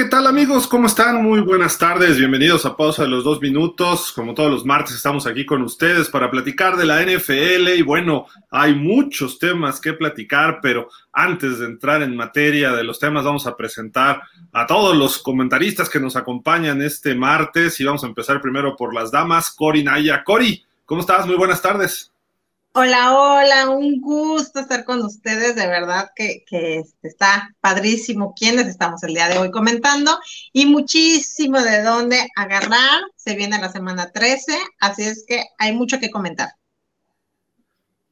¿qué tal amigos? ¿Cómo están? Muy buenas tardes, bienvenidos a Pausa de los Dos Minutos. Como todos los martes estamos aquí con ustedes para platicar de la NFL y bueno, hay muchos temas que platicar, pero antes de entrar en materia de los temas vamos a presentar a todos los comentaristas que nos acompañan este martes y vamos a empezar primero por las damas. Cori Naya. Cori, ¿cómo estás? Muy buenas tardes. Hola, hola, un gusto estar con ustedes, de verdad que, este, está padrísimo quienes estamos el día de hoy comentando y muchísimo de dónde agarrar, se viene la semana 13, así es que hay mucho que comentar.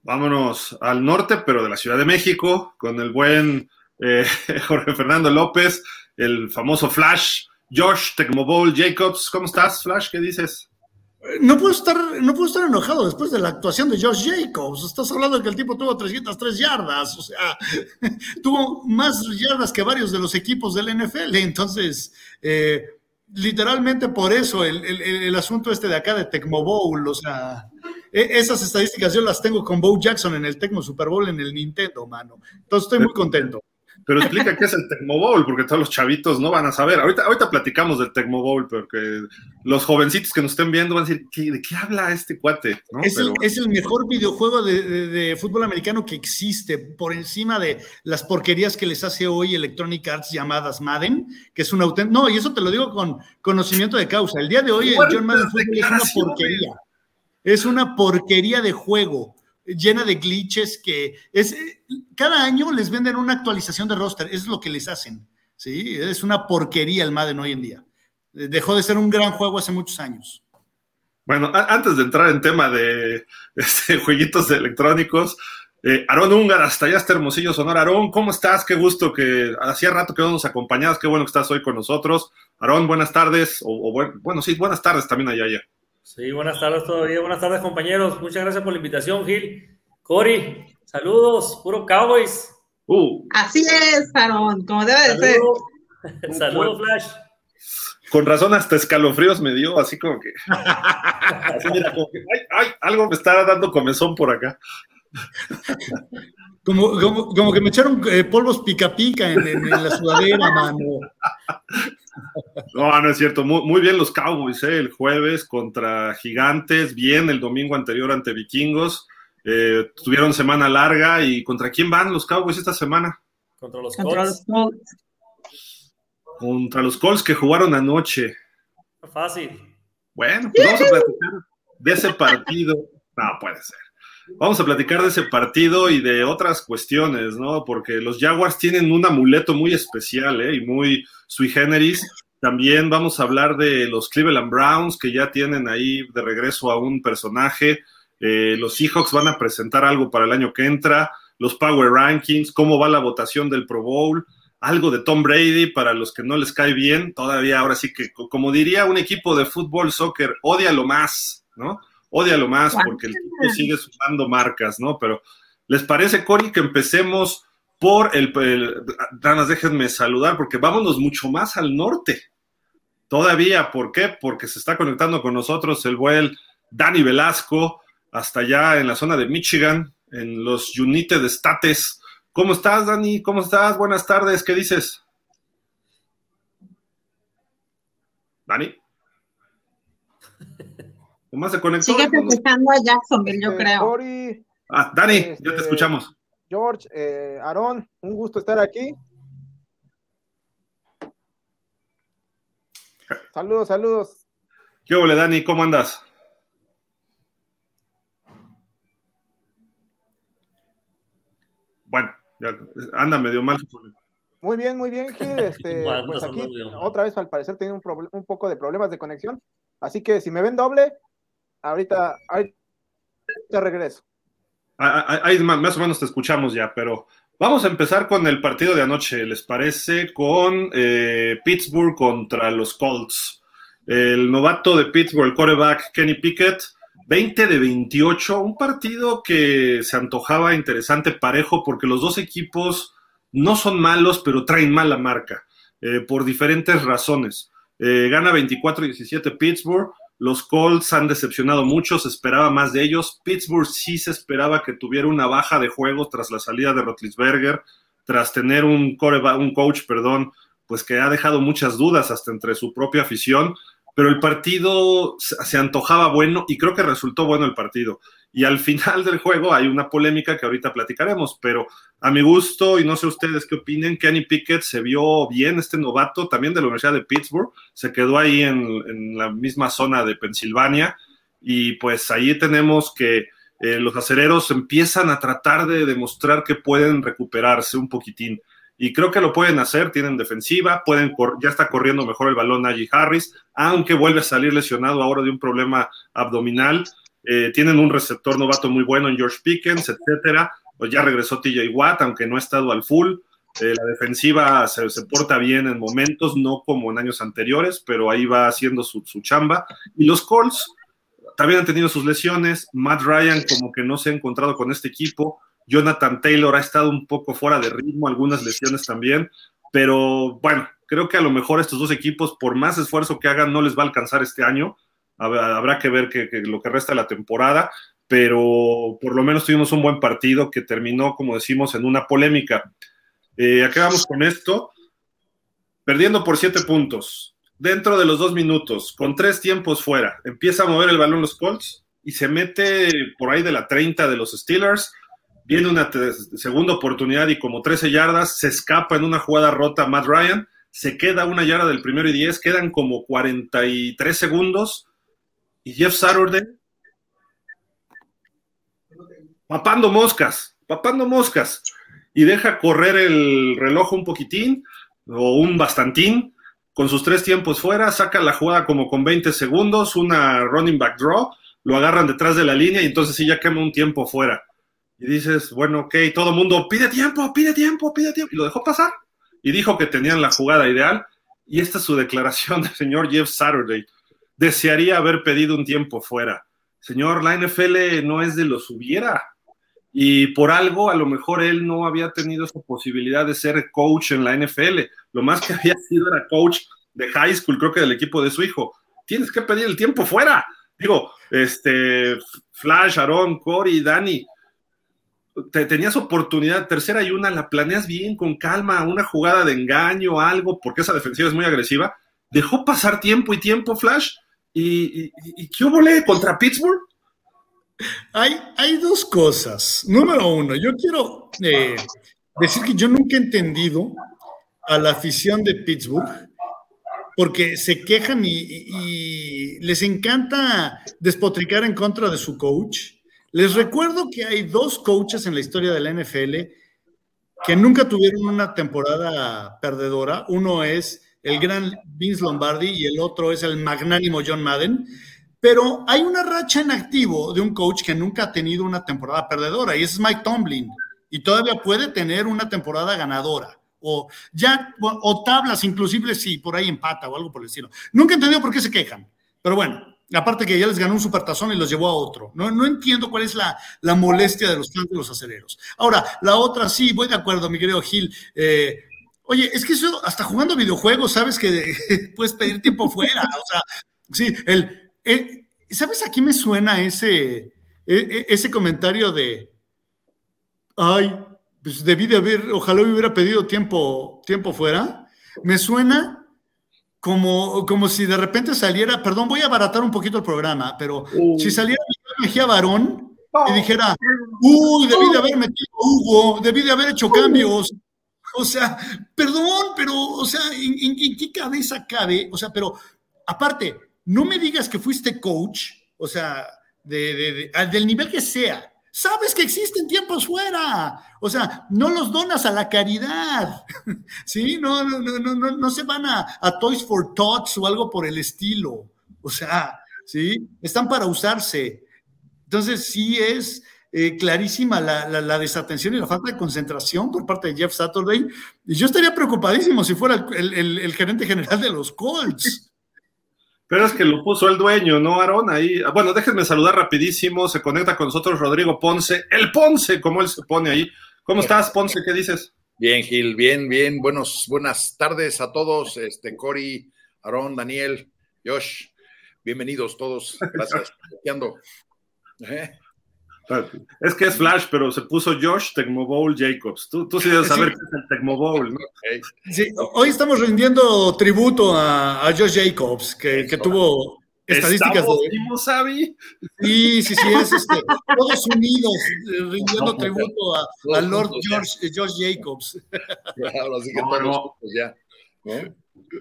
Vámonos al norte, pero de la Ciudad de México, con el buen eh, Jorge Fernando López, el famoso Flash, Josh Tecmobol Jacobs, ¿cómo estás, Flash? ¿Qué dices? No puedo, estar, no puedo estar enojado después de la actuación de Josh Jacobs. Estás hablando de que el tipo tuvo 303 yardas, o sea, tuvo más yardas que varios de los equipos del NFL. Entonces, eh, literalmente por eso el, el, asunto este de acá de Tecmo Bowl, o sea, e, esas estadísticas yo las tengo con Bo Jackson en el Tecmo Super Bowl en el Nintendo, mano. Entonces estoy muy contento. Pero explica qué es el Tecmo Bowl, porque todos los chavitos no van a saber. Ahorita, ahorita platicamos del Tecmo Bowl, porque los jovencitos que nos estén viendo van a decir, ¿de qué habla este cuate? Es, el, mejor videojuego de, fútbol americano que existe, por encima de las porquerías que les hace hoy Electronic Arts llamadas Madden, que es un auténtico... No, y eso te lo digo con conocimiento de causa. El día de hoy el John Madden Football es una porquería. Es una porquería de juego llena de glitches que es cada año les venden una actualización de roster, es lo que les hacen. ¿sí? Es una porquería el Madden hoy en día. Dejó de ser un gran juego hace muchos años. Bueno, antes de entrar en tema de este, jueguitos electrónicos, eh, Aarón Húngar, hasta allá está Hermosillo Sonora. Aarón, ¿cómo estás? Qué gusto que hacía rato que no nos acompañabas. Qué bueno que estás hoy con nosotros. Aarón, buenas tardes. O, bueno, sí, buenas tardes también allá. allá. Sí, buenas tardes todavía. Buenas tardes, compañeros. Muchas gracias por la invitación, Gil. Cori, saludos, puro Cowboys. Uh. Así es, Aaron, como debe de ser. saludos, Flash. Con razón, hasta escalofríos me dio, así como que. así mira, como que ay, algo me está dando comezón por acá. Como, como, que me echaron eh, polvos pica pica en, la sudadera, mano. No, no es cierto. Muy, bien los Cowboys, ¿eh? el jueves contra Gigantes, bien el domingo anterior ante Vikingos. Eh, tuvieron semana larga y ¿contra quién van los Cowboys esta semana? Contra los Colts. Contra los Colts que jugaron anoche. Fácil. Bueno, pues vamos a platicar de ese partido. No, puede ser. Vamos a platicar de ese partido y de otras cuestiones, ¿no? Porque los Jaguars tienen un amuleto muy especial ¿eh? y muy sui generis. También vamos a hablar de los Cleveland Browns, que ya tienen ahí de regreso a un personaje. Eh, los Seahawks van a presentar algo para el año que entra. Los Power Rankings, cómo va la votación del Pro Bowl. Algo de Tom Brady para los que no les cae bien. Todavía, ahora sí que, como diría un equipo de fútbol, soccer, odia lo más, ¿no? Lo más porque el tipo sigue sumando marcas, ¿no? Pero, ¿les parece, Cory, que empecemos por el, Danas, déjenme saludar, porque vámonos mucho más al norte. Todavía, ¿por qué? Porque se está conectando con nosotros el buen Dani Velasco, hasta allá en la zona de Michigan, en los United States. ¿Cómo estás, Dani? ¿Cómo estás? Buenas tardes, ¿qué dices? Dani. ¿Cómo se conectó? Sigue festejando a Jacksonville, yo eh, creo. Ah, Dani, ya te este, escuchamos. George, eh, Aarón, un gusto estar aquí. Saludos, saludos. ¿Qué hola, Dani? ¿Cómo andas? Bueno, ya anda medio mal. Muy bien, muy bien, Gil. Este, pues aquí otra vez al parecer tiene un, un poco de problemas de conexión. Así que si me ven doble, ahorita, ahorita regreso. Ahí más o menos te escuchamos ya, pero vamos a empezar con el partido de anoche, ¿les parece? Con eh, Pittsburgh contra los Colts. El novato de Pittsburgh, el quarterback Kenny Pickett, 20 de 28, un partido que se antojaba interesante, parejo, porque los dos equipos no son malos, pero traen mala marca, eh, por diferentes razones. Eh, gana 24-17 Pittsburgh, los Colts han decepcionado mucho, se esperaba más de ellos. Pittsburgh sí se esperaba que tuviera una baja de juego tras la salida de Rotlisberger, tras tener un, un coach, perdón, pues que ha dejado muchas dudas hasta entre su propia afición, pero el partido se antojaba bueno y creo que resultó bueno el partido. Y al final del juego hay una polémica que ahorita platicaremos, pero a mi gusto, y no sé ustedes qué opinen, Kenny Pickett se vio bien, este novato también de la Universidad de Pittsburgh, se quedó ahí en, la misma zona de Pensilvania, y pues ahí tenemos que eh, los acereros empiezan a tratar de demostrar que pueden recuperarse un poquitín. Y creo que lo pueden hacer, tienen defensiva, pueden ya está corriendo mejor el balón Najee Harris, aunque vuelve a salir lesionado ahora de un problema abdominal. Eh, tienen un receptor novato muy bueno en George Pickens, etcétera. Pues ya regresó TJ Watt, aunque no ha estado al full. Eh, la defensiva se, porta bien en momentos, no como en años anteriores, pero ahí va haciendo su, su chamba. Y los Colts, también han tenido sus lesiones. Matt Ryan como que no se ha encontrado con este equipo. Jonathan Taylor ha estado un poco fuera de ritmo, algunas lesiones también. Pero bueno, creo que a lo mejor estos dos equipos, por más esfuerzo que hagan, no les va a alcanzar este año. Habrá que ver que, lo que resta de la temporada, pero por lo menos tuvimos un buen partido que terminó, como decimos, en una polémica. Eh, acabamos con esto, perdiendo por siete puntos dentro de los dos minutos, con tres tiempos fuera, empieza a mover el balón los Colts y se mete por ahí de la 30 de los Steelers. Viene una segunda oportunidad y como 13 yardas, se escapa en una jugada rota Matt Ryan, se queda una yarda del primero y 10, quedan como 43 segundos y Jeff Saturday papando moscas, papando moscas y deja correr el reloj un poquitín o un bastantín con sus tres tiempos fuera, saca la jugada como con 20 segundos, una running back draw, lo agarran detrás de la línea y entonces sí ya quema un tiempo fuera. Y dices, bueno, ok, todo el mundo pide tiempo, pide tiempo, pide tiempo. Y lo dejó pasar. Y dijo que tenían la jugada ideal. Y esta es su declaración del señor Jeff Saturday. Desearía haber pedido un tiempo fuera. Señor, la NFL no es de los hubiera. Y por algo, a lo mejor él no había tenido esa posibilidad de ser coach en la NFL. Lo más que había sido era coach de high school, creo que del equipo de su hijo. Tienes que pedir el tiempo fuera. Digo, este, Flash, Aaron, Corey, Dani, te, tenías oportunidad, tercera y una, la planeas bien, con calma, una jugada de engaño, algo, porque esa defensiva es muy agresiva. Dejó pasar tiempo y tiempo, Flash. ¿Y, y, y qué hubo contra Pittsburgh? Hay, dos cosas. Número uno, yo quiero eh, decir que yo nunca he entendido a la afición de Pittsburgh porque se quejan y, les encanta despotricar en contra de su coach. Les recuerdo que hay dos coaches en la historia de la NFL que nunca tuvieron una temporada perdedora. Uno es el gran Vince Lombardi y el otro es el magnánimo John Madden. Pero hay una racha en activo de un coach que nunca ha tenido una temporada perdedora y es Mike Tomlin. Y todavía puede tener una temporada ganadora. O ya, o, tablas, inclusive si por ahí empata o algo por el estilo. Nunca he entendido por qué se quejan. Pero bueno, aparte que ya les ganó un supertazón y los llevó a otro. No, no entiendo cuál es la, la molestia de los fans de los. Ahora, la otra sí, voy de acuerdo, mi querido Gil. Eh, oye, es que eso, hasta jugando videojuegos, sabes que puedes pedir tiempo fuera. O sea, sí, el ¿Sabes a me suena ese, e, e, ese comentario de, ay, pues debí de haber, ojalá hubiera pedido tiempo, tiempo fuera? Me suena como, como si de repente saliera, perdón, voy a abaratar un poquito el programa, pero uh. si saliera Mejía Varón y dijera, uy, debí de haber metido Hugo, debí de haber hecho cambios. O sea, perdón, pero, o sea, en qué cabeza cabe? O sea, pero aparte, no me digas que fuiste coach, o sea, del nivel que sea. Sabes que existen tiempos fuera. O sea, no los donas a la caridad. ¿Sí? No, no, no, no, no se van a, Toys for Tots o algo por el estilo. O sea, ¿sí? Están para usarse. Entonces, sí es eh, clarísima la, desatención y la falta de concentración por parte de Jeff Saturday. Y yo estaría preocupadísimo si fuera el gerente general de los Colts. Pero es que lo puso el dueño, ¿no, Aaron? Ahí. Ah, bueno, déjenme saludar rapidísimo. Se conecta con nosotros Rodrigo Ponce, el Ponce, como él se pone ahí. ¿Cómo estás, Ponce? ¿Qué dices? Bien, Gil, bien, bien. Buenos, buenas tardes a todos. Este, Cory, Aaron, Daniel, Josh. Bienvenidos todos. Gracias. ¿Eh? Es que es Flash, pero se puso Josh Tecmo Jacobs. Tú, tú sí debes saber qué es el Tecmo ¿no? Sí, hoy estamos rindiendo tributo a, Josh Jacobs, que, que tuvo estadísticas de. Sí, sí, sí, es este, todos unidos eh, rindiendo tributo a, Lord George, eh, Josh Jacobs. Claro, así que no, ya.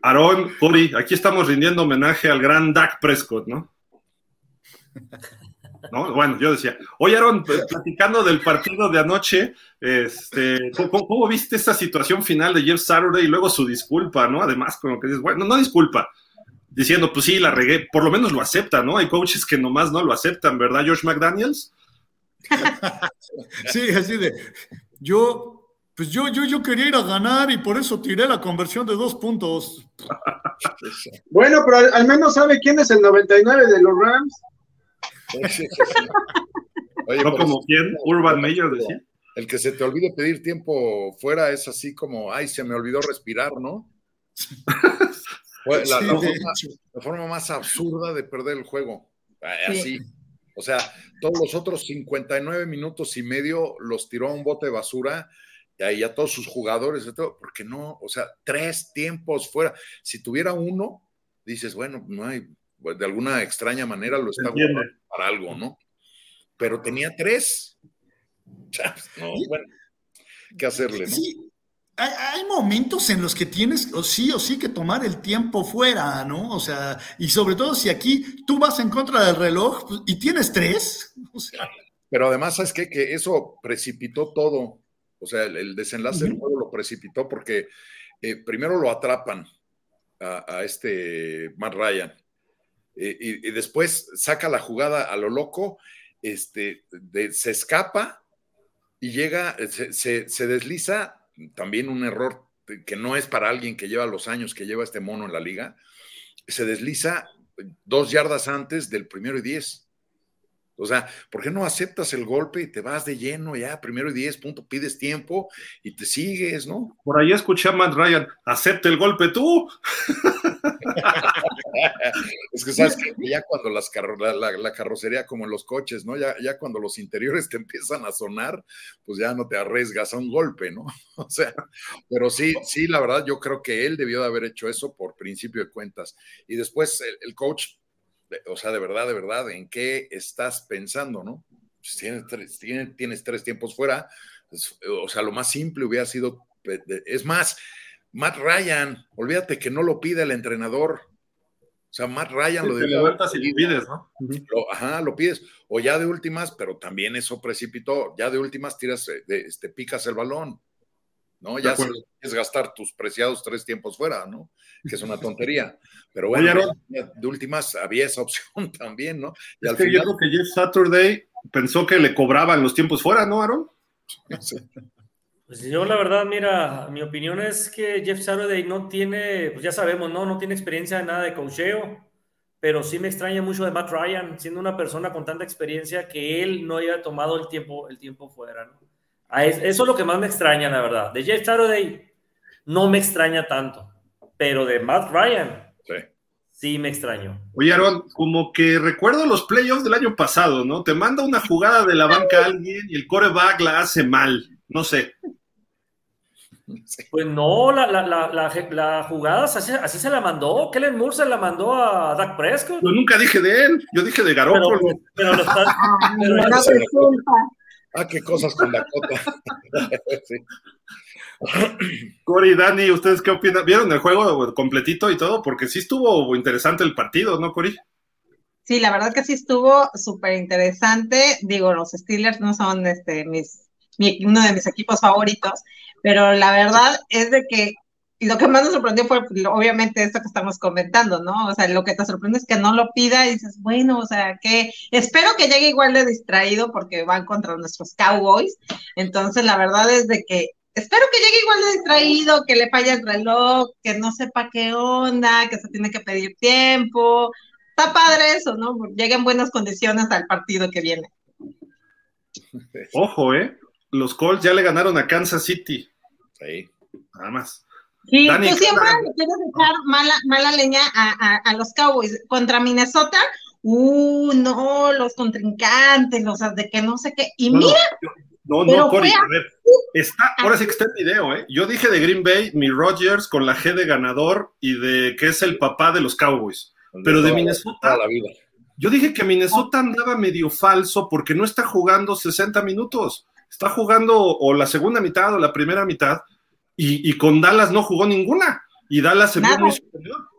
Aarón, Cori, aquí estamos rindiendo homenaje al gran Dak Prescott, ¿no? ¿No? Bueno, yo decía, oye Aaron, platicando del partido de anoche, este, ¿cómo, viste esta situación final de Jeff Saturday y luego su disculpa, ¿no? Además, con lo que dices, bueno, no disculpa, diciendo, pues sí, la regué, por lo menos lo acepta, ¿no? Hay coaches que nomás no lo aceptan, ¿verdad, George McDaniels? sí, así de, yo pues yo, yo, yo quería ir a ganar y por eso tiré la conversión de dos puntos. bueno, pero al, menos sabe quién es el 99 de los Rams. ¿No como quién? Urban Meyer decía. El que se te olvide pedir tiempo fuera es así como, ay, se me olvidó respirar, ¿no? la, forma, más absurda de perder el juego. Así. O sea, todos los otros 59 minutos y medio los tiró a un bote de basura y ahí a todos sus jugadores, porque no, o sea, tres tiempos fuera. Si tuviera uno, dices, bueno, no hay, de alguna extraña manera lo está jugando para algo, ¿no? Pero tenía tres. No, bueno, ¿qué hacerle? ¿no? Sí, hay, momentos en los que tienes o sí o sí que tomar el tiempo fuera, ¿no? O sea, y sobre todo si aquí tú vas en contra del reloj pues, y tienes tres. O sea. Pero además, ¿sabes qué? Que eso precipitó todo. O sea, el, desenlace del juego lo precipitó porque eh, primero lo atrapan a, este Matt Ryan eh, y, después saca la jugada a lo loco, este, se escapa y llega, se, se, desliza, también un error que no es para alguien que lleva los años que lleva este mono en la liga, se desliza dos yardas antes del primero y diez. O sea, ¿por qué no aceptas el golpe y te vas de lleno ya, primero y diez, punto, pides tiempo y te sigues, ¿no? Por ahí escuché a Matt Ryan, acepta el golpe tú. es que sabes que ya cuando las la, carrocería, como en los coches, ¿no? Ya, ya cuando los interiores te empiezan a sonar, pues ya no te arriesgas a un golpe, ¿no? O sea, pero sí, sí, la verdad, yo creo que él debió de haber hecho eso por principio de cuentas. Y después el coach o sea, de verdad, de verdad, ¿en qué estás pensando, no? Tienes tres, tienes, tres tiempos fuera, pues, o sea, lo más simple hubiera sido, es más, Matt Ryan, olvídate que no lo pide el entrenador. O sea, Matt Ryan lo de. levantas y pides, ¿no? ajá, lo pides. O ya de últimas, pero también eso precipitó. Ya de últimas tiras, eh, este, picas el balón. ¿no? Ya es gastar tus preciados tres tiempos fuera, ¿no? Que es una tontería. Pero bueno, de últimas había esa opción también, ¿no? Y al final... yo creo que Jeff Saturday pensó que le cobraban los tiempos fuera, ¿no, Aaron? Pues yo la verdad, mira, mi opinión es que Jeff Saturday no tiene, pues ya sabemos, ¿no? No tiene experiencia en nada de cocheo, pero sí me extraña mucho de Matt Ryan, siendo una persona con tanta experiencia que él no haya tomado el tiempo, el tiempo fuera, ¿no? Eso es lo que más me extraña, la verdad. De Jeff Saturday no me extraña tanto, pero de Matt Ryan sí, me extraño. Oye, Aaron, como que recuerdo los playoffs del año pasado, ¿no? Te manda una jugada de la banca a alguien y el coreback la hace mal, no sé. Pues no, la, la, la, la jugada así, se la mandó. Kellen Moore se la mandó a Dak Prescott. Yo nunca dije de él, yo dije de Garoppolo. Pero, lo está, Ah, qué cosas con Dakota. sí. Cory, Dani, ¿ustedes qué opinan? ¿Vieron el juego completito y todo? Porque sí estuvo interesante el partido, ¿no, Cory? Sí, la verdad que sí estuvo súper interesante. Digo, los Steelers no son este, mis, uno de mis equipos favoritos, pero la verdad es de que lo que más nos sorprendió fue, obviamente, esto que estamos comentando, ¿no? O sea, lo que te sorprende es que no lo pida y dices, bueno, o sea, que espero que llegue igual de distraído porque van contra nuestros Cowboys. Entonces, la verdad es de que espero que llegue igual de distraído, que le falle el reloj, que no sepa qué onda, que se tiene que pedir tiempo. Está padre eso, ¿no? Lleguen buenas condiciones al partido que viene. Ojo, ¿eh? Los Colts ya le ganaron a Kansas City. Sí. Nada más. Sí, tú siempre le quieres echar mala, mala leña a, a, los Cowboys. Contra Minnesota uh, no, los contrincantes, los de que no sé qué. Y mira. No, no, Cory, a ver, está, ahora sí que está el video, ¿eh? Yo dije de Green Bay, mi Rogers con la G de ganador y de que es el papá de los Cowboys. Pero de Minnesota, yo dije que Minnesota andaba medio falso porque no está jugando 60 minutos. Está jugando o la segunda mitad o la primera mitad y, con Dallas no jugó ninguna. Y Dallas se vio muy superior.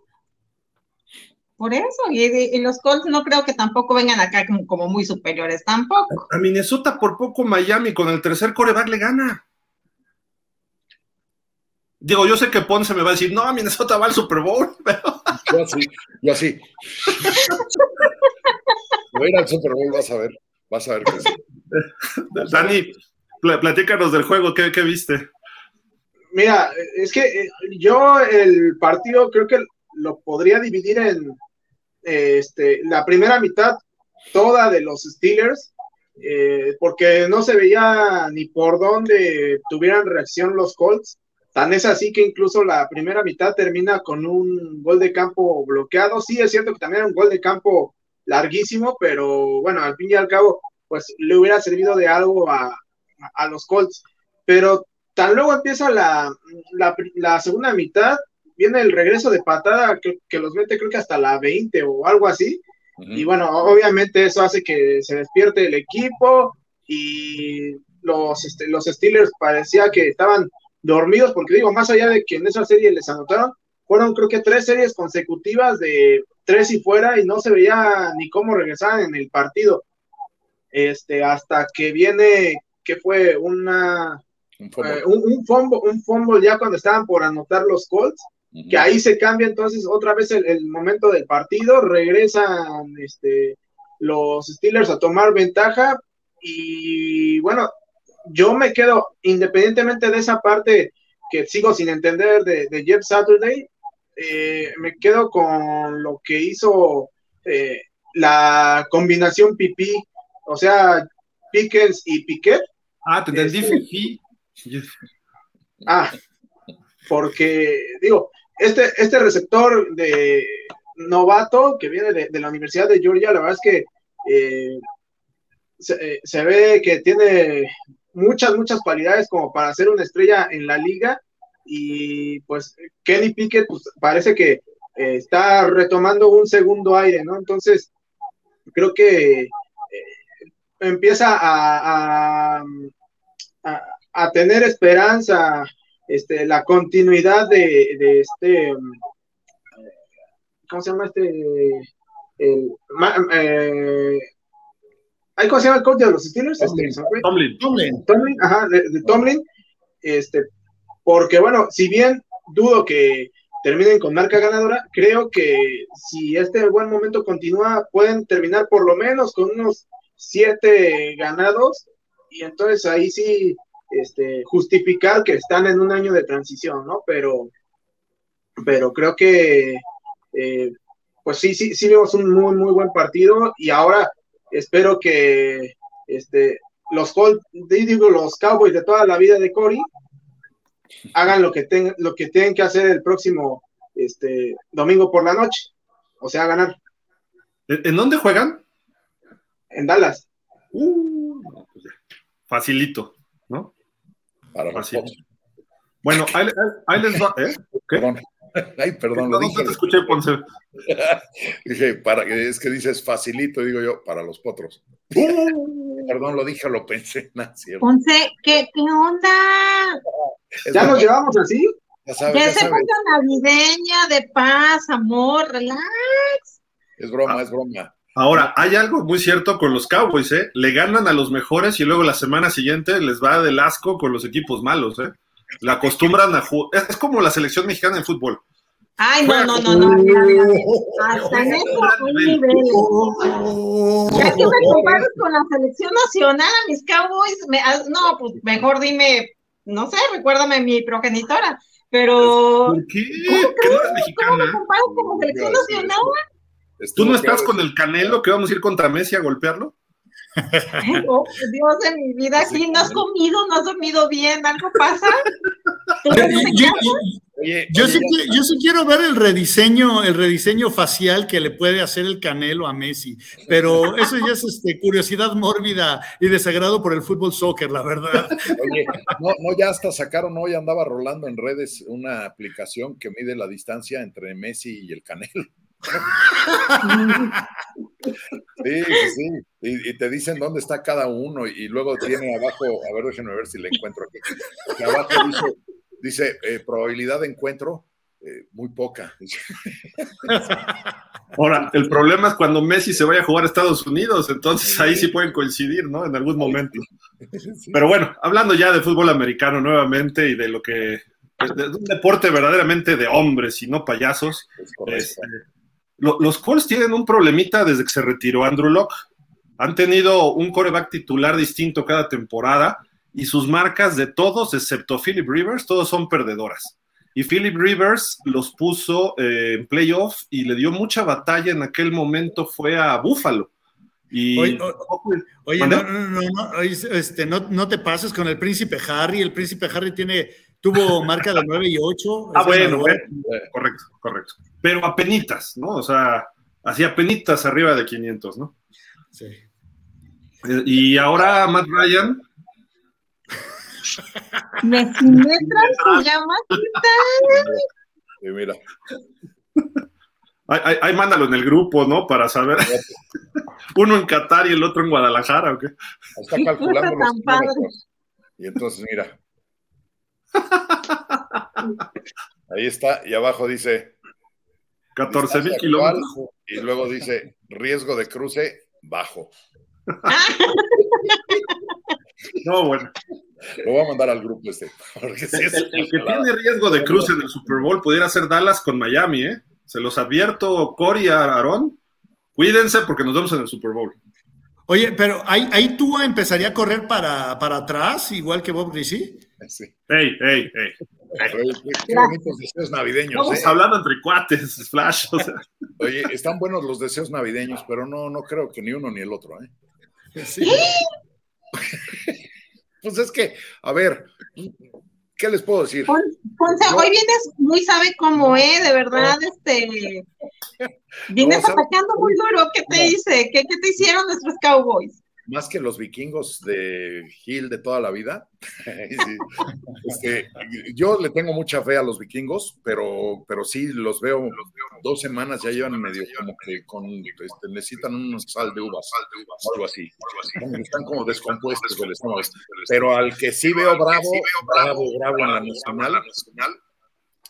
Por eso, y, los Colts no creo que tampoco vengan acá como, muy superiores, tampoco. A, Minnesota por poco Miami con el tercer coreback le gana. Digo, yo sé que Ponce me va a decir, no, Minnesota va al Super Bowl, pero... Yo así, yo así. Voy a ir al Super Bowl, vas a ver, vas a ver que sí. Dani, platícanos del juego, ¿qué, viste? Mira, es que eh, yo el partido creo que lo podría dividir en este, la primera mitad toda de los Steelers, eh, porque no se veía ni por dónde tuvieran reacción los Colts. Tan es así que incluso la primera mitad termina con un gol de campo bloqueado. Sí, es cierto que también era un gol de campo larguísimo, pero bueno, al fin y al cabo, pues le hubiera servido de algo a, los Colts. Pero tan luego empieza la, la segunda mitad, viene el regreso de patada que, los mete creo que hasta la 20 o algo así. Y bueno, obviamente eso hace que se despierte el equipo y los, este, los Steelers parecía que estaban dormidos, porque digo, más allá de que en esa serie les anotaron, fueron creo que tres series consecutivas de tres y fuera y no se veía ni cómo regresar en el partido. Este, hasta que viene, que fue una, un, fumble. un, un ya cuando estaban por anotar los Colts que ahí se cambia entonces otra vez el, momento del partido, regresan este, los Steelers a tomar ventaja y bueno, yo me quedo, independientemente de esa parte que sigo sin entender de, Jeff Saturday, eh, me quedo con lo que hizo eh, la combinación pipí, o sea, Pickens y Piquet. Ah, te entendí, este, Ah, porque, digo, este, este receptor de novato que viene de, la Universidad de Georgia, la verdad es que eh, eh, se, ve que tiene muchas, muchas cualidades como para ser una estrella en la liga y pues Kenny Pickett pues, parece que eh, está retomando un segundo aire, ¿no? Entonces, creo que empieza a, a, a, tener esperanza este, la continuidad de, de este, ¿cómo se llama este? El, eh, ¿Cómo se llama el coach de los Steelers? Tomlin. Este, Tomlin. Tomlin. Tomlin, ajá, de, Tomlin. Este, porque bueno, si bien dudo que terminen con marca ganadora, creo que si este buen momento continúa, pueden terminar por lo menos con unos siete ganados y entonces ahí sí este, justificar que están en un año de transición, ¿no? Pero, pero creo que, eh, pues sí, sí, sí vimos un muy, muy buen partido y ahora espero que este, los, digo, los Cowboys de toda la vida de Cory hagan lo que, ten, lo que tienen que hacer el próximo este, domingo por la noche, o sea, ganar. ¿En dónde juegan? En Dallas. Uh, pues facilito, ¿no? para Bueno, ahí, les va. ¿eh? Perdón. Ay, perdón, lo dije. te escuché, Ponce. dije, para, es que dices facilito, digo yo, para los potros. Uh. perdón, lo dije, lo pensé. Ponce, ¿qué, ¿qué onda? ¿Ya nos llevamos así? Ya, sabes, ya, se navideña, de paz, amor, relax. Es broma, es broma. Ahora, hay algo muy cierto con los Cowboys, ¿eh? Le ganan a los mejores y luego la semana siguiente les va del asco con los equipos malos, ¿eh? La acostumbran a jugar. Es como la selección mexicana en fútbol. Ay, no, no, no, no. Hasta en eso hay niveles. Ya que me comparas con la selección nacional, mis Cowboys, me, ah, no, pues mejor dime, no sé, recuérdame mi progenitora. Pero. ¿Por qué? ¿Qué no eres mexicana? ¿Cómo me comparas con la selección nacional? ¿Tú no estás con el Canelo que vamos a ir contra Messi a golpearlo? Oh, Dios de mi vida, aquí no has comido, no has dormido bien, algo pasa. yo, sí, yo, sí, quiero ver el rediseño, el rediseño facial que le puede hacer el Canelo a Messi, pero eso ya es este, curiosidad mórbida y desagrado por el fútbol soccer, la verdad. Oye, no, no, ya hasta sacaron, hoy andaba rolando en redes una aplicación que mide la distancia entre Messi y el Canelo. Sí, sí, y, y, te dicen dónde está cada uno y luego tiene abajo, a ver, déjenme ver si le encuentro aquí. abajo dice, dice eh, probabilidad de encuentro, eh, muy poca. Ahora, el problema es cuando Messi se vaya a jugar a Estados Unidos, entonces ahí sí pueden coincidir, ¿no? En algún momento. Pero bueno, hablando ya de fútbol americano nuevamente y de lo que, de, un deporte verdaderamente de hombres y no payasos, los Colts tienen un problemita desde que se retiró Andrew Locke. Han tenido un coreback titular distinto cada temporada y sus marcas de todos, excepto Philip Rivers, todos son perdedoras. Y Philip Rivers los puso eh, en playoff y le dio mucha batalla en aquel momento, fue a Buffalo. Y, oye, no, no, no, este, no, no, te pases con el príncipe Harry. El príncipe Harry tiene, tuvo marca de 9 y 8. Ah, bueno, bueno, correcto, correcto pero a penitas, ¿no? O sea, hacía penitas arriba de 500, ¿no? Sí. Eh, y ahora Matt Ryan. Me simetras se llama. Sí, mira. Ahí, mándalo en el grupo, ¿no? Para saber. Uno en Qatar y el otro en Guadalajara, ¿o qué? Está calculando los Y entonces, mira. Ahí está, y abajo dice 14 mil kilómetros. Y luego dice riesgo de cruce bajo. no, bueno. Lo voy a mandar al grupo este. el, que tiene riesgo de cruce en el Super Bowl pudiera ser Dallas con Miami, ¿eh? Se los advierto, Cory y Aaron. Cuídense porque nos vemos en el Super Bowl. Oye, pero ahí, ahí tú empezaría a correr para, para atrás, igual que Bob Greasy. Sí. Ey, ey, ey. Qué bonitos deseos navideños. Estamos ¿eh? hablando entre cuates, Flash. Oye, están buenos los deseos navideños, pero no, no creo que ni uno ni el otro, ¿eh? pues es que, a ver, ¿qué les puedo decir? Ponce, hoy vienes muy sabe cómo, ¿eh? De verdad, este. Vienes atacando muy duro. ¿Qué te dice? ¿Qué, ¿Qué te hicieron nuestros Cowboys? Más que los vikingos de Gil de toda la vida. Este, yo le tengo mucha fe a los vikingos, pero, pero sí los veo, dos semanas ya llevan medio como que con, este, necesitan un sal de uvas, sal de uvas, algo así. Están como descompuestos del estómago. Pero al que sí veo bravo, bravo, bravo en la nacional,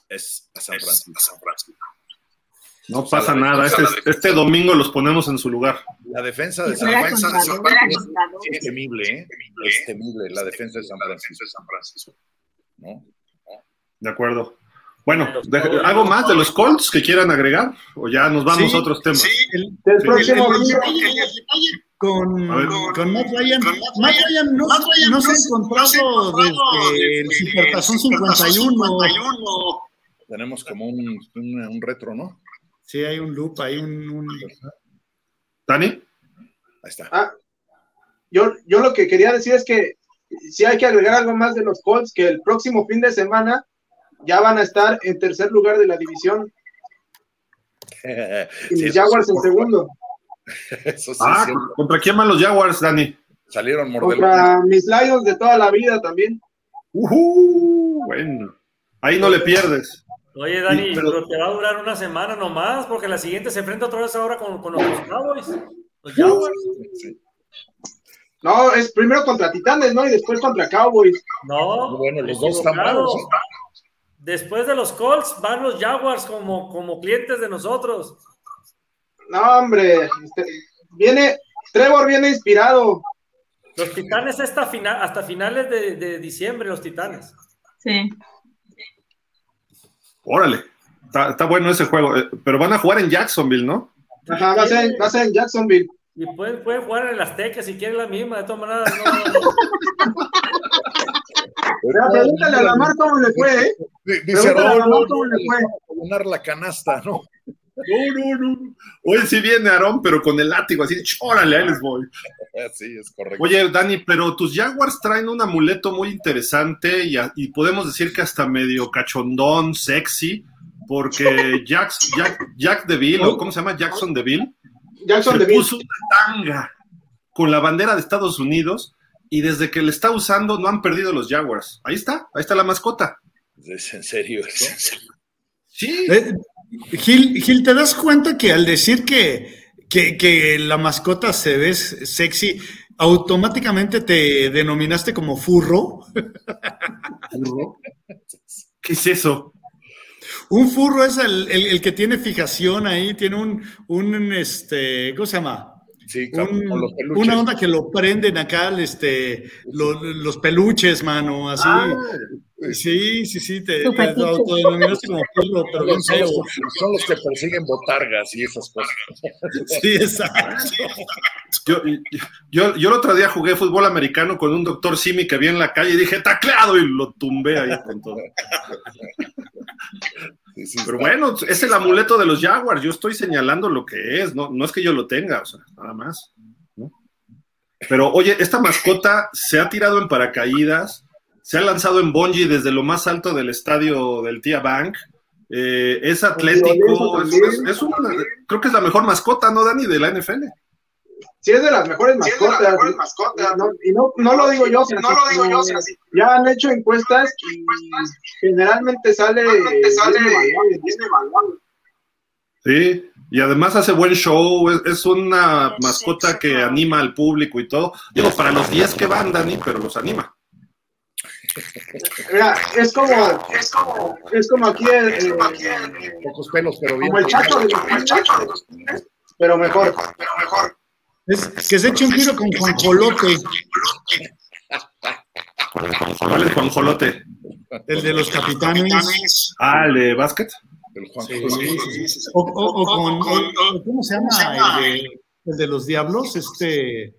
es a San Francisco. No pasa nada, este, este, domingo los ponemos en su lugar. La defensa de San Francisco es temible, ¿eh? Es temible la defensa de San Francisco. ¿No? De acuerdo. Bueno, ¿algo más de los Colts que quieran agregar? ¿O ya nos vamos a otros temas? Sí, el, próximo con, con, Matt Ryan. Matt Ryan no, no se ha encontrado desde el Supertazón 51. Tenemos como un, un retro, ¿no? Sí, hay un loop, hay un. ¿Dani? Ahí está. Ah, yo, yo lo que quería decir es que si hay que agregar algo más de los Colts, que el próximo fin de semana ya van a estar en tercer lugar de la división. y los Jaguars en segundo. ah, ¿contra quién van los Jaguars, Dani? Salieron Contra mis Lions de toda la vida también. Uh bueno, ahí no le pierdes. Oye, Dani, pero, te va a durar una semana nomás, porque la siguiente se enfrenta otra vez ahora con, con los Cowboys. Los Jaguars. No, es primero contra Titanes, ¿no? Y después contra Cowboys. No, bueno, los dos están malos. Después de los Colts van los Jaguars como, como clientes de nosotros. No, hombre, este, viene, Trevor viene inspirado. Los Titanes hasta, final, hasta finales de, de diciembre, los Titanes. Sí. Órale, está, bueno ese juego, eh, pero van a jugar en Jacksonville, ¿no? Ajá, va a ser, va a ser en Jacksonville. Y pueden, pueden jugar en el Azteca si quieren la misma, de todas maneras. No, pregúntale a Lamar cómo le fue, ¿eh? Dice Raúl, cómo le fue. La canasta, ¿no? No, no, no. Hoy sí viene Aarón, pero con el látigo, así, órale, ahí les voy. Sí, es correcto. Oye, Dani, pero tus Jaguars traen un amuleto muy interesante y, a- y podemos decir que hasta medio cachondón, sexy, porque Jack, Jack, Jack DeVille, o ¿cómo se llama? Jackson DeVille, Jackson se de puso una tanga con la bandera de Estados Unidos y desde que le está usando no han perdido los Jaguars. Ahí está, ahí está la mascota. ¿Es en serio eso? Sí. Eh, Gil, Gil, ¿te das cuenta que al decir que, que, que la mascota se ve sexy, automáticamente te denominaste como furro? ¿Qué es eso? Un furro es el, el- el que tiene fijación ahí, tiene un, un este, ¿cómo se llama? Sí, con, Un- los peluches. una onda que lo prenden acá, este, lo- los peluches, mano, así. Ah, Sí, sí, sí, te, te autodenominaste como furro, pero bien Son los, feo. son los que persiguen botargas y esas cosas. Sí, exacto. Yo, yo, yo el otro día jugué fútbol americano con un doctor Simi que vi en la calle y dije, tacleado, y lo tumbé ahí con todo. Sí, sí, Pero está- bueno, es el amuleto de los Jaguars. Yo estoy señalando lo que es, no, no es que yo lo tenga, o sea, nada más. ¿no? Pero oye, esta mascota se ha tirado en paracaídas, se ha lanzado en bungee desde lo más alto del estadio del Tia Bank. eh, es atlético, es, es- es una- creo que es la mejor mascota, ¿no, Dani? De la NFL. Sí, es de las mejores mascotas. No, y no, no lo digo yo, sino que, Ya han hecho encuestas y generalmente sale, evaluado. Sí, y además hace buen show, es, es una mascota que anima al público y todo. Digo, para los 10 que van, Dani, pero los anima. Mira, es como, es como, es como aquí, el, el- Pocos pelos, pero bien. como el chacho de los niños, pero mejor. Es que se eche un tiro con Juanjolote, ¿Cuál es Juan Jolote? el de los capitanes. Ah, el de básquet. El Juan Sí, sí, sí. O, o- o con, o- ¿cómo se llama? El de, el de los diablos, este.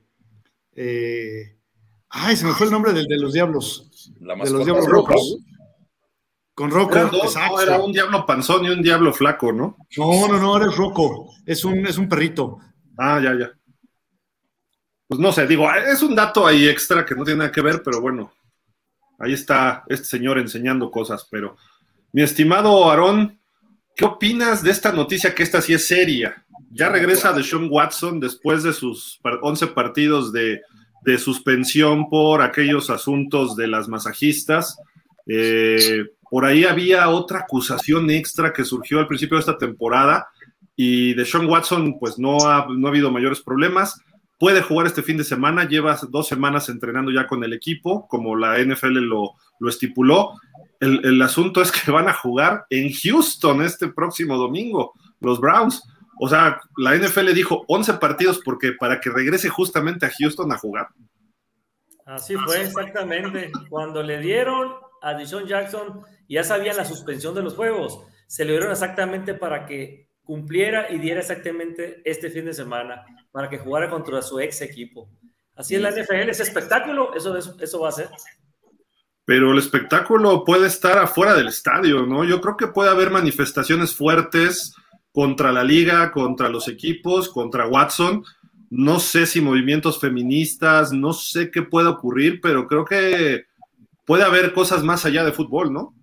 eh, ay, se me fue el nombre del de los diablos. La De los diablos rojos. Con Rocco, dos, no, era un diablo panzón y un diablo flaco, ¿no? No, no, no, eres Rocco. Es un, es un perrito. Ah, ya, ya. Pues no sé, digo, es un dato ahí extra que no tiene nada que ver, pero bueno, ahí está este señor enseñando cosas. Pero, mi estimado Aarón, ¿qué opinas de esta noticia que esta sí es seria? Ya regresa Deshaun Watson después de sus par- 11 partidos de, de suspensión por aquellos asuntos de las masajistas. Eh, por ahí había otra acusación extra que surgió al principio de esta temporada y de Sean Watson, pues no ha, no ha habido mayores problemas. Puede jugar este fin de semana, lleva dos semanas entrenando ya con el equipo, como la NFL lo, lo estipuló. El, el asunto es que van a jugar en Houston este próximo domingo, los Browns. O sea, la NFL dijo 11 partidos porque para que regrese justamente a Houston a jugar. Así fue, exactamente. Cuando le dieron a Dishon Jackson, ya sabían la suspensión de los juegos. Se le dieron exactamente para que cumpliera y diera exactamente este fin de semana, para que jugara contra su ex equipo. Así es la NFL, es espectáculo, eso, eso, eso va a ser. pero el espectáculo puede estar afuera del estadio, ¿no? Yo creo que puede haber manifestaciones fuertes contra la liga, contra los equipos, contra Watson. No sé si movimientos feministas, no sé qué puede ocurrir, pero creo que puede haber cosas más allá de fútbol, ¿no?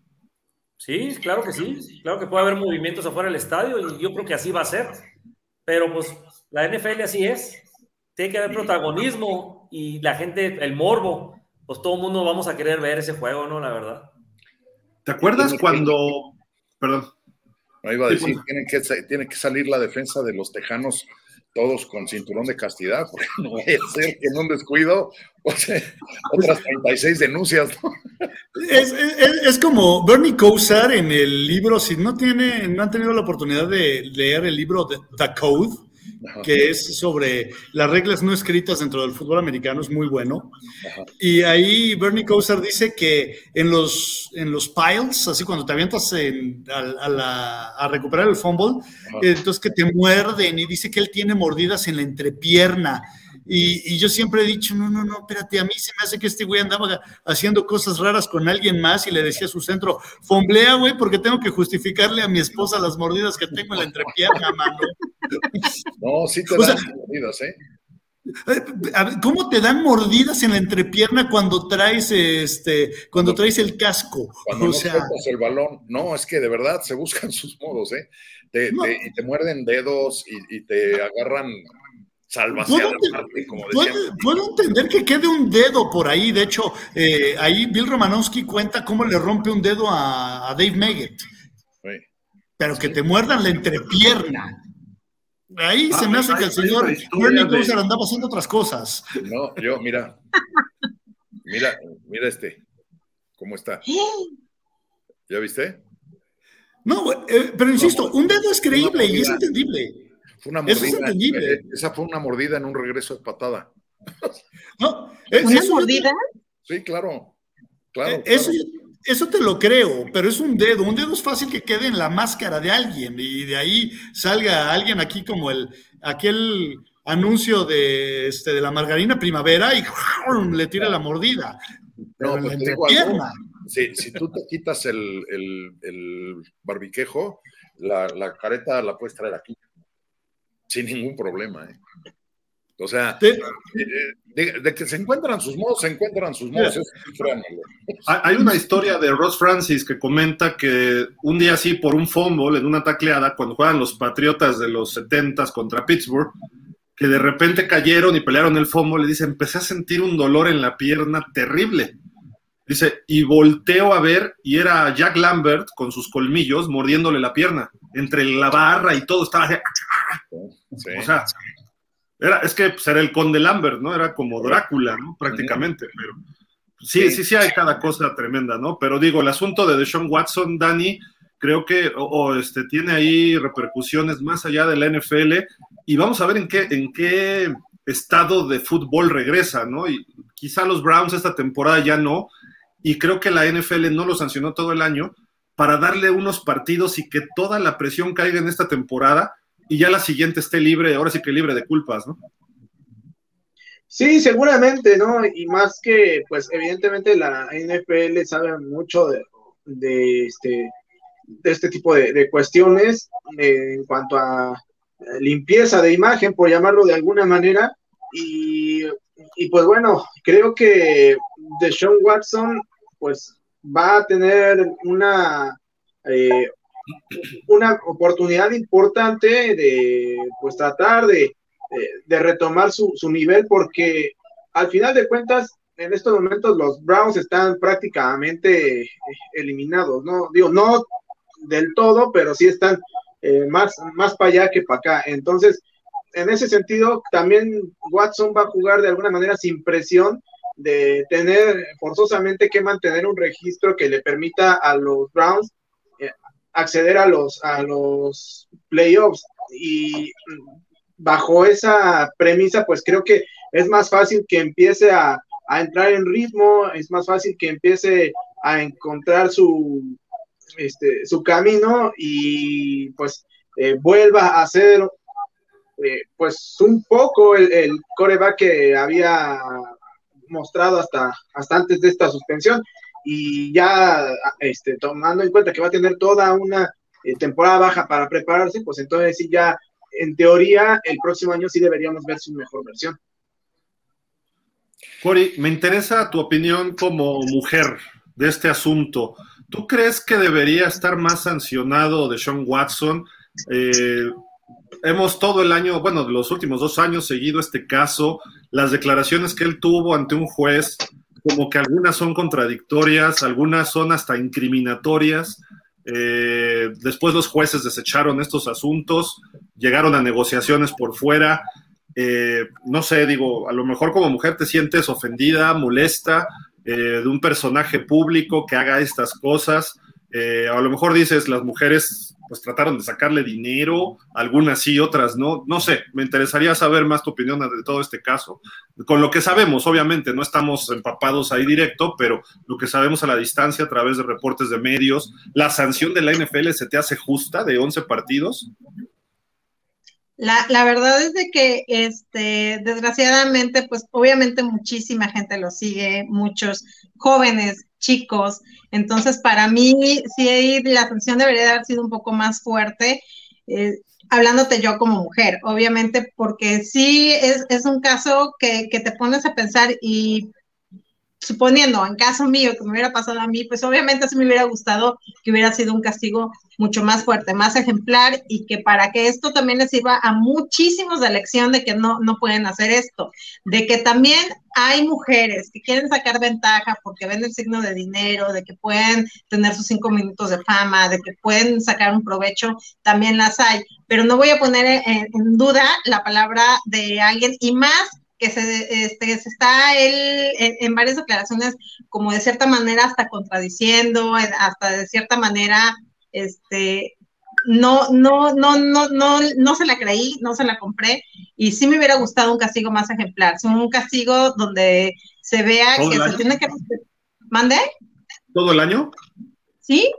Sí, claro que sí. Claro que puede haber movimientos afuera del estadio y yo creo que así va a ser. Pero pues la NFL así es. Tiene que haber protagonismo y la gente, el morbo, pues todo el mundo vamos a querer ver ese juego, ¿no? La verdad. ¿Te acuerdas cuando... Perdón. No iba a Sí, decir, pues. tiene que, tiene que salir la defensa de los tejanos todos con cinturón de castidad, porque no vaya a ser que en un descuido, o sea, otras 36 denuncias, ¿no? Es, es- es como Bernie Kosar en el libro, si no, tiene, no han tenido la oportunidad de leer el libro de The Code, Ajá. que es sobre las reglas no escritas dentro del fútbol americano, es muy bueno. Ajá. Y ahí Bernie Kosar dice que en los, en los piles, así cuando te avientas en- a, a la- a recuperar el fumble, Ajá. eh, entonces que te muerden y dice que él tiene mordidas en la entrepierna. Y, y yo siempre he dicho, no, no, no, espérate, a mí se me hace que este güey andaba haciendo cosas raras con alguien más y le decía a su centro, fomblea, güey, porque tengo que justificarle a mi esposa las mordidas que tengo en la entrepierna, mano. No, sí te O sea- dan mordidas, ¿eh? ¿Cómo te dan mordidas en la entrepierna cuando traes este, cuando traes el casco? Cuando o no el balón. No, es que de verdad se buscan sus modos, ¿eh? Te, y te muerden dedos y, te agarran salvas ¿Puedo, como ¿puedo, entender que quede un dedo por ahí. De hecho, eh, ahí Bill Romanowski cuenta cómo le rompe un dedo a, Dave Meggett. Pero que te muerdan la entrepierna. Ahí se me hace que el señor Bernie Kosar andaba haciendo otras cosas. No, yo, mira. Mira, mira este. ¿Cómo está? ¿Ya viste? No, eh, pero insisto, un dedo es creíble y es entendible. Fue una mordida. Eso es entendible. Eh, esa fue una mordida en un regreso de patada. No, ¿Una mordida? Sí, claro. Claro, eh, eso, eso te lo creo, pero es un dedo. Un dedo es fácil que quede en la máscara de alguien y de ahí salga alguien aquí como el aquel anuncio de, este, de la margarina primavera y le tira la mordida. No, pues si, tú te quitas el, barbiquejo, la, la, careta la puedes traer aquí, sin ningún problema. ¿eh? O sea, eh, de, que se encuentran sus modos, se encuentran sus modos. Hay una historia de Ross Francis que comenta que un día así, por un fumble, en una tacleada, cuando juegan los Patriotas de los 70 contra Pittsburgh, que de repente cayeron y pelearon el fumble, le dice, empecé a sentir un dolor en la pierna terrible. Dice, y volteo a ver, y era Jack Lambert con sus colmillos mordiéndole la pierna, entre la barra y todo, estaba O sea, era, es que pues, era el conde Lambert, ¿no? Era como Drácula, ¿no? Prácticamente, pero sí, sí, sí hay cada cosa tremenda, ¿no? Pero digo, el asunto de Deshaun Watson, Dani, creo que o, este, tiene ahí repercusiones más allá de la NFL y vamos a ver en qué, en qué estado de fútbol regresa, ¿no? Y quizá los Browns esta temporada ya no, y creo que la NFL no lo sancionó todo el año para darle unos partidos y que toda la presión caiga en esta temporada y ya la siguiente esté libre, ahora sí que libre de culpas, ¿no? Sí, seguramente, ¿no? Y más que, pues, evidentemente la NFL sabe mucho de, este, de este tipo de, cuestiones eh, en cuanto a limpieza de imagen, por llamarlo de alguna manera. Y, y pues bueno, creo que Deshaun Watson, pues, va a tener una eh, una oportunidad importante de pues tratar de, retomar su, nivel porque al final de cuentas en estos momentos los Browns están prácticamente eh, eliminados, ¿no? Digo, no del todo, pero sí están eh, más, más para allá que para acá. Entonces, en ese sentido, también Watson va a jugar de alguna manera sin presión de tener forzosamente que mantener un registro que le permita a los Browns acceder a los, a los playoffs. Y bajo esa premisa, pues creo que es más fácil que empiece a, entrar en ritmo, es más fácil que empiece a encontrar su, este, su camino y pues eh, vuelva a ser eh, pues un poco el, el, coreback que había mostrado hasta, hasta antes de esta suspensión y ya este, tomando en cuenta que va a tener toda una eh, temporada baja para prepararse, pues entonces sí ya, en teoría, el próximo año sí deberíamos ver su mejor versión. Cori, me interesa tu opinión como mujer de este asunto. ¿Tú crees que debería estar más sancionado de Sean Watson? Eh, hemos todo el año, bueno, los últimos dos años seguido este caso, las declaraciones que él tuvo ante un juez como que algunas son contradictorias, algunas son hasta incriminatorias. Eh, después los jueces desecharon estos asuntos, llegaron a negociaciones por fuera. Eh, no sé, digo, a lo mejor como mujer te sientes ofendida, molesta eh, de un personaje público que haga estas cosas. a lo mejor dices, las mujeres pues trataron de sacarle dinero, algunas sí, otras no. No sé, me interesaría saber más tu opinión de todo este caso. Con lo que sabemos, obviamente, no estamos empapados ahí directo, pero lo que sabemos a la distancia a través de reportes de medios, ¿la sanción de la NFL se te hace justa de 11 partidos? La, la, verdad es de que, este, desgraciadamente, pues obviamente muchísima gente lo sigue, muchos jóvenes, chicos. Entonces, para mí, sí, la sanción debería haber sido un poco más fuerte. Eh, hablándote yo como mujer, obviamente, porque sí es, es un caso que, que, te pones a pensar y suponiendo, en caso mío, que me hubiera pasado a mí, pues obviamente sí me hubiera gustado que hubiera sido un castigo mucho más fuerte, más ejemplar y que para que esto también les sirva a muchísimos de lección de que no, no pueden hacer esto, de que también hay mujeres que quieren sacar ventaja porque ven el signo de dinero, de que pueden tener sus cinco minutos de fama, de que pueden sacar un provecho, también las hay, pero no voy a poner en, en duda la palabra de alguien y más que se, este, se está él en, varias declaraciones como de cierta manera hasta contradiciendo, hasta de cierta manera, este, no, no, no, no, no, no se la creí, no se la compré, y sí me hubiera gustado un castigo más ejemplar, un castigo donde se vea que se tiene que... ¿Mande? ¿Todo el año? Sí,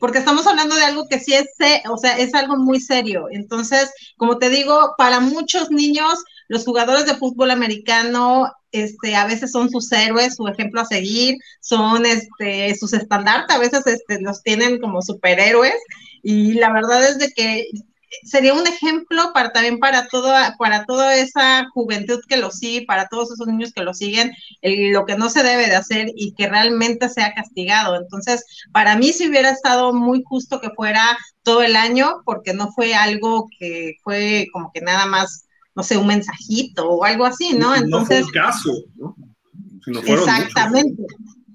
porque estamos hablando de algo que sí es, o sea, es algo muy serio. Entonces, como te digo, para muchos niños los jugadores de fútbol americano este, a veces son sus héroes, su ejemplo a seguir, son este, sus estandartes, a veces este, los tienen como superhéroes y la verdad es de que sería un ejemplo para también para toda para toda esa juventud que lo sigue, para todos esos niños que lo siguen, lo que no se debe de hacer y que realmente sea castigado. Entonces, para mí sí hubiera estado muy justo que fuera todo el año porque no fue algo que fue como que nada más no sé, un mensajito o algo así, ¿no? Entonces, no fue el caso, ¿no? exactamente.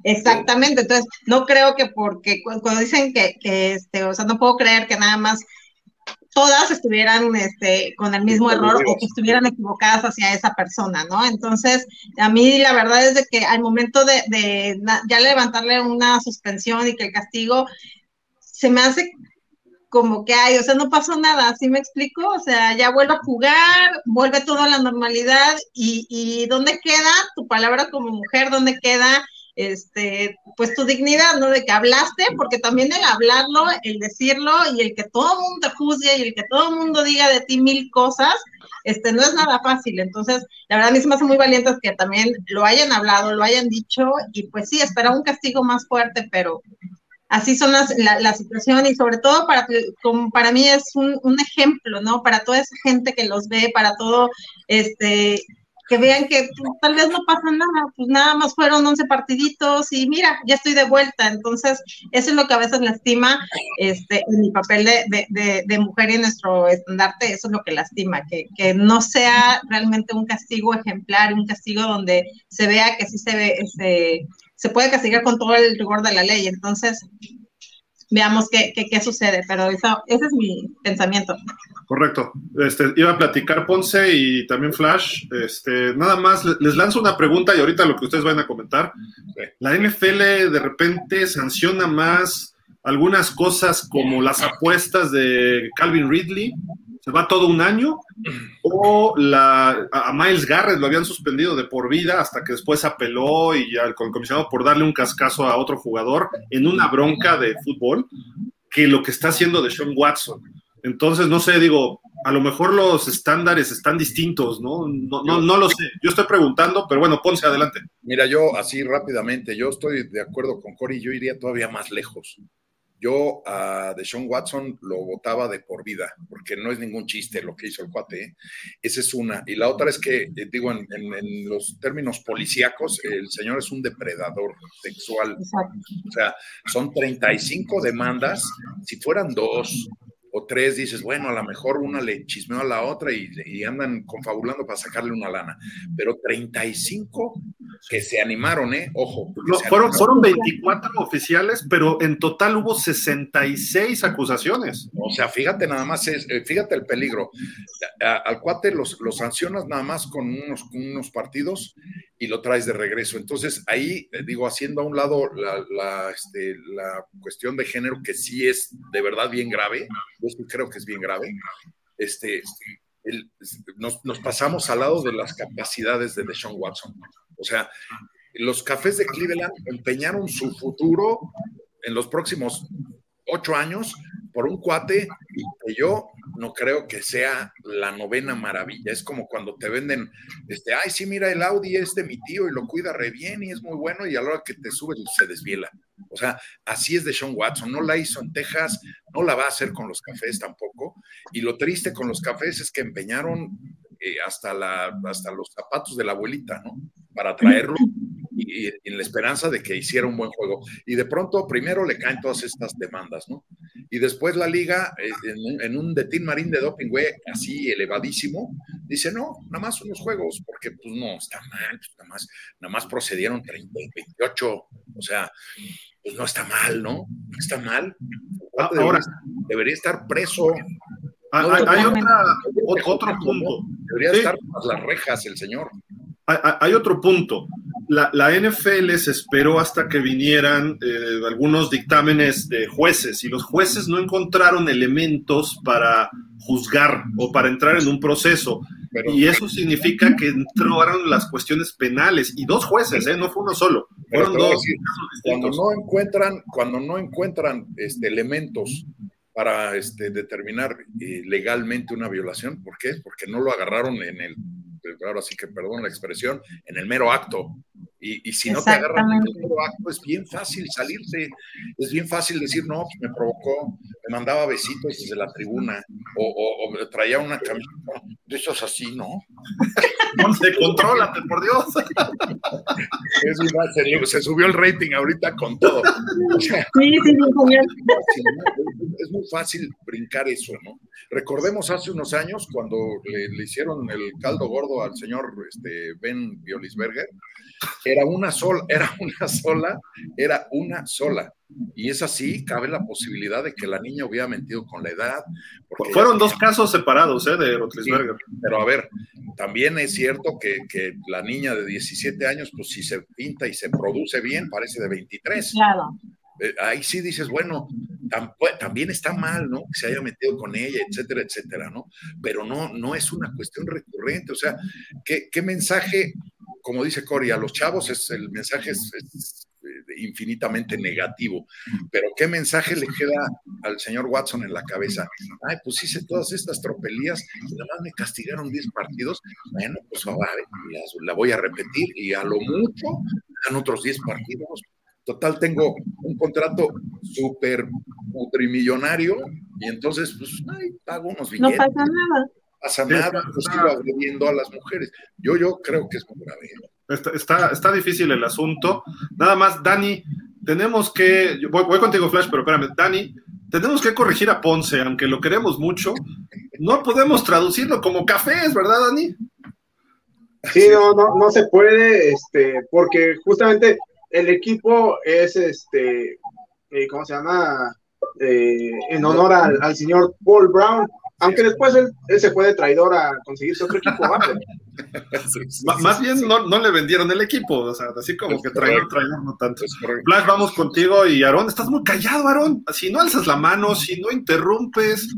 Exactamente, entonces no creo que porque cuando dicen que, que, este, o sea, no puedo creer que nada más todas estuvieran este, con el mismo error o que estuvieran equivocadas hacia esa persona, ¿no? Entonces, a mí la verdad es de que al momento de, de ya levantarle una suspensión y que el castigo se me hace como que hay, o sea, no pasó nada, ¿sí me explico? O sea, ya vuelve a jugar, vuelve todo a la normalidad y, y ¿dónde queda tu palabra como mujer? ¿Dónde queda, este, pues tu dignidad, ¿no? De que hablaste, porque también el hablarlo, el decirlo y el que todo el mundo te juzgue y el que todo el mundo diga de ti mil cosas, este, no es nada fácil. Entonces, la verdad a mí muy valiente que también lo hayan hablado, lo hayan dicho y pues sí, espera un castigo más fuerte, pero así son las, la, situación y sobre todo para, como para mí es un, un, ejemplo, ¿no? Para toda esa gente que los ve, para todo, este, que vean que pues, tal vez no pasa nada, pues nada más fueron 11 partiditos y mira, ya estoy de vuelta. Entonces, eso es lo que a veces lastima este, en mi papel de, de, mujer y en nuestro estandarte, eso es lo que lastima, que, que, no sea realmente un castigo ejemplar, un castigo donde se vea que sí se ve, se, se puede castigar con todo el rigor de la ley. Entonces, veamos qué, qué, qué sucede, pero eso, ese es mi pensamiento. Correcto. Este, iba a platicar Ponce y también Flash. Este, nada más les lanzo una pregunta y ahorita lo que ustedes van a comentar. La NFL de repente sanciona más algunas cosas como las apuestas de Calvin Ridley, va todo un año, o la, a Miles Garrett lo habían suspendido de por vida hasta que después apeló y el comisionado por darle un cascazo a otro jugador en una bronca de fútbol, que lo que está haciendo de Sean Watson. Entonces, no sé, digo, a lo mejor los estándares están distintos, ¿no? No, no, no lo sé. Yo estoy preguntando, pero bueno, ponse adelante. Mira, yo así rápidamente, yo estoy de acuerdo con Cory, yo iría todavía más lejos. Yo a Deshaun Watson lo votaba de por vida, porque no es ningún chiste lo que hizo el cuate. ¿eh? Esa es una. Y la otra es que, eh, digo, en, en, en, los términos policíacos, el señor es un depredador sexual. O sea, son 35 demandas. Si fueran dos, o tres dices, bueno, a lo mejor una le chismeó a la otra y, y, andan confabulando para sacarle una lana. Pero 35 que se animaron, ¿eh? Ojo. No, fueron, fueron 24 oficiales, pero en total hubo 66 acusaciones. O sea, fíjate nada más, es, eh, fíjate el peligro. Al cuate los, los, sancionas nada más con unos, con unos partidos y lo traes de regreso. Entonces, ahí, eh, digo, haciendo a un lado la, la, este, la cuestión de género, que sí es de verdad bien grave, yo creo que es bien grave, este, nos, nos, pasamos al lado de las capacidades de Deshaun Watson. O sea, los cafés de Cleveland empeñaron su futuro en los próximos ocho años por un cuate que yo no creo que sea la novena maravilla. Es como cuando te venden, este, ay, sí, mira, el Audi es de mi tío y lo cuida re bien y es muy bueno y a la hora que te subes se desviela. O sea, así es de Sean Watson. No la hizo en Texas, no la va a hacer con los cafés tampoco. Y lo triste con los cafés es que empeñaron eh, hasta, la, hasta los zapatos de la abuelita, ¿no? Para traerlo y, en la esperanza de que hiciera un buen juego. Y de pronto, primero le caen todas estas demandas, ¿no? Y después la liga, eh, en, un de Team Marín de doping, güey, así elevadísimo, dice, no, nada más unos juegos, porque pues no, está mal, pues, nada, más, nada más procedieron 30, 28, o sea, pues no está mal, ¿no? No está mal. Ah, ahora, debería estar preso Ah, hay, otro punto. Debería estar estar las rejas el señor. Hay, otro punto. La, NFL se esperó hasta que vinieran eh, algunos dictámenes de jueces y los jueces no encontraron elementos para juzgar o para entrar en un proceso. y eso significa que entraron las cuestiones penales y dos jueces, ¿eh? no fue uno solo. Fueron dos. cuando no encuentran, cuando no encuentran este, elementos para este, determinar eh, legalmente una violación. ¿Por qué? Porque no lo agarraron en el, ahora sí que perdón la expresión, en el mero acto. Y, si no te agarran en el mero acto, es bien fácil salirse, es bien fácil decir, no, pues me provocó, me mandaba besitos desde la tribuna, o, o, traía una camiseta de esos así, ¿no? se contrólate, por Dios. se subió el rating ahorita con todo. sí, sí, sí, es muy fácil brincar eso, ¿no? Recordemos hace unos años cuando le, hicieron el caldo gordo al señor este, Ben Biolisberger, era una sola, era una sola, era una sola. Y es así, cabe la posibilidad de que la niña hubiera mentido con la edad. Fueron dos casos separados, ¿eh? De Rotlisberger. pero a ver, también es cierto que, que, la niña de 17 años, pues si se pinta y se produce bien, parece de 23. Claro. Eh, ahí sí dices, bueno, también está mal, ¿no? Que se haya metido con ella, etcétera, etcétera, ¿no? Pero no, no es una cuestión recurrente, o sea, ¿qué, qué mensaje, como dice Cory, a los chavos es, el mensaje es, eh, infinitamente negativo, pero ¿qué mensaje le queda al señor Watson en la cabeza? Ay, pues hice todas estas tropelías y nada más me castigaron 10 partidos, bueno, pues ahora la voy a repetir y a lo mucho dan otros 10 partidos, Total, tengo un contrato súper putrimillonario y entonces, pues, ay, pago unos billetes. No pasa nada. Pasa nada, sigo agrediendo a las mujeres. Yo, yo creo que es muy grave. Está, está, está, difícil el asunto. Nada más, Dani, tenemos que, voy, voy contigo, Flash, pero espérame, Dani, tenemos que corregir a Ponce, aunque lo queremos mucho. No podemos traducirlo como cafés, ¿verdad, Dani? Sí, no, no, no se puede, este, porque justamente el equipo es este, eh, ¿cómo se llama? Eh, en honor al, señor Paul Brown, aunque después él, se fue de traidor a conseguirse otro equipo. Más bien no, no, le vendieron el equipo, o sea, así como que traidor, traidor, no tanto. Flash, vamos contigo y Aarón, estás muy callado, Aarón. Si no alzas la mano, si no interrumpes,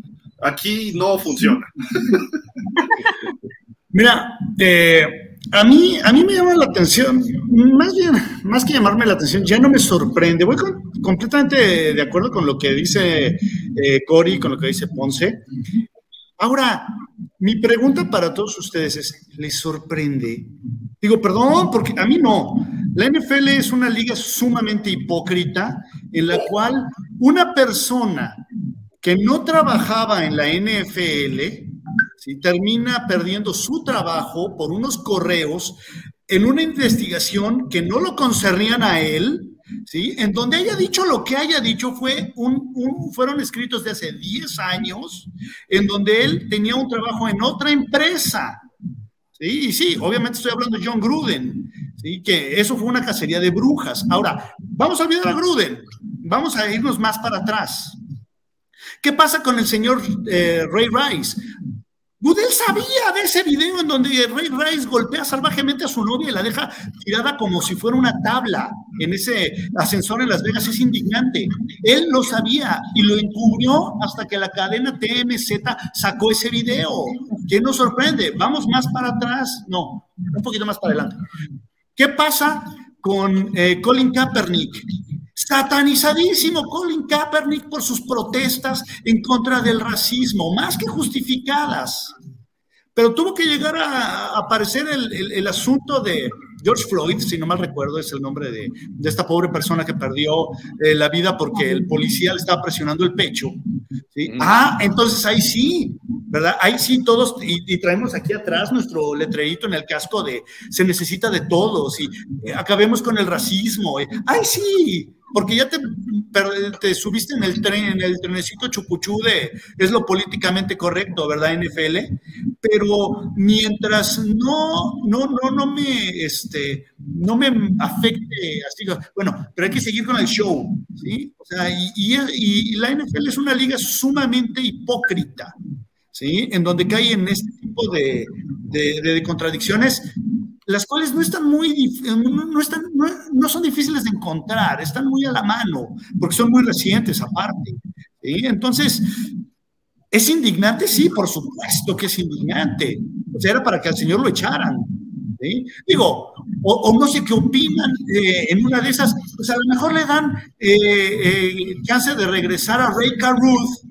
aquí no funciona. Mira, eh, a mí, a mí me llama la atención, más bien, más que llamarme la atención, ya no me sorprende. Voy completamente de acuerdo con lo que dice eh, Cory, con lo que dice Ponce. Ahora, mi pregunta para todos ustedes es, ¿les sorprende? Digo, perdón, porque a mí no. La NFL es una liga sumamente hipócrita en la cual una persona que no trabajaba en la NFL ¿sí? termina perdiendo su trabajo por unos correos en una investigación que no lo concernían a él, ¿sí? En donde haya dicho lo que haya dicho fue un, fueron escritos de hace 10 años, en donde él tenía un trabajo en otra empresa. Sí, y sí, obviamente estoy hablando de John Gruden, que eso fue una cacería de brujas. Ahora, vamos a olvidar a Gruden, vamos a irnos más para atrás. ¿Qué pasa con el señor eh, Ray Rice? Goodell sabía de ese video en donde Ray Rice golpea salvajemente a su novia y la deja tirada como si fuera una tabla en ese ascensor en Las Vegas. Es indignante. Él lo sabía y lo encubrió hasta que la cadena TMZ sacó ese video. ¿Qué nos sorprende? Vamos más para atrás. No, un poquito más para adelante. ¿Qué pasa con eh, Colin Kaepernick? Satanizadísimo Colin Kaepernick por sus protestas en contra del racismo, más que justificadas. Pero tuvo que llegar a, aparecer el, asunto de George Floyd, si no mal recuerdo, es el nombre de, esta pobre persona que perdió eh, la vida porque el policía le estaba presionando el pecho. Mm. Ah, entonces ahí sí, ¿verdad? Ahí sí todos, y, traemos aquí atrás nuestro letrerito en el casco de se necesita de todos y eh, acabemos con el racismo. Eh. Ay, sí, porque ya te, te, subiste en el tren, en el trenecito chucuchú de es lo políticamente correcto, ¿verdad, NFL? Pero mientras no, no, no, no me, este, no me afecte así, bueno, pero hay que seguir con el show, ¿sí? O sea, y, la NFL es una liga sumamente hipócrita, ¿sí? En donde cae en este tipo de, de contradicciones las cuales no están muy, no, están, no, son difíciles de encontrar, están muy a la mano, porque son muy recientes aparte. Entonces, ¿es indignante? Sí, por supuesto que es indignante. O sea, era para que al señor lo echaran. Digo, o, no sé qué opinan eh, en una de esas, pues a lo mejor le dan eh, eh, chance de regresar a Ray Ruth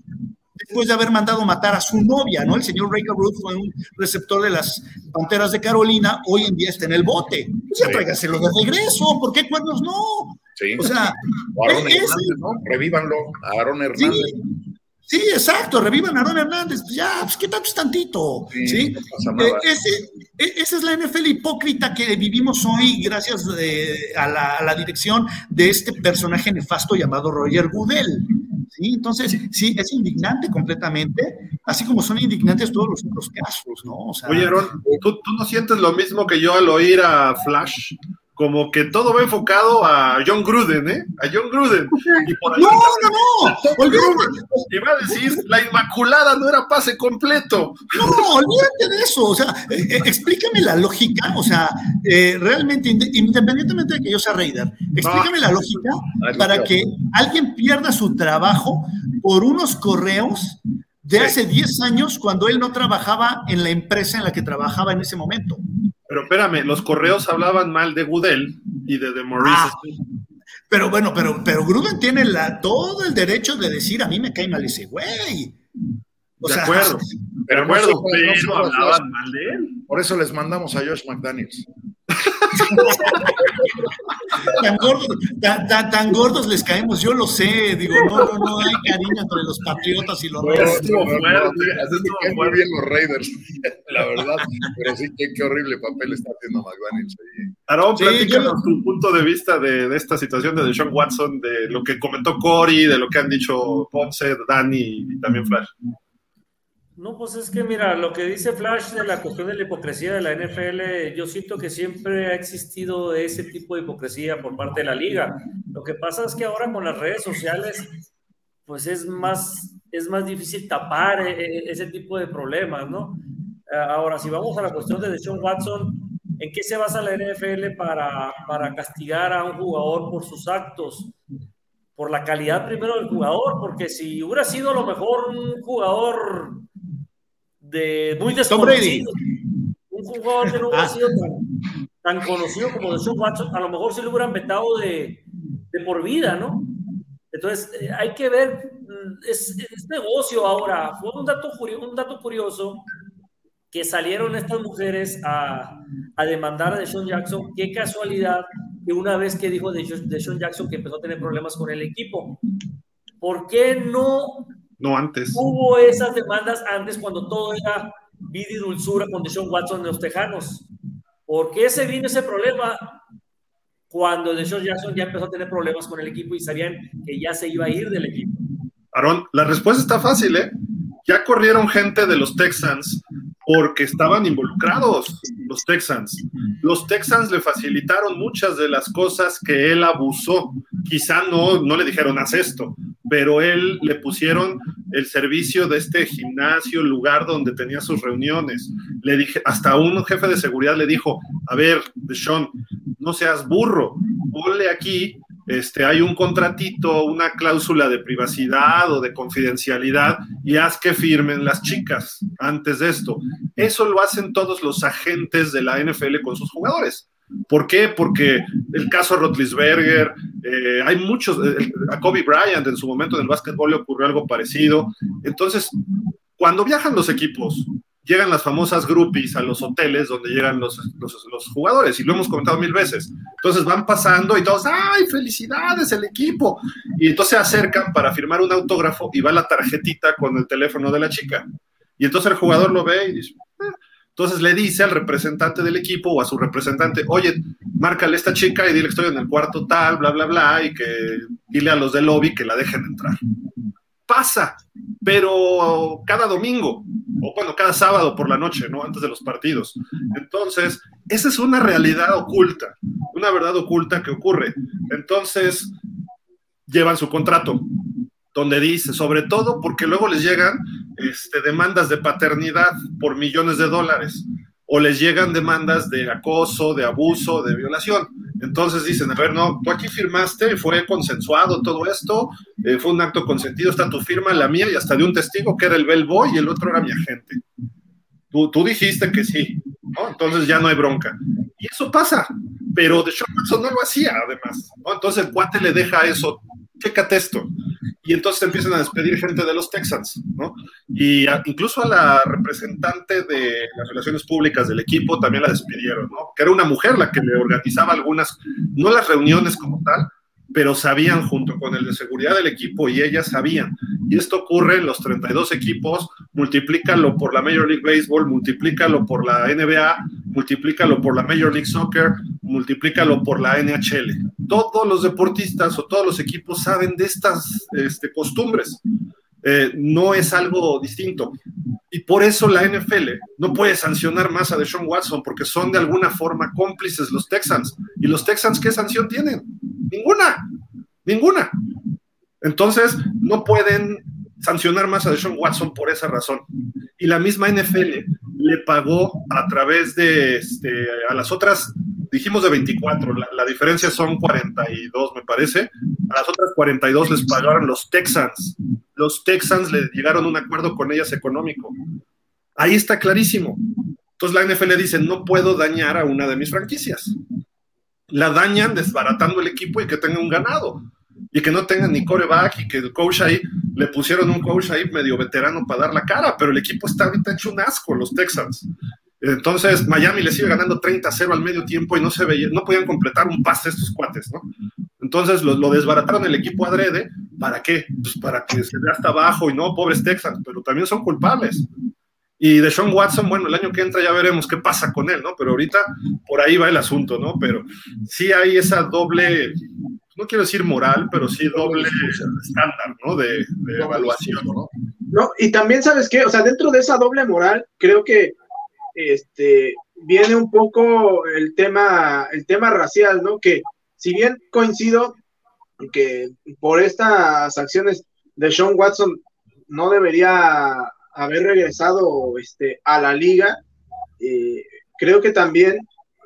después de haber mandado matar a su novia, ¿no? El señor Ray Ruth fue un receptor de las Panteras de Carolina, hoy en día está en el bote. Pues ya tráigaselo de regreso, ¿por qué cuernos no? Sí. O sea, Aaron Hernández, ¿no? Revívanlo, Aaron Hernández. Sí. exacto, revivan a Aaron Hernández, pues ya, pues qué tanto es tantito, ¿sí? Eh, e, esa es la NFL hipócrita que vivimos hoy gracias eh, a, la, a, la, dirección de este personaje nefasto llamado Roger Goodell, ¿sí? Entonces, sí, es indignante completamente, así como son indignantes todos los otros casos, ¿no? Oye, Aaron, ¿tú, ¿tú, no sientes lo mismo que yo al oír a Flash? Como que todo va enfocado a John Gruden, ¿eh? A John Gruden. Y por no, no, no, olvídate. Iba a decir, la Inmaculada no era pase completo. No, olvídate de eso. O sea, eh, eh, explícame la lógica. O sea, eh, realmente, independientemente de que yo sea Raider, explícame la lógica para que alguien pierda su trabajo por unos correos de hace 10 años cuando él no trabajaba en la empresa en la que trabajaba en ese momento. Pero espérame, los correos hablaban mal de Goodell y de The Maurice. Ah, pero bueno, pero, pero Gruden tiene la, todo el derecho de decir a mí me cae mal ese güey. O de acuerdo, pero, acuerdo, pero hablaban mal de él. Por eso les mandamos a Josh McDaniels. Tan, gordos, les caemos, yo lo sé, digo, no, no, no hay cariño entre los patriotas y los Raiders. muy bien los Raiders, la verdad, pero sí, qué, horrible papel está haciendo McDaniels ahí. Aaron, platícanos tu punto de vista de, de, esta situación de Sean Watson, de lo que comentó Cory, de lo que han dicho Ponce, Dani y también Flash. No, pues es que mira, lo que dice Flash de la cuestión de la hipocresía de la NFL, yo siento que siempre ha existido ese tipo de hipocresía por parte de la liga. Lo que pasa es que ahora con las redes sociales, pues es más, es más difícil tapar e, e, ese tipo de problemas, ¿no? Ahora, si vamos a la cuestión de Deshaun Watson, ¿en qué se basa la NFL para, para castigar a un jugador por sus actos? Por la calidad primero del jugador, porque si hubiera sido a lo mejor un jugador de muy desconocido. Un jugador que no hubiera ah. sido tan, conocido como de Watson, a lo mejor se lo hubieran vetado de, de por vida, ¿no? Entonces, eh, hay que ver, mm, es, es, negocio ahora. Fue un dato, un dato curioso que salieron estas mujeres a, a demandar a Deshaun Jackson. Qué casualidad que una vez que dijo Deshaun Jackson que empezó a tener problemas con el equipo. ¿Por qué no no antes. Hubo esas demandas antes cuando todo era vida y dulzura con Deshaun Watson de los Tejanos. ¿Por qué se vino ese problema cuando Deshaun Jackson ya empezó a tener problemas con el equipo y sabían que ya se iba a ir del equipo? Aaron, la respuesta está fácil, ¿eh? Ya corrieron gente de los Texans porque estaban involucrados los Texans. Los Texans le facilitaron muchas de las cosas que él abusó. Quizá no, no le dijeron, haz esto, pero él le pusieron el servicio de este gimnasio, lugar donde tenía sus reuniones. Le dije, hasta un jefe de seguridad le dijo, a ver, Sean, no seas burro, ponle aquí este, hay un contratito, una cláusula de privacidad o de confidencialidad y haz que firmen las chicas antes de esto. Eso lo hacen todos los agentes de la NFL con sus jugadores. ¿Por qué? Porque el caso Rotlisberger, Eh, hay muchos, eh, a Kobe Bryant en su momento en el básquetbol le ocurrió algo parecido. Entonces, cuando viajan los equipos, llegan las famosas groupies a los hoteles donde llegan los, los, jugadores, y lo hemos comentado mil veces. Entonces van pasando y todos, ¡ay, felicidades el equipo! Y entonces se acercan para firmar un autógrafo y va la tarjetita con el teléfono de la chica. Y entonces el jugador lo ve y dice, ah". Entonces le dice al representante del equipo o a su representante, oye, márcale a esta chica y dile que estoy en el cuarto tal, bla, bla, bla, y que dile a los del lobby que la dejen entrar. Pasa, pero cada domingo, o bueno, cada sábado por la noche, ¿no? Antes de los partidos. Entonces, esa es una realidad oculta, una verdad oculta que ocurre. Entonces, llevan su contrato, donde dice, sobre todo porque luego les llegan este, demandas de paternidad por millones de dólares, o les llegan demandas de acoso, de abuso, de violación. Entonces dicen, a ver, no, tú aquí firmaste, fue consensuado todo esto, eh, fue un acto consentido, está tu firma, la mía y hasta de un testigo que era el bellboy y el otro era mi agente. Tú, tú dijiste que sí, ¿no? Entonces ya no hay bronca. Y eso pasa, pero de Watson no lo hacía además, ¿no? Entonces el cuate le deja eso, chécate esto y entonces empiezan a despedir gente de los Texans, ¿no? Y incluso a la representante de las relaciones públicas del equipo también la despidieron, ¿no? Que era una mujer la que le organizaba algunas, no las reuniones como tal, pero sabían junto con el de seguridad del equipo y ellas sabían. Y esto ocurre en los 32 equipos, multiplícalo por la Major League Baseball, multiplícalo por la NBA, multiplícalo por la Major League Soccer, multiplícalo por la NHL. Todos los deportistas o todos los equipos saben de estas este, costumbres. Eh, no es algo distinto. Y por eso la NFL no puede sancionar más a Deshaun Watson, porque son de alguna forma cómplices los Texans. ¿Y los Texans qué sanción tienen? Ninguna, ninguna. Entonces, no pueden sancionar más a Deshaun Watson por esa razón. Y la misma NFL le pagó a través de este, a las otras, dijimos de 24, la, la, diferencia son 42, me parece. A las otras 42 les pagaron los Texans. Los Texans le llegaron a un acuerdo con ellas económico. Ahí está clarísimo. Entonces la NFL dice, no puedo dañar a una de mis franquicias la dañan desbaratando el equipo y que tenga un ganado. Y que no tengan ni coreback y que el coach ahí, le pusieron un coach ahí medio veterano para dar la cara, pero el equipo está ahorita hecho un asco, los Texans. Entonces, Miami le sigue ganando 30-0 al medio tiempo y no se veía, no podían completar un pase estos cuates, ¿no? Entonces lo, lo, desbarataron el equipo adrede. ¿Para qué? Pues para que se vea hasta abajo y no, pobres Texans, pero también son culpables. Y de Sean Watson, bueno, el año que entra ya veremos qué pasa con él, ¿no? Pero ahorita por ahí va el asunto, ¿no? Pero sí hay esa doble, no quiero decir moral, pero sí doble estándar, ¿no? De, evaluación, ¿no? No, y también, ¿sabes qué? O sea, dentro de esa doble moral, creo que este, viene un poco el tema, el tema racial, ¿no? Que si bien coincido que por estas acciones de Sean Watson no debería haber regresado este, a la liga, eh, creo que también,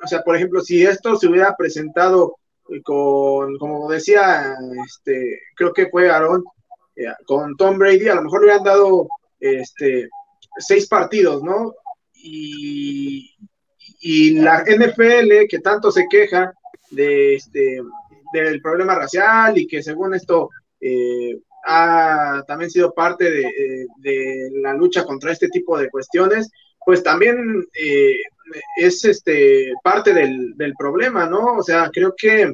o sea, por ejemplo, si esto se hubiera presentado con, como decía, este, creo que fue Aaron, eh, con Tom Brady, a lo mejor le hubieran dado este, seis partidos, ¿no? Y, y la NFL, que tanto se queja de este, del problema racial y que según esto eh, ha también sido parte de, de, la lucha contra este tipo de cuestiones, pues también eh, es este parte del, problema, ¿no? O sea, creo que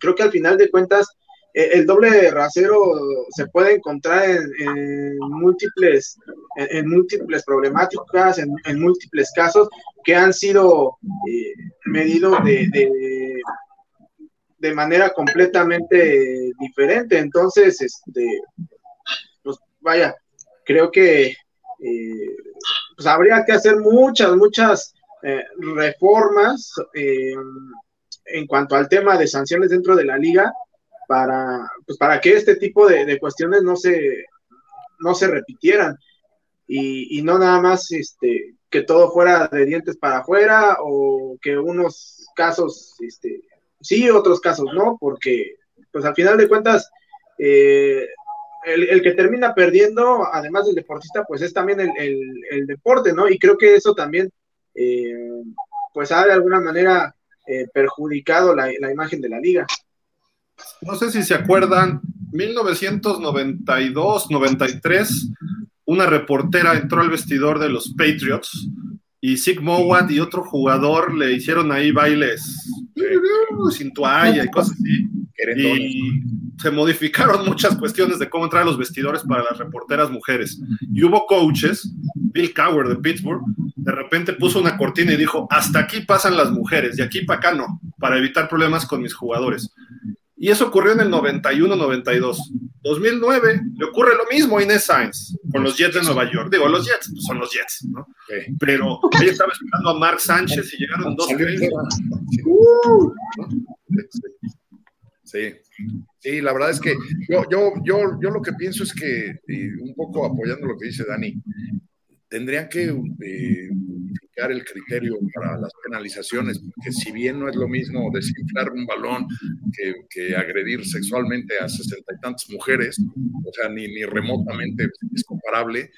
creo que al final de cuentas eh, el doble rasero se puede encontrar en, múltiples en, múltiples problemáticas, en, múltiples casos que han sido eh, medidos de de manera completamente diferente. Entonces, este, pues vaya, creo que eh, pues habría que hacer muchas, muchas eh, reformas eh, en cuanto al tema de sanciones dentro de la liga para, pues para que este tipo de, de cuestiones no se, no se repitieran y, y, no nada más este, que todo fuera de dientes para afuera o que unos casos este, sí, otros casos no, porque pues al final de cuentas, eh, el, que termina perdiendo, además del deportista, pues es también el, deporte, ¿no? Y creo que eso también, eh, pues ha de alguna manera eh, perjudicado la, imagen de la liga. no sé si se acuerdan, 1992-93, una reportera entró al vestidor de los Patriots y Sig Mowat y otro jugador le hicieron ahí bailes sin toalla y cosas así. Y se modificaron muchas cuestiones de cómo entrar a los vestidores para las reporteras mujeres. Y hubo coaches, Bill Cower de Pittsburgh, de repente puso una cortina y dijo, hasta aquí pasan las mujeres, y aquí para acá no, para evitar problemas con mis jugadores. Y eso ocurrió en el 91-92. 2009 le ocurre lo mismo a Inés Sainz con los Jets de Nueva York. Digo, los Jets pues, son los Jets, ¿no? Pero ella estaba esperando a Mark Sánchez y llegaron dos. Uh, sí. Sí, la verdad es que yo, yo, yo, yo lo que pienso es que, un poco apoyando lo que dice Dani, tendrían que eh, el criterio para las penalizaciones, porque si bien no es lo mismo desinflar un balón que, agredir sexualmente a sesenta y tantas mujeres, o sea, ni, remotamente es comparable,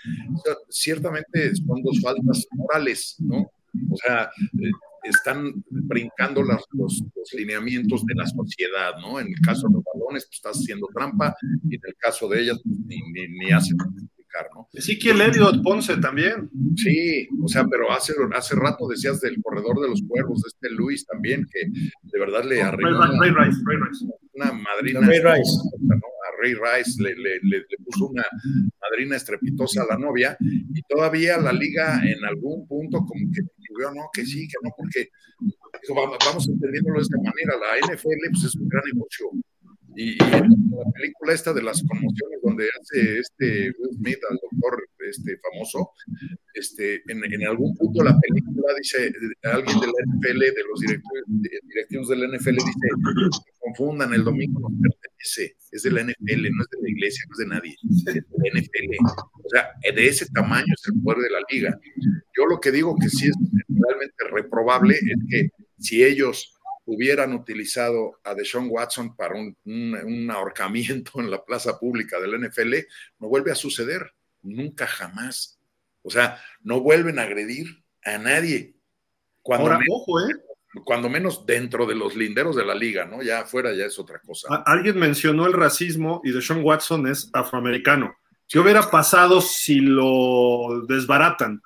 ciertamente son dos faltas morales, ¿no? O sea, eh, están brincando los, los, lineamientos de la sociedad, ¿no? En el caso de los balones, pues estás haciendo trampa, y en el caso de ellas, pues, ni, ni, ni hacen ¿no? Sí, que el Elliot Ponce también. Sí, o sea, pero hace, hace rato decías del corredor de los cuervos, de este Luis también, que de verdad le arregló una, Rice, una madrina. Ray Rice. A Ray Rice le, le, le, puso una madrina estrepitosa a la novia y todavía la liga en algún punto como que dijo, no, que sí, que no, porque vamos entendiéndolo de esta manera, la NFL pues es un gran negocio y, la película esta de las conmociones donde hace este Will Smith al doctor este famoso, este, en, en algún punto de la película dice alguien de la NFL, de los directores, directivos de la NFL, dice, confundan, el domingo nos pertenece, es de la NFL, no es de la iglesia, no es de nadie, es de la NFL. O sea, de ese tamaño es el poder de la liga. Yo lo que digo que sí es realmente reprobable es que si ellos hubieran utilizado a Deshaun Watson para un, ahorcamiento en la plaza pública del NFL, no vuelve a suceder, nunca jamás. O sea, no vuelven a agredir a nadie. Cuando Ahora, ojo, ¿eh? Cuando menos dentro de los linderos de la liga, ¿no? Ya afuera ya es otra cosa. Alguien mencionó el racismo y Deshaun Watson es afroamericano. ¿Qué hubiera pasado si lo desbaratan?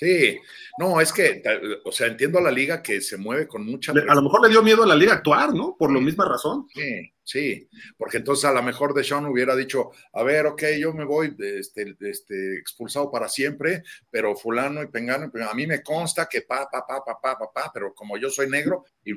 Sí, no, es que, o sea, entiendo a la liga que se mueve con mucha... A lo mejor le dio miedo a la liga actuar, ¿no? Por la misma razón. Sí, sí, porque entonces a lo mejor Deshaun hubiera dicho, a ver, ok, yo me voy este, este, expulsado para siempre, pero fulano y pengano, a mí me consta que pa, pa, pa, pa, pa, pa, pa pero como yo soy negro... Y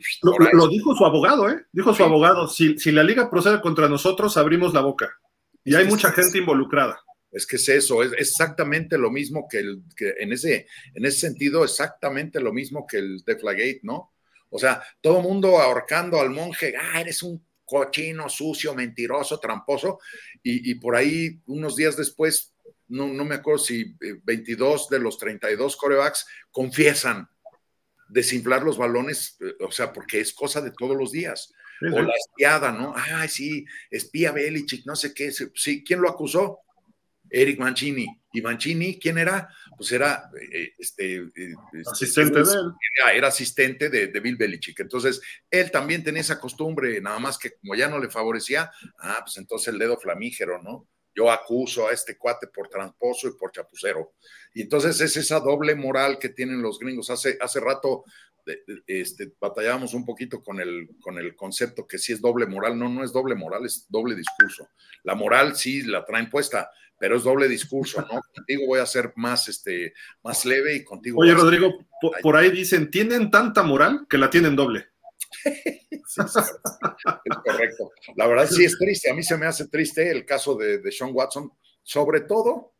lo, dijo su abogado, ¿eh? Dijo su abogado, si, si la liga procede contra nosotros, abrimos la boca. Y hay mucha gente involucrada. Es que es eso, es exactamente lo mismo que el, que en ese, en ese sentido, exactamente lo mismo que el Deflagate, ¿no? O sea, todo mundo ahorcando al monje, ah, eres un cochino, sucio, mentiroso, tramposo, y, por ahí unos días después, no, no, me acuerdo si 22 eh, de los 32 corebacks confiesan desinflar los balones, eh, o sea, porque es cosa de todos los días. O la espiada, ¿no? Ay, sí, espía Belichick, no sé qué. Sí, ¿quién lo acusó? Eric Mancini. ¿Y Mancini quién era? Pues era eh, este, eh, este, asistente de él. Era, asistente de, Bill Belichick. Entonces, él también tenía esa costumbre, nada más que como ya no le favorecía, ah, pues entonces el dedo flamígero, ¿no? Yo acuso a este cuate por tramposo y por chapucero. Y entonces es esa doble moral que tienen los gringos. Hace, hace rato este, batallábamos un poquito con el, con el concepto que sí es doble moral. No, no es doble moral, es doble discurso. La moral sí la traen puesta, pero es doble discurso, ¿no? Contigo voy a ser más, este, más leve y contigo. Oye, Rodrigo, por, ahí dicen, tienen tanta moral que la tienen doble. Es correcto. La verdad sí es triste. A mí se me hace triste el caso de, de Sean Watson, sobre todo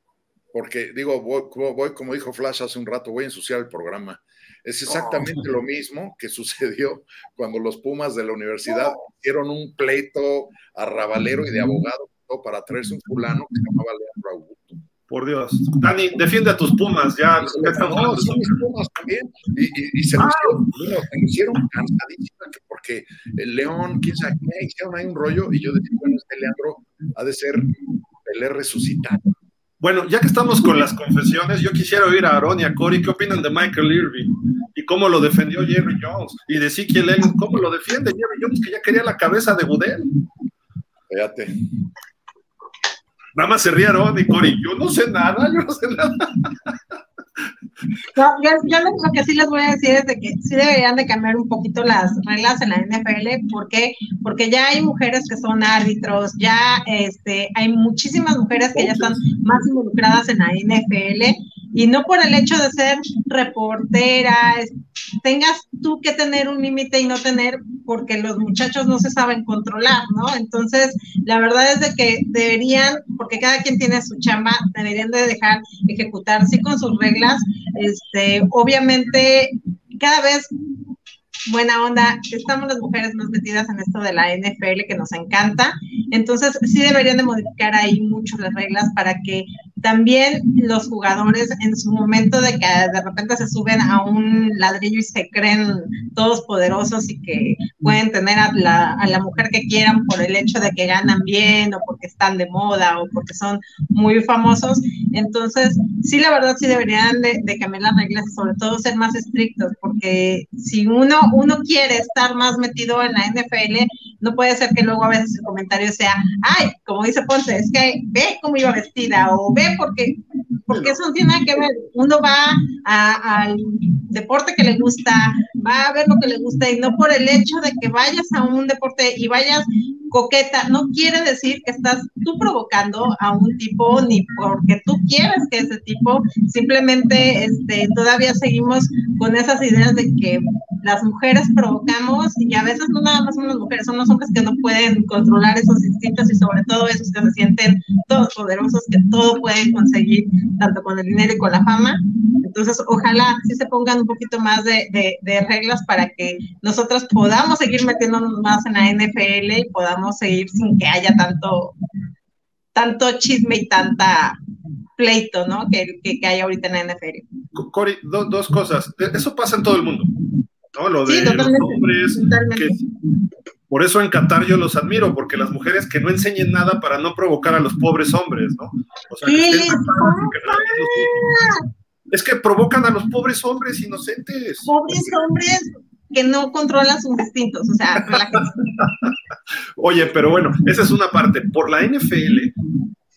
porque, digo, voy, como dijo Flash hace un rato, voy a ensuciar el programa. Es exactamente lo mismo que sucedió cuando los Pumas de la universidad hicieron un pleito arrabalero y de abogado para traerse un fulano que se llamaba Leandro Augusto. Por Dios. Dani, defiende a tus Pumas, ya. No, son mis Pumas también. Y, y, se, lo hicieron, se lo hicieron cansadísima porque el León, quién sabe qué, hicieron ahí un rollo y yo decía, bueno, este Leandro ha de ser Pelé resucitado. Bueno, ya que estamos con las confesiones, yo quisiera oír a Aaron y a Cory qué opinan de Michael Irving y y cómo lo defendió Jerry Jones, y de Ezekiel Elliott, cómo lo defiende Jerry Jones, que ya quería la cabeza de Goodell. Fíjate. Nada más se rieron y Cory, yo no sé nada, yo no sé nada. No, yo, yo lo, que sí les voy a decir es que sí deberían de cambiar un poquito las reglas en la NFL, ¿por qué? Porque ya hay mujeres que son árbitros, ya este, hay muchísimas mujeres que ya están más involucradas en la NFL y no por el hecho de ser reportera, tengas tú que tener un límite y no tener porque los muchachos no se saben controlar, ¿no? Entonces, la verdad es de que deberían, porque cada quien tiene su chamba, deberían de dejar ejecutar, sí, con sus reglas. Este, obviamente, cada vez buena onda, estamos las mujeres más metidas en esto de la NFL que nos encanta. Entonces, sí deberían de modificar ahí mucho las reglas para que también los jugadores en su momento de que de repente se suben a un ladrillo y se creen todos poderosos y que pueden tener a la, a la mujer que quieran por el hecho de que ganan bien o porque están de moda o porque son muy famosos. Entonces, sí, la verdad, sí deberían de, de cambiar las reglas y sobre todo ser más estrictos, porque si uno, uno quiere estar más metido en la NFL, no puede ser que luego a veces el comentario sea, ay, como dice Ponce, es que ve cómo iba vestida o ve porque, porque eso no tiene que ver. Uno va a- al deporte que le gusta, va a ver lo que le gusta y no por el hecho de que vayas a un deporte y vayas coqueta, no quiere decir que estás tú provocando a un tipo ni porque tú quieres que ese tipo, simplemente este, todavía seguimos con esas ideas de que las mujeres provocamos y a veces no nada más son las mujeres, son los hombres que no pueden controlar esos instintos y sobre todo esos que se sienten todos poderosos, que todo pueden conseguir, tanto con el dinero y con la fama. Entonces, ojalá sí se pongan un poquito más de, de, reglas para que nosotros podamos seguir metiéndonos más en la NFL y podamos seguir sin que haya tanto, tanto chisme y tanta pleito, ¿no? Que, que, que hay ahorita en la NFL. Cory, do- dos cosas. E- Eso pasa en todo el mundo. ¿no? Lo de Sí, los hombres, que por eso en Qatar yo los admiro, porque las mujeres que no enseñen nada para no provocar a los pobres hombres, ¿no? O sea, que estén Es que provocan a los pobres hombres inocentes. Pobres hombres que no controlan sus instintos, o sea. Oye, pero bueno, esa es una parte. Por la NFL,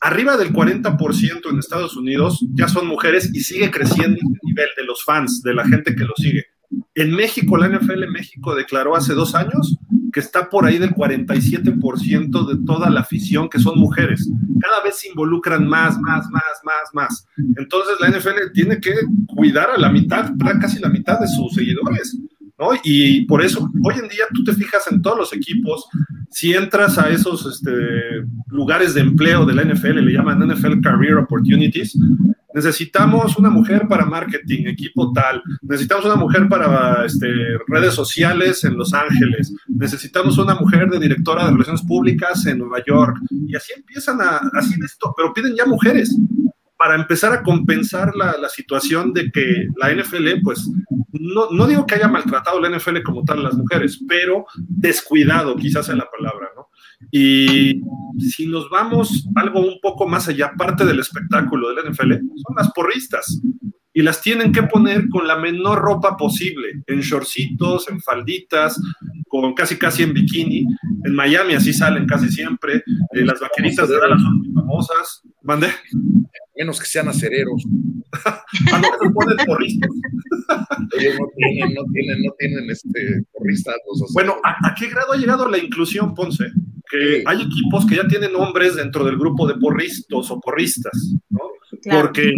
arriba del 40% en Estados Unidos ya son mujeres y sigue creciendo el nivel de los fans, de la gente que lo sigue. En México, la NFL México declaró hace dos años que está por ahí del 47% de toda la afición que son mujeres. Cada vez se involucran más, más, más, más, más. Entonces la NFL tiene que cuidar a la mitad, casi la mitad de sus seguidores. Y por eso, hoy en día tú te fijas en todos los equipos, si entras a esos este, lugares de empleo de la NFL, le llaman NFL Career Opportunities, necesitamos una mujer para marketing, equipo tal, necesitamos una mujer para este, redes sociales en Los Ángeles, necesitamos una mujer de directora de relaciones públicas en Nueva York, y así empiezan a, así esto, pero piden ya mujeres para empezar a compensar la, la, situación de que la NFL, pues, no, no, digo que haya maltratado la NFL como tal a las mujeres, pero descuidado quizás es la palabra, ¿no? Y si nos vamos algo un poco más allá, parte del espectáculo de la NFL, son las porristas. Y las tienen que poner con la menor ropa posible, en shortcitos, en falditas, con casi casi en bikini. En Miami así salen casi siempre. Eh, las vaqueritas de Dallas son muy famosas. ¿Mande? Menos que sean acereros. ah, no, se ponen porristas. Ellos no tienen, no tienen, no tienen este, porristas. Bueno, ¿a, ¿a, qué grado ha llegado la inclusión, Ponce? Que sí. hay equipos que ya tienen hombres dentro del grupo de porristas o porristas, ¿no? Claro. Porque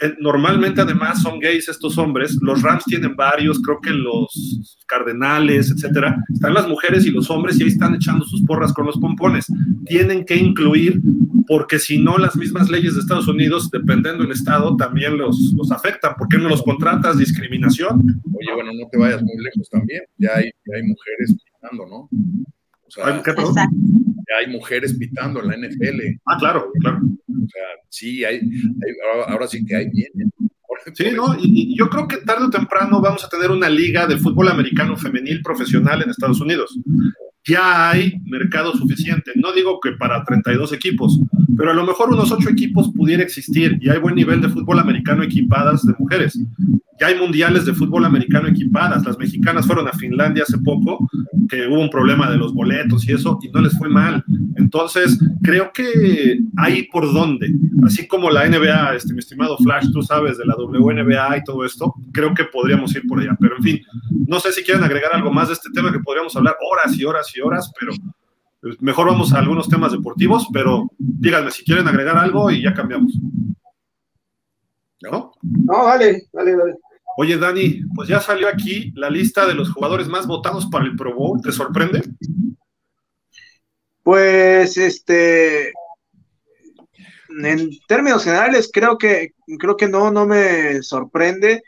eh, normalmente además son gays estos hombres, los Rams tienen varios, creo que los Cardenales, etcétera, están las mujeres y los hombres y ahí están echando sus porras con los pompones. Tienen que incluir, porque si no las mismas leyes de Estados Unidos, dependiendo del estado, también los, los afectan. ¿Por qué no los contratas? Discriminación. Oye, bueno, no te vayas muy lejos también, ya hay, ya hay mujeres ¿no? Sea, ¿Qué, ya hay mujeres pitando en la NFL. Ah, claro, claro. O sea, sí, hay, hay ahora, ahora, sí que hay bien. Sí, ¿no? Y, y, yo creo que tarde o temprano vamos a tener una liga de fútbol americano femenil profesional en Estados Unidos. Ya hay mercado suficiente. No digo que para 32 equipos, pero a lo mejor unos 8 equipos pudiera existir y hay buen nivel de fútbol americano equipadas de mujeres. Ya hay mundiales de fútbol americano equipadas. Las mexicanas fueron a Finlandia hace poco, que hubo un problema de los boletos y eso, y no les fue mal. Entonces, creo que hay por dónde. Así como la NBA, este, mi estimado Flash, tú sabes de la WNBA y todo esto, creo que podríamos ir por allá. Pero en fin, no sé si quieren agregar algo más de este tema que podríamos hablar horas y horas y horas, pero mejor vamos a algunos temas deportivos, pero díganme si quieren agregar algo y ya cambiamos. ¿No? No, dale, dale, dale. Oye, Dani, pues ya salió aquí la lista de los jugadores más votados para el Pro Bowl. ¿Te sorprende? Pues, este, en términos generales, creo que, creo que no, no me sorprende.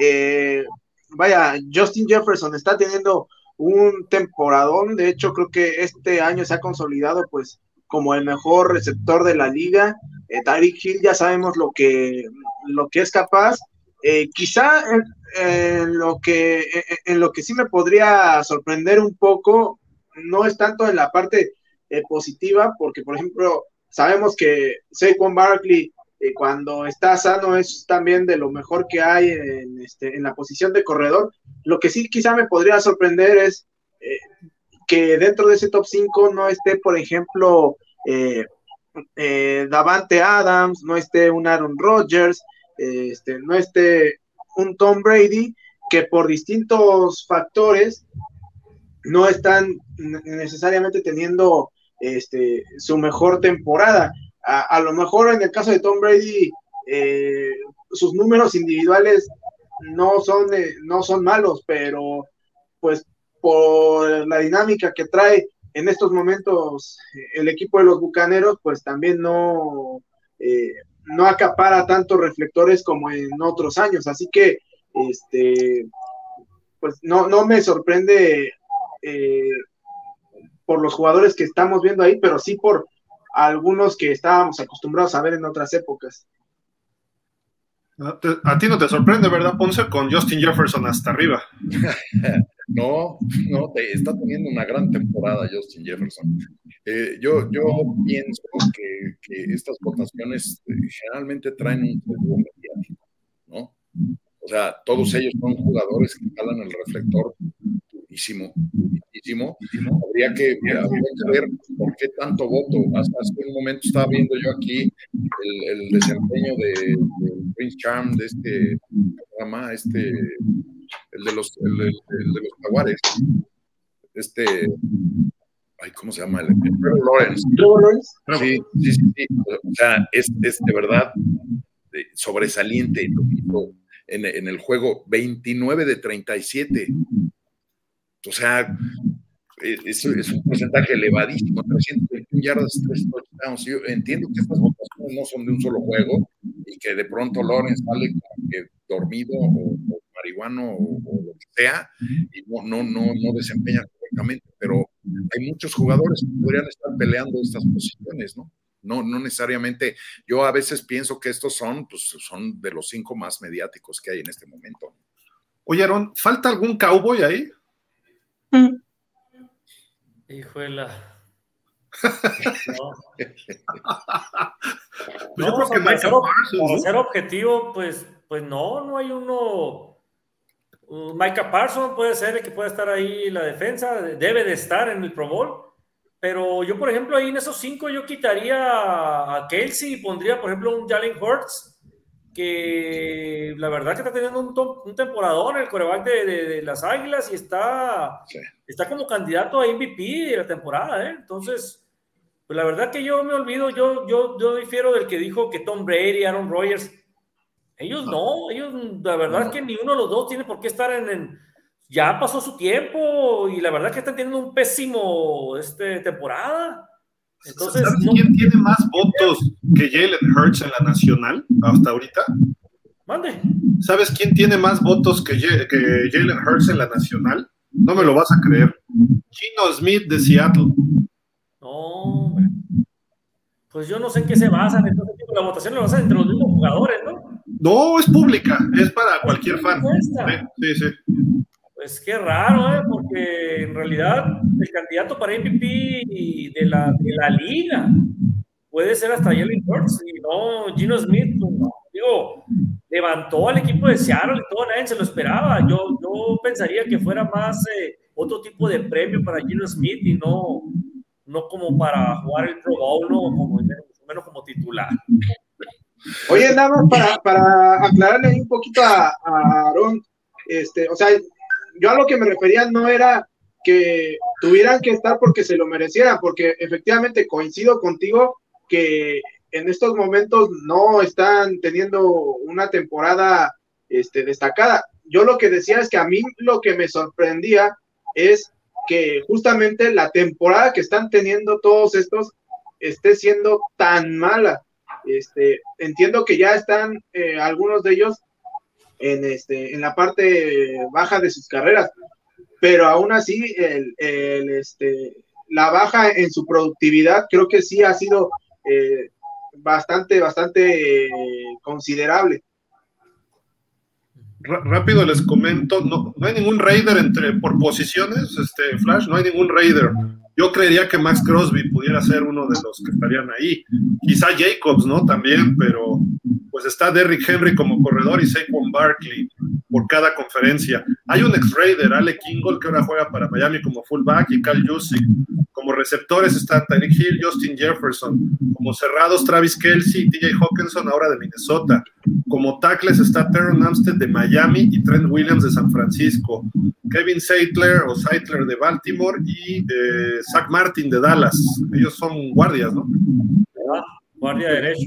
Eh, vaya, Justin Jefferson está teniendo un temporadón. De hecho, creo que este año se ha consolidado, pues, como el mejor receptor de la liga. Eh, Hill ya sabemos lo que, lo que es capaz. Eh, quizá en, lo que, en lo que sí me podría sorprender un poco, no es tanto en la parte eh, positiva, porque por ejemplo, sabemos que Saquon Barkley eh, cuando está sano es también de lo mejor que hay en, este, en la posición de corredor. Lo que sí quizá me podría sorprender es que dentro de ese top 5 no esté, por ejemplo, Davante Adams, no esté un Aaron Rodgers, este, no esté un Tom Brady que por distintos factores no están necesariamente teniendo este, su mejor temporada. A, lo mejor en el caso de Tom Brady, eh, sus números individuales no son, no son malos, pero pues por la dinámica que trae en estos momentos el equipo de los Bucaneros, pues también no, eh, no acapara tantos reflectores como en otros años. Así que, este, pues no, no me sorprende eh, por los jugadores que estamos viendo ahí, pero sí por algunos que estábamos acostumbrados a ver en otras épocas. A ti no te sorprende, ¿verdad, Ponce? Con Justin Jefferson hasta arriba. no, no, te, está teniendo una gran temporada Justin Jefferson. Eh, yo, yo pienso que, estas votaciones eh, generalmente traen un juego mediático, ¿no? O sea, todos ellos son jugadores que jalan el reflector muchísimo, muchísimo. Habría que, ver por qué tanto voto. Hasta hace un momento estaba viendo yo aquí el, desempeño de, Prince Charm, de este programa, este, el de los, el, de los jaguares, este, ay, ¿cómo se llama? El, Lawrence. Sí, sí, sí, O sea, es, es de verdad sobresaliente lo que hizo en, en, el juego 29 de 37. O sea, e, es, es, un porcentaje elevadísimo, 321 yardas, 3 touchdowns. Yo entiendo que estas votaciones no son de un solo juego y que de pronto Lawrence sale como dormido o, marihuano o, lo que sea y no, no, no, no desempeña correctamente, pero hay muchos jugadores que podrían estar peleando estas posiciones, ¿no? No, no necesariamente, yo a veces pienso que estos son, pues, son de los cinco más mediáticos que hay en este momento. Oye, Aaron, ¿falta algún cowboy ahí? Hijuela. no. pues yo creo que Micah Parsons. ser objetivo, pues, pues no, no hay uno. Uh, Micah Parsons puede ser el que puede estar ahí en la defensa, debe de estar en el Pro Bowl. Pero yo, por ejemplo, ahí en esos cinco yo quitaría a Kelsey y pondría, por ejemplo, un Jalen Hurts que la verdad que está teniendo un, un temporadón el coreback de, las Águilas y está, está como candidato a MVP de la temporada, ¿eh? Entonces, pues la verdad que yo me olvido, yo, yo, yo difiero del que dijo que Tom Brady, Aaron Rodgers, ellos no, ellos la verdad es que ni uno de los dos tiene por qué estar en, ya pasó su tiempo y la verdad que están teniendo un pésimo este, temporada. Entonces, ¿Sabes quién tiene más votos que Jalen Hurts en la nacional hasta ahorita? Mande. ¿Sabes quién tiene más votos que, que Jalen Hurts en la nacional? No me lo vas a creer. Gino Smith de Seattle. No, pues yo no sé en qué se basan. Entonces, la votación la basan entre los mismos jugadores, ¿no? No, es pública, es para cualquier fan. Sí, sí, Pues qué raro, ¿eh? Porque en realidad el candidato para MVP de la, de la liga puede ser hasta Jalen Hurts y no Gino Smith. Pues, no. Digo, levantó al equipo de Seattle y todo, nadie se lo esperaba. Yo, yo pensaría que fuera más eh, otro tipo de premio para Gino Smith y no, no como para jugar el Pro Bowl, ¿no? como, menos como titular. Oye, nada más para, para aclararle un poquito a, a este, o sea, yo a lo que me refería no era que tuvieran que estar porque se lo merecieran, porque efectivamente coincido contigo que en estos momentos no están teniendo una temporada este, destacada. Yo lo que decía es que a mí lo que me sorprendía es que justamente la temporada que están teniendo todos estos esté siendo tan mala. Este, entiendo que ya están eh, algunos de ellos en, este, en la parte baja de sus carreras, pero aún así el, este, la baja en su productividad creo que sí ha sido eh, bastante, bastante considerable. Rápido les comento, no, no hay ningún Raider entre por posiciones, este Flash, no hay ningún Raider. Yo creería que Max Crosby pudiera ser uno de los que estarían ahí. Quizá Jacobs, ¿no? También, pero pues está Derrick Henry como corredor y Saquon Barkley por cada conferencia. Hay un ex-Raider, Ale Kingle, que ahora juega para Miami como fullback y Cal Jusic. Como receptores están Tyreek Hill, Justin Jefferson. Como cerrados, Travis Kelsey y TJ Hawkinson, ahora de Minnesota. Como tackles está Teron Amstead de Miami y Trent Williams de San Francisco. Kevin Seidler o Seidler de Baltimore y eh, Zach Martin de Dallas. Ellos son guardias, ¿no? Guardia derecho.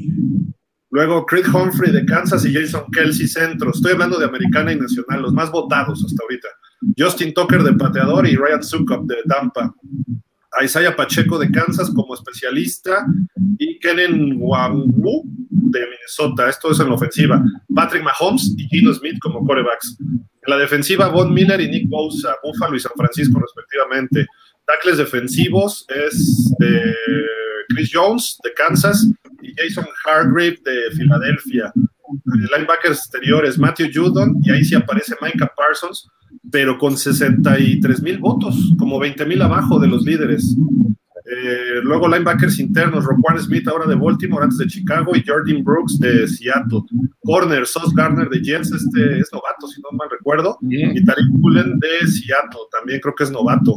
Luego Creed Humphrey de Kansas y Jason Kelsey centro. Estoy hablando de americana y nacional, los más votados hasta ahorita. Justin Tucker de pateador y Ryan Sukop de Tampa. Isaiah Pacheco de Kansas como especialista y Kenen Wamu de Minnesota. Esto es en la ofensiva. Patrick Mahomes y Gino Smith como corebacks. En la defensiva, Von Miller y Nick Bosa, Buffalo y San Francisco respectivamente. Tackles defensivos es de Chris Jones de Kansas y Jason Hargrave de Filadelfia. Linebackers exteriores, Matthew Judon, y ahí sí aparece Micah Parsons, pero con 63 mil votos, como 20 mil abajo de los líderes. Eh, luego linebackers internos, Roquan Smith ahora de Baltimore, antes de Chicago, y Jordan Brooks de Seattle. Corner, Sos Garner de Jets, este es novato, si no mal recuerdo. Y Tariq Cullen de Seattle, también creo que es novato.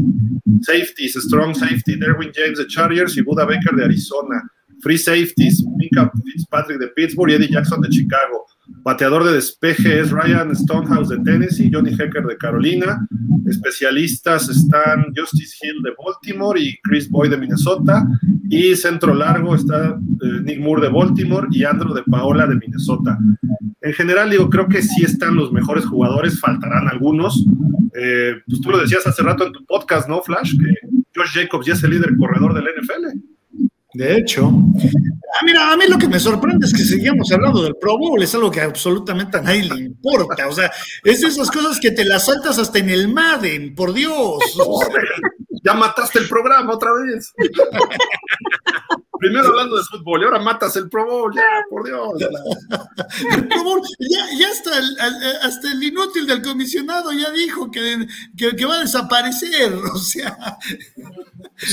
Safeties, Strong Safety, Derwin James de Chargers y Buda Baker de Arizona. Free Safeties, Minka Fitzpatrick de Pittsburgh y Eddie Jackson de Chicago. Bateador de despeje es Ryan Stonehouse de Tennessee, Johnny Hecker de Carolina. Especialistas están Justice Hill de Baltimore y Chris Boyd de Minnesota. Y centro largo está eh, Nick Moore de Baltimore y Andrew de Paola de Minnesota. En general, digo, creo que sí están los mejores jugadores, faltarán algunos. Eh, pues tú lo decías hace rato en tu podcast, ¿no, Flash? Que Josh Jacobs ya es el líder corredor del NFL. De hecho, ah, mira, a mí lo que me sorprende es que seguimos hablando del Pro Bowl, es algo que absolutamente a nadie le importa. O sea, es de esas cosas que te las saltas hasta en el Madden, por Dios. ya mataste el programa otra vez. Primero hablando de fútbol y ahora matas el Pro Bowl, ya, por Dios. El Pro Bowl, ya, ya hasta, el, hasta el inútil del comisionado ya dijo que, que, va a desaparecer. O sea,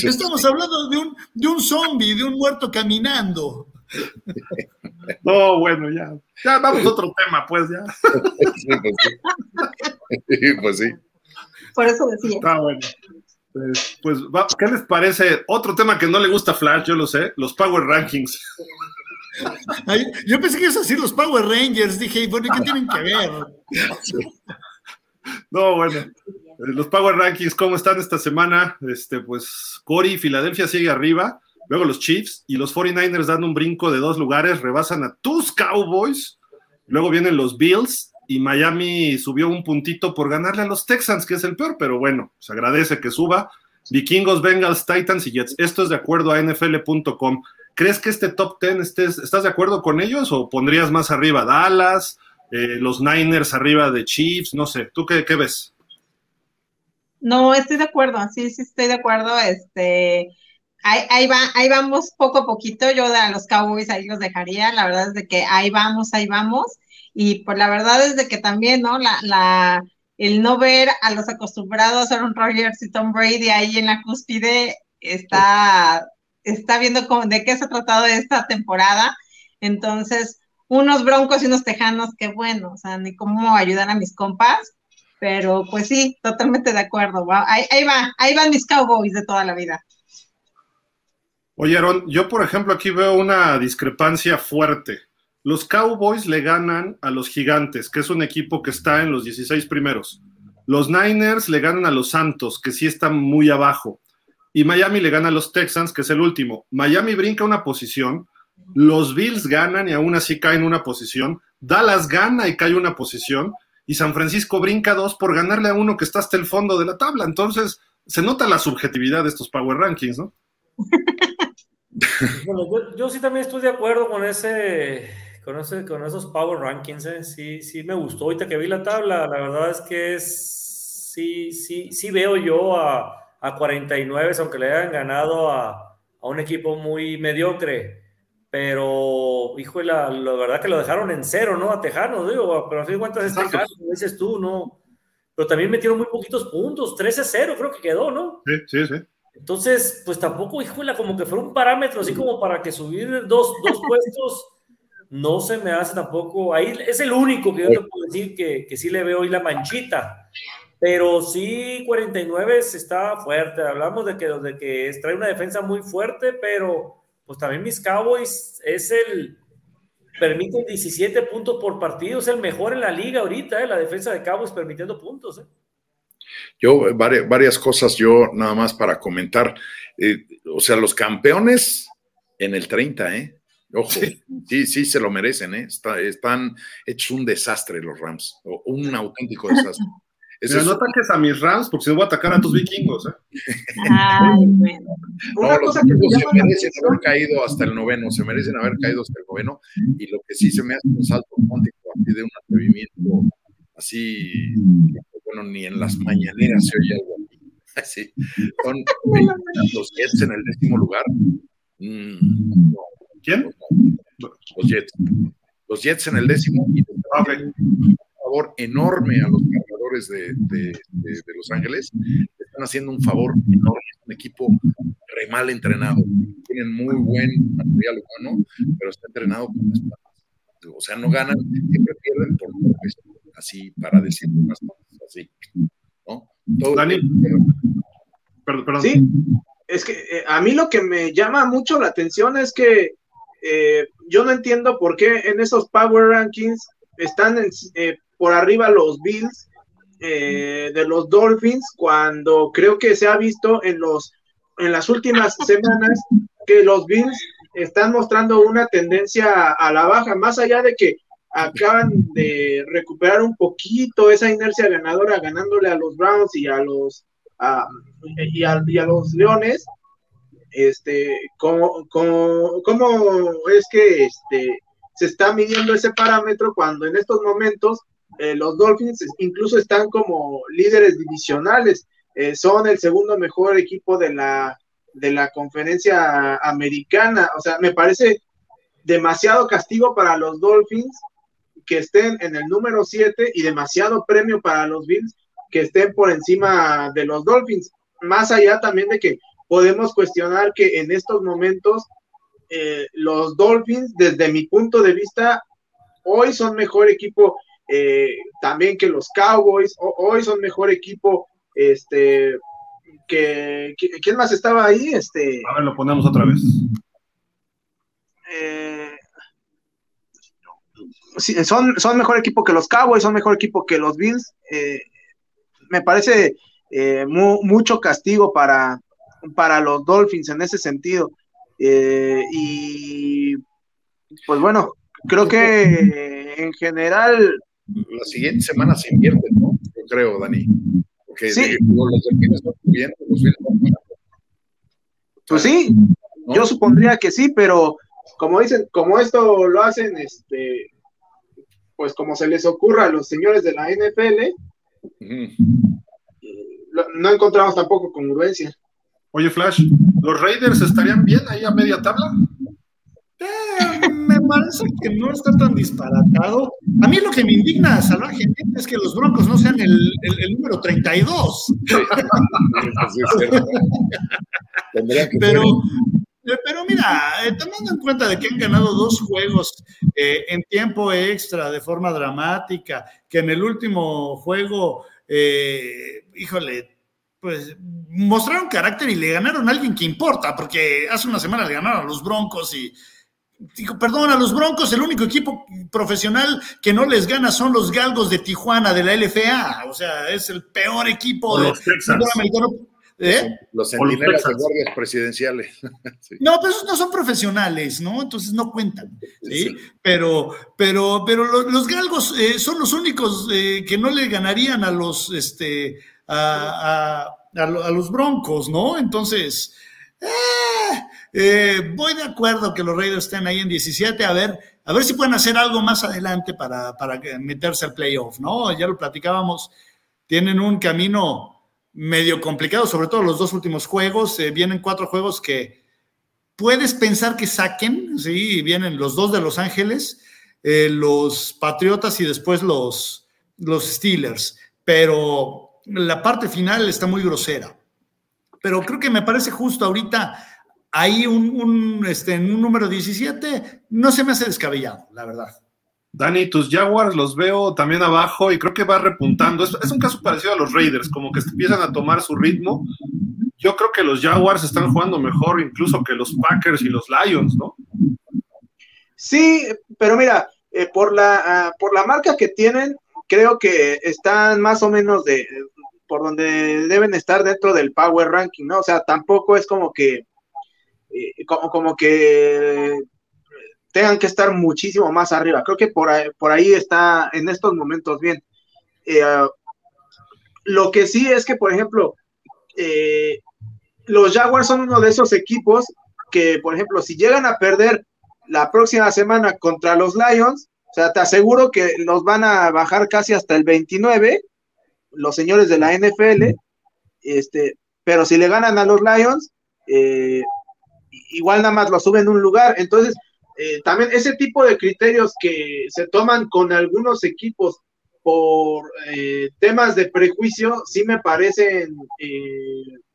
estamos hablando de un, de un zombie, de un muerto caminando. No, bueno, ya. Ya vamos a otro tema, pues ya. Sí, pues sí. pues sí. Por eso decía. Está bueno. Pues, pues ¿qué les parece? Otro tema que no le gusta a Flash, yo lo sé, los Power Rankings. yo pensé que ibas a decir los Power Rangers, dije, bueno, ¿qué tienen que ver? No, bueno, eh, los Power Rankings, ¿cómo están esta semana? Este, pues Cory, Filadelfia sigue arriba, luego los Chiefs y los 49ers dan un brinco de dos lugares, rebasan a tus Cowboys, luego vienen los Bills y Miami subió un puntito por ganarle a los Texans, que es el peor, pero bueno, se agradece que suba. Vikingos, Bengals, Titans y Jets. Esto es de acuerdo a nfl.com. ¿Crees que este top 10 estés, estás de acuerdo con ellos o pondrías más arriba Dallas, eh, los Niners arriba de Chiefs? No sé, ¿tú qué, ves? No, estoy de acuerdo, sí, sí estoy de acuerdo. Este, ahí, ahí, va, ahí vamos poco a poquito. Yo a los Cowboys ahí los dejaría. La verdad es de que ahí vamos, ahí vamos. Y pues la verdad es de que también, ¿no? La, la, el no ver a los acostumbrados Aaron Rodgers y Tom Brady ahí en la cúspide está, está viendo cómo, de qué se ha tratado esta temporada. Entonces, unos broncos y unos tejanos, qué bueno, o sea, ni cómo ayudar a mis compas, pero pues sí, totalmente de acuerdo. Ahí, ahí va, ahí van mis cowboys de toda la vida. Oye, Aaron, yo por ejemplo aquí veo una discrepancia fuerte. Los Cowboys le ganan a los Gigantes, que es un equipo que está en los 16 primeros. Los Niners le ganan a los Santos, que sí están muy abajo. Y Miami le gana a los Texans, que es el último. Miami brinca una posición, los Bills ganan y aún así caen una posición. Dallas gana y cae una posición. Y San Francisco brinca dos por ganarle a uno que está hasta el fondo de la tabla. Entonces, se nota la subjetividad de estos Power Rankings, ¿no? Bueno, yo, sí también estoy de acuerdo con ese, con con esos Power Rankings, ¿eh? sí, sí me gustó. Ahorita que vi la tabla, la verdad es que es, sí, sí, sí veo yo a, a 49, aunque le hayan ganado a, a un equipo muy mediocre. Pero, hijo, la, la, verdad que lo dejaron en cero, ¿no? A Tejano, digo, pero a fin de cuentas es Tejano, dices tú, ¿no? Pero también metieron muy poquitos puntos, 13-0 creo que quedó, ¿no? Sí, sí, sí. Entonces, pues tampoco, híjole, como que fue un parámetro así como para que subir dos, dos puestos no se me hace tampoco. Ahí es el único que yo te puedo decir que, que sí le veo hoy la manchita. Pero sí, 49 está fuerte. Hablamos de que, de que trae una defensa muy fuerte, pero pues también mis Cowboys es el. Permite 17 puntos por partido, es el mejor en la liga ahorita, ¿eh? la defensa de Cowboys permitiendo puntos. ¿eh? Yo, varias, cosas yo nada más para comentar. Eh, o sea, los campeones en el 30, ¿eh? Ojo, sí, sí, se lo merecen, ¿eh? están hechos un desastre los Rams, un auténtico desastre. Pero no ataques a mis Rams porque se voy a atacar a tus vikingos, ¿eh? Ay, bueno. No, los vikingos se merecen haber caído hasta el noveno, se merecen haber caído hasta el noveno, y lo que sí se me hace un salto cuántico así de un atrevimiento así bueno, ni en las mañaneras se oye algo así. Son los Jets en el décimo lugar. Mm, ¿Quién? Los Jets. Los Jets en el décimo y un favor enorme a los cargadores de, de, de, Los Ángeles. están haciendo un favor enorme. Es un equipo re mal entrenado. Tienen muy buen material humano, pero está entrenado con las O sea, no ganan, siempre pierden por así para decir unas cosas así. ¿no? Dani, perdón, perdón. Sí, es que eh, a mí lo que me llama mucho la atención es que eh, yo no entiendo por qué en esos Power Rankings están eh, por arriba los Bills de los Dolphins cuando creo que se ha visto en los en las últimas semanas que los Bills están mostrando una tendencia a la baja, más allá de que acaban de recuperar un poquito esa inercia ganadora ganándole a los Browns y a los y, a, los Leones este cómo, es que este se está midiendo ese parámetro cuando en estos momentos eh, los Dolphins incluso están como líderes divisionales eh, son el segundo mejor equipo de la de la conferencia americana o sea me parece demasiado castigo para los Dolphins que estén en el número 7 y demasiado premio para los Bills que estén por encima de los Dolphins. Más allá también de que podemos cuestionar que en estos momentos eh, los Dolphins, desde mi punto de vista, hoy son mejor equipo eh, también que los Cowboys, hoy son mejor equipo, este, que, ¿quién más estaba ahí? Este, a ver, lo ponemos otra vez. Eh, son, son mejor equipo que los Cowboys, son mejor equipo que los Bills. Me parece mucho castigo para, para los Dolphins en ese sentido. Eh, y pues bueno, creo que en general. La siguiente semana se invierte, ¿no? Yo creo, Dani. Porque sí. los Delfines están subiendo, los Pues sí, yo supondría que sí, pero como dicen, como esto lo hacen este pues como se les ocurra a los señores de la NFL, no encontramos tampoco congruencia. Oye, Flash, ¿los Raiders estarían bien ahí a media tabla? Eh, me parece que no está tan disparatado. A mí lo que me indigna salvajemente es que los Broncos no sean el, el, número 32. Pero, pero mira, eh, tomando en cuenta de que han ganado dos juegos eh, en tiempo extra, de forma dramática, que en el último juego, eh, híjole, pues mostraron carácter y le ganaron a alguien que importa, porque hace una semana le ganaron a los Broncos y digo, perdón, a los Broncos el único equipo profesional que no les gana son los Galgos de Tijuana de la LFA, o sea, es el peor equipo de fútbol americano ¿Eh? Los centinelas de guardias presidenciales. No, pero esos no son profesionales, ¿no? Entonces no cuentan, ¿sí? Pero, pero, pero los, galgos eh, son los únicos eh, que no le ganarían a los, este, a, los broncos, ¿no? Entonces, voy de acuerdo que los Raiders estén ahí en 17, a ver, a ver si pueden hacer algo más adelante para, para meterse al playoff, ¿no? Ya lo platicábamos, tienen un camino medio complicado, sobre todo los dos últimos juegos. Eh, vienen cuatro juegos que puedes pensar que saquen, sí, vienen los dos de Los Ángeles, eh, los Patriotas y después los, los Steelers, pero la parte final está muy grosera. Pero creo que me parece justo ahorita ahí un, este, en un número 17, no se me hace descabellado, la verdad. Dani, tus Jaguars los veo también abajo y creo que va repuntando. Es, un caso parecido a los Raiders, como que empiezan a tomar su ritmo. Yo creo que los Jaguars están jugando mejor incluso que los Packers y los Lions, ¿no? Sí, pero mira, eh, por, la, ah, por la marca que tienen, creo que están más o menos de por donde deben estar dentro del Power Ranking, ¿no? O sea, tampoco es como que eh, como, como que tengan que estar muchísimo más arriba. Creo que por ahí, por ahí está en estos momentos bien. Eh, lo que sí es que, por ejemplo, eh, los Jaguars son uno de esos equipos que, por ejemplo, si llegan a perder la próxima semana contra los Lions, o sea, te aseguro que los van a bajar casi hasta el 29, los señores de la NFL, este, pero si le ganan a los Lions, eh, igual nada más lo suben un lugar. Entonces, eh, también ese tipo de criterios que se toman con algunos equipos por eh, temas de prejuicio, sí me parecen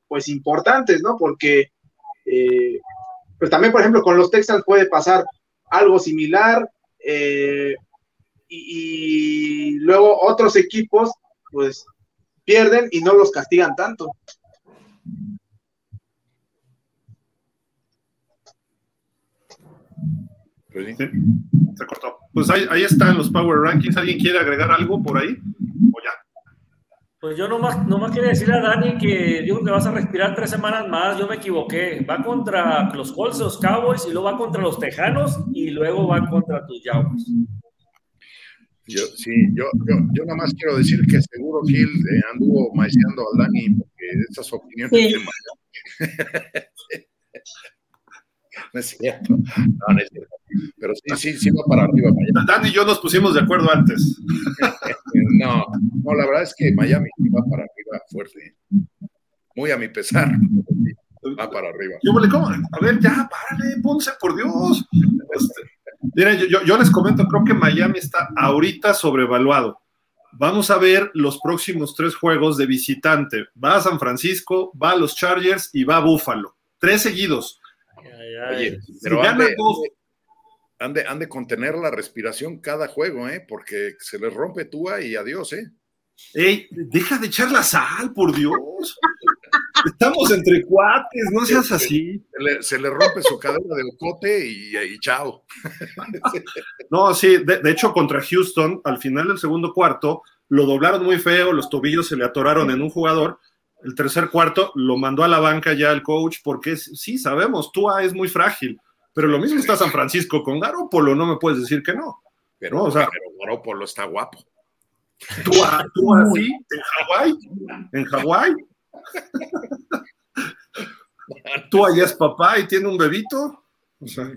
pues importantes, ¿no? Porque pues también, por ejemplo, con los Texans puede pasar algo similar y, y luego otros equipos pues pierden y no los castigan tanto. se cortó. Pues ahí, ahí, están los Power Rankings. ¿Alguien quiere agregar algo por ahí? ¿O ya? Pues yo nomás, nomás quería decirle a Dani que dijo que vas a respirar tres semanas más. Yo me equivoqué. Va contra los Colts, los Cowboys, y luego va contra los Tejanos, y luego va contra tus Jaguars. Yo, sí, yo, yo, yo nada más quiero decir que seguro Gil eh, anduvo maiciando al Dani porque esas opiniones sí. de no es cierto. No, no es cierto. Pero sí, sí, sí va para arriba Miami. Dan y yo nos pusimos de acuerdo antes. no, no, la verdad es que Miami va para arriba fuerte. Muy a mi pesar. Va para arriba. Yo, ¿cómo? A ver, ya, párale, Ponce, por Dios. Este, miren, yo, yo les comento, creo que Miami está ahorita sobrevaluado. Vamos a ver los próximos tres juegos de visitante. Va a San Francisco, va a los Chargers y va a Buffalo. Tres seguidos. Oye, pero han de, han, de, contener la respiración cada juego, ¿eh? Porque se les rompe Tua y adiós, ¿eh? Ey, deja de echar la sal, por Dios. Estamos entre cuates, no seas así. Se le, rompe su cadena de ocote y, chao. No, sí, de, de, hecho contra Houston, al final del segundo cuarto, lo doblaron muy feo, los tobillos se le atoraron en un jugador el tercer cuarto lo mandó a la banca ya el coach porque sí, sabemos, Tua es muy frágil, pero lo mismo está San Francisco con Garópolo, no me puedes decir que no. Pero, o sea, pero Garópolo está guapo. Tua, Tua sí, en Hawái, en Hawái. Tua ya es papá y tiene un bebito. O sea,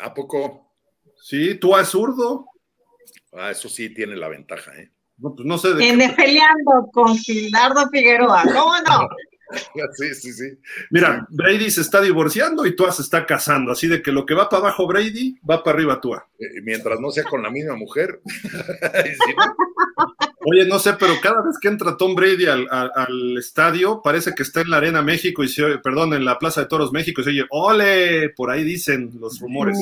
¿A poco? Sí, Tua es zurdo. Ah, eso sí tiene la ventaja, ¿eh? No, pues no sé de NFLeando con Gildardo Figueroa, ¿cómo no? Sí, sí, sí. Mira, Brady se está divorciando y Tua se está casando, así de que lo que va para abajo Brady, va para arriba Tua. Eh, mientras no sea con la misma mujer. Oye, no sé, pero cada vez que entra Tom Brady al, estadio, parece que está en la Arena México y se oye, perdón, en la Plaza de Toros México y se oye, ¡ole! Por ahí dicen los rumores.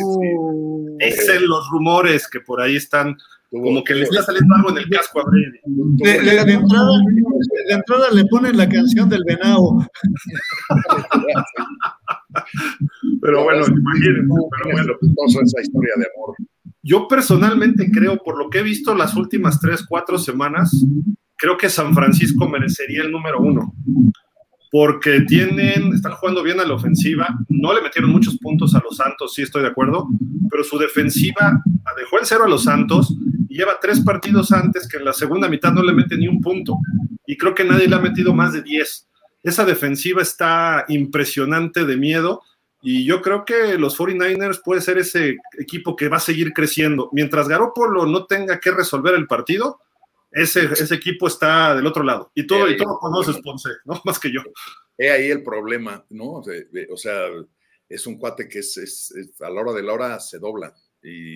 Dicen los rumores que por ahí están como que le está saliendo algo en el casco a Brady. De, entrada, le ponen la canción del venado. pero bueno, imagínense. Pero bueno. esa historia de amor. Yo personalmente creo, por lo que he visto las últimas tres, cuatro semanas, creo que San Francisco merecería el número uno. Porque tienen, están jugando bien a la ofensiva, no le metieron muchos puntos a los Santos, sí estoy de acuerdo, pero su defensiva dejó el cero a los Santos y lleva tres partidos antes que en la segunda mitad no le mete ni un punto. Y creo que nadie le ha metido más de 10. Esa defensiva está impresionante de miedo y yo creo que los 49ers puede ser ese equipo que va a seguir creciendo. Mientras Garoppolo no tenga que resolver el partido, ese, ese equipo está del otro lado. Y todo, y todo conoces Ponce, ¿no? Más que yo. He ahí el problema, ¿no? o sea, es un cuate que es, a la hora de la hora se dobla. Y,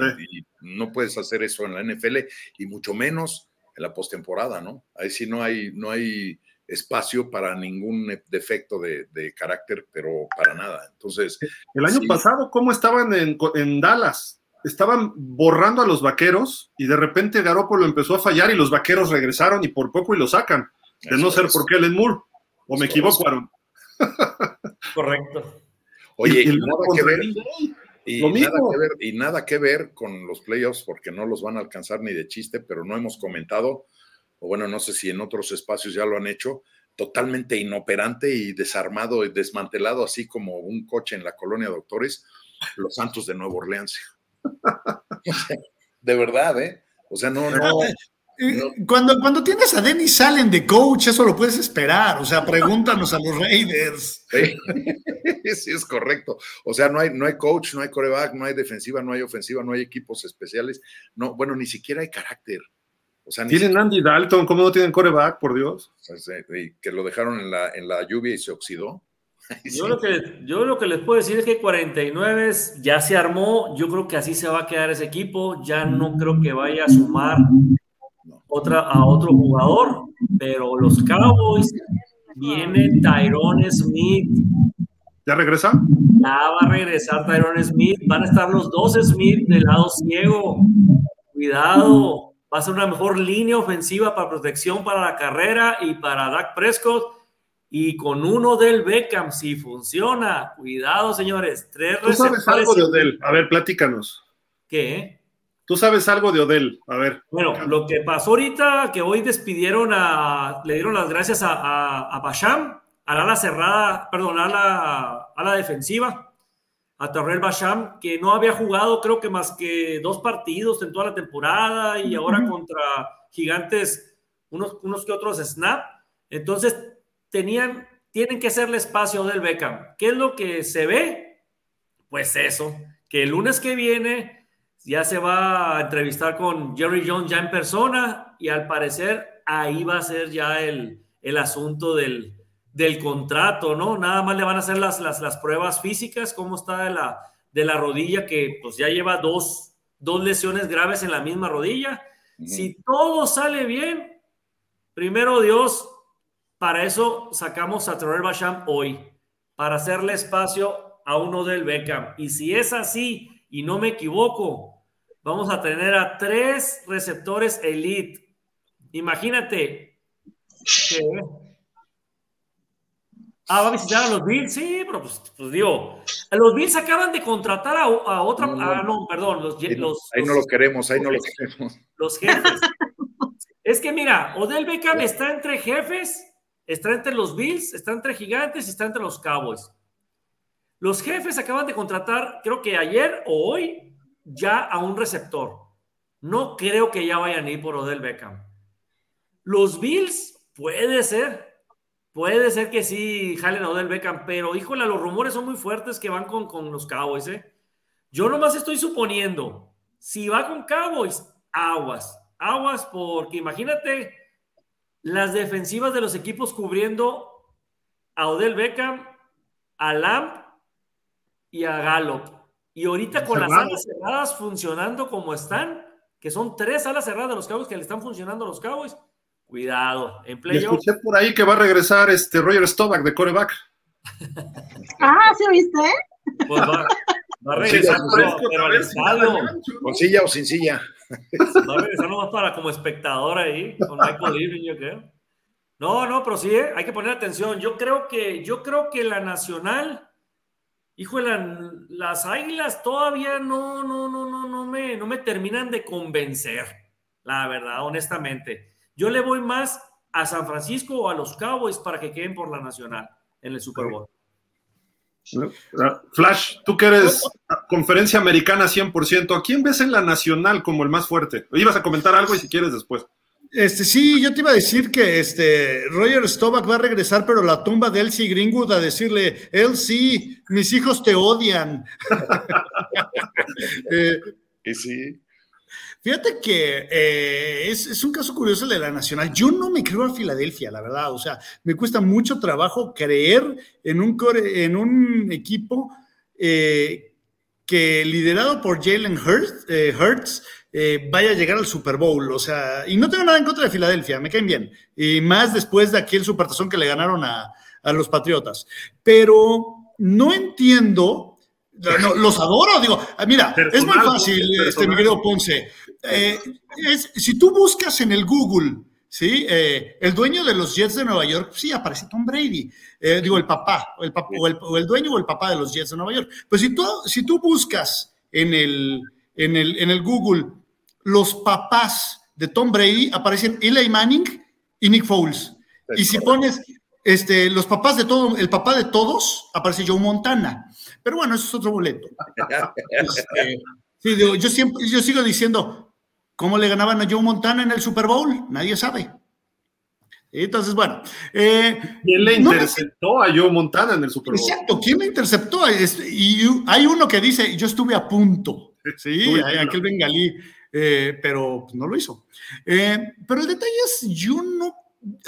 no puedes hacer eso en la NFL y mucho menos en la postemporada, ¿no? Ahí sí no hay, no hay espacio para ningún defecto de, carácter, pero para nada. Entonces. El año pasado, ¿cómo estaban en, en Dallas? estaban borrando a los vaqueros y de repente Garópolo empezó a fallar y los vaqueros regresaron y por poco y lo sacan. De no ser por Kellen Moore. ¿O me equivoco, Correcto. Oye, y, nada que ver, y, nada que ver, con los playoffs porque no los van a alcanzar ni de chiste, pero no hemos comentado, o bueno, no sé si en otros espacios ya lo han hecho, totalmente inoperante y desarmado y desmantelado, así como un coche en la colonia Doctores, los Santos de Nueva Orleans. de verdad, ¿eh? O sea, no, no. Cuando, cuando tienes a Dennis Allen de coach, eso lo puedes esperar. O sea, pregúntanos a los Raiders. Sí, es correcto. O sea, no hay, no hay coach, no hay coreback, no hay defensiva, no hay ofensiva, no hay equipos especiales. No, bueno, ni siquiera hay carácter. O sea, tienen Andy Dalton, ¿cómo no tienen coreback, por Dios? que lo dejaron en la, en la lluvia y se oxidó. Yo, lo que, yo lo que les puedo decir es que 49 ya se armó, yo creo que así se va a quedar ese equipo, ya no creo que vaya a sumar otra, a otro jugador, pero los Cowboys, viene Tyrone Smith. ¿Ya regresa? Ya va a regresar Tyrone Smith, van a estar los dos Smith del lado ciego, cuidado, va a ser una mejor línea ofensiva para protección para la carrera y para Dak Prescott y con uno del Beckham, si funciona, cuidado, señores. Tres ¿Tú sabes algo de Odell? A ver, platícanos. ¿Qué? Tú sabes algo de Odell, a ver. Bueno, lo que pasó ahorita, que hoy despidieron a, le dieron las gracias a, a, a Basham, a la ala cerrada, perdón, a la, a la defensiva, a Terrell Basham, que no había jugado creo que más que dos partidos en toda la temporada y ahora contra gigantes unos, unos que otros snap. Entonces tenían, tienen que hacerle espacio del Beckham. ¿Qué es lo que se ve? Pues eso, que el lunes que viene ya se va a entrevistar con Jerry Jones ya en persona y al parecer ahí va a ser ya el, el asunto del, del contrato, ¿no? Nada más le van a hacer las, las, las pruebas físicas, cómo está de la, de la rodilla, que pues ya lleva dos, dos lesiones graves en la misma rodilla. Si todo sale bien, primero Dios, para eso sacamos a Terrell Basham hoy, para hacerle espacio a uno del Beckham. Y si es así, y no me equivoco, vamos a tener a tres receptores elite. Imagínate Ah, va a visitar a los Bills, sí, pero pues, pues digo, los Bills acaban de contratar a, otra, no, ah, no, perdón, los, ahí, no, lo queremos, ahí no lo queremos. Los jefes. es que mira, Odell Beckham está entre jefes Está entre los Bills, está entre Gigantes y está entre los Cowboys. Los jefes acaban de contratar, creo que ayer o hoy, ya a un receptor. No creo que ya vayan a ir por Odell Beckham. Los Bills, puede ser. Puede ser que sí jalen a Odell Beckham, pero híjole, los rumores son muy fuertes que van con, con los Cowboys. ¿eh? Yo nomás estoy suponiendo, si va con Cowboys, aguas. Aguas, porque imagínate las defensivas de los equipos cubriendo a Odell Beckham, a Lamp y a Gallup. Y ahorita con las alas cerradas funcionando como están, que son tres alas cerradas de los Cowboys que le están funcionando a los Cowboys, Cuidado. En Y playoff. escuché por ahí que va a regresar este Roger Staubach de coreback. Ah, ¿sí viste? Pues va, va a regresar, pero, pero al vez, estadio. ¿Con silla o sin silla? Va a regresar nomás para como espectador ahí, con Michael Irving, yo creo. No, no, pero sí, ¿eh? hay que poner atención. Yo creo que, yo creo que la nacional, híjole, la- las águilas todavía no, no, no, no, no me, no me terminan de convencer, la verdad, honestamente. Yo le voy más a San Francisco o a los Cowboys para que queden por la nacional en el Super Bowl. Flash, tú que eres conferencia americana 100%, ¿a quién ves en la nacional como el más fuerte? Ibas a comentar algo y si quieres después. Este, sí, yo te iba a decir que este, Roger Staubach va a regresar, pero la tumba de Elsie Greenwood a decirle, Elsie, mis hijos te odian. Eh, Y sí. Fíjate que eh, es, un caso curioso el de la Nacional. Yo no me creo a Filadelfia, la verdad. O sea, me cuesta mucho trabajo creer en un, en un equipo eh, que liderado por Jalen Hurts, Hurts, eh, vaya a llegar al Super Bowl. O sea, y no tengo nada en contra de Filadelfia, me caen bien. Y más después de aquel supertazón que le ganaron a, a los Patriotas. Pero no entiendo. No, los adoro, digo, ah, mira, es muy fácil, personal. este, mi querido Ponce. Eh, es- si tú buscas en el Google, ¿sí? Eh, el dueño de los Jets de Nueva York, sí, aparece Tom Brady. Eh, digo, el papá, o el, papá o, el, o el dueño o el papá de los Jets de Nueva York. Pues si tú, si tú buscas en el, en, el, en el Google los papás de Tom Brady, aparecen Eli Manning y Nick Foles. Y si pones este, los papás de todo, el papá de todos, aparece Joe Montana. Pero bueno, eso es otro boleto. Este, sí, digo, yo siempre, yo sigo diciendo, ¿cómo le ganaban a Joe Montana en el Super Bowl? Nadie sabe. Entonces, bueno. eh, ¿Quién le no interceptó a Joe Montana en el Super Bowl? Exacto, ¿quién me interceptó? Y hay uno que dice, yo estuve a punto. Sí, Uy, hay aquel bengalí, eh, pero no lo hizo. Eh, pero el detalle es, yo no,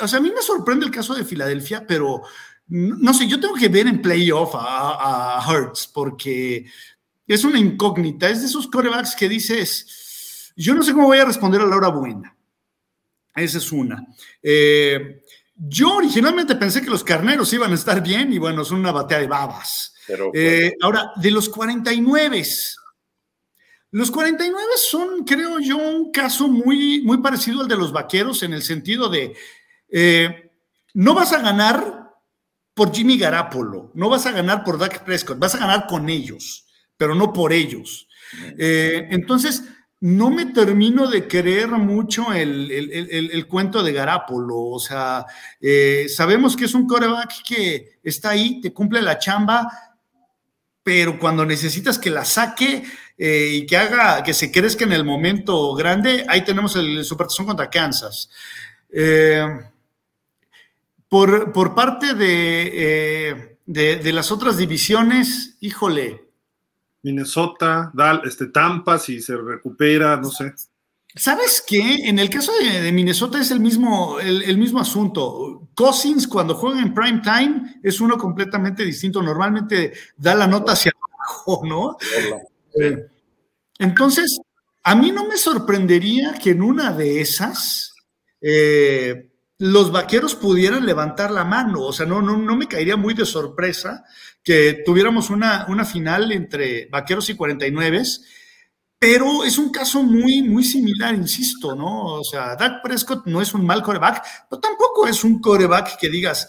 o sea, a mí me sorprende el caso de Filadelfia, pero no, sé, yo tengo que ver en playoff a, a Hurts, porque es una incógnita, es de esos corebacks que dices, yo no sé cómo voy a responder a la hora buena. Esa es una. Eh, yo originalmente pensé que los carneros iban a estar bien y bueno, son una batea de babas. Pero Eh, ahora, de los 49, los 49 son, creo yo, un caso muy, muy parecido al de los vaqueros en el sentido de eh, no vas a ganar por Jimmy Garapolo, no vas a ganar por Dak Prescott, vas a ganar con ellos, pero no por ellos. Eh, entonces, no me termino de creer mucho el, el- el- el- cuento de Garapolo. O sea, eh, sabemos que es un coreback que está ahí, te cumple la chamba, pero cuando necesitas que la saque eh, y que haga, que se crezca en el momento grande, ahí tenemos el Supertazón contra Kansas. Eh, por, por parte de, eh, de, de las otras divisiones, híjole, Minnesota, Dal, este, Tampa, si se recupera, no sé. ¿Sabes qué? En el caso de, de Minnesota es el mismo, el, el mismo asunto. Cousins cuando juega en prime time es uno completamente distinto. Normalmente da la nota hacia abajo, ¿no? Entonces, a mí no me sorprendería que en una de esas eh, los vaqueros pudieran levantar la mano. O sea, no, no, no me caería muy de sorpresa que tuviéramos una, una final entre vaqueros y 49 pero es un caso muy, muy similar, insisto, ¿no? O sea, Dak Prescott no es un mal coreback, pero tampoco es un coreback que digas,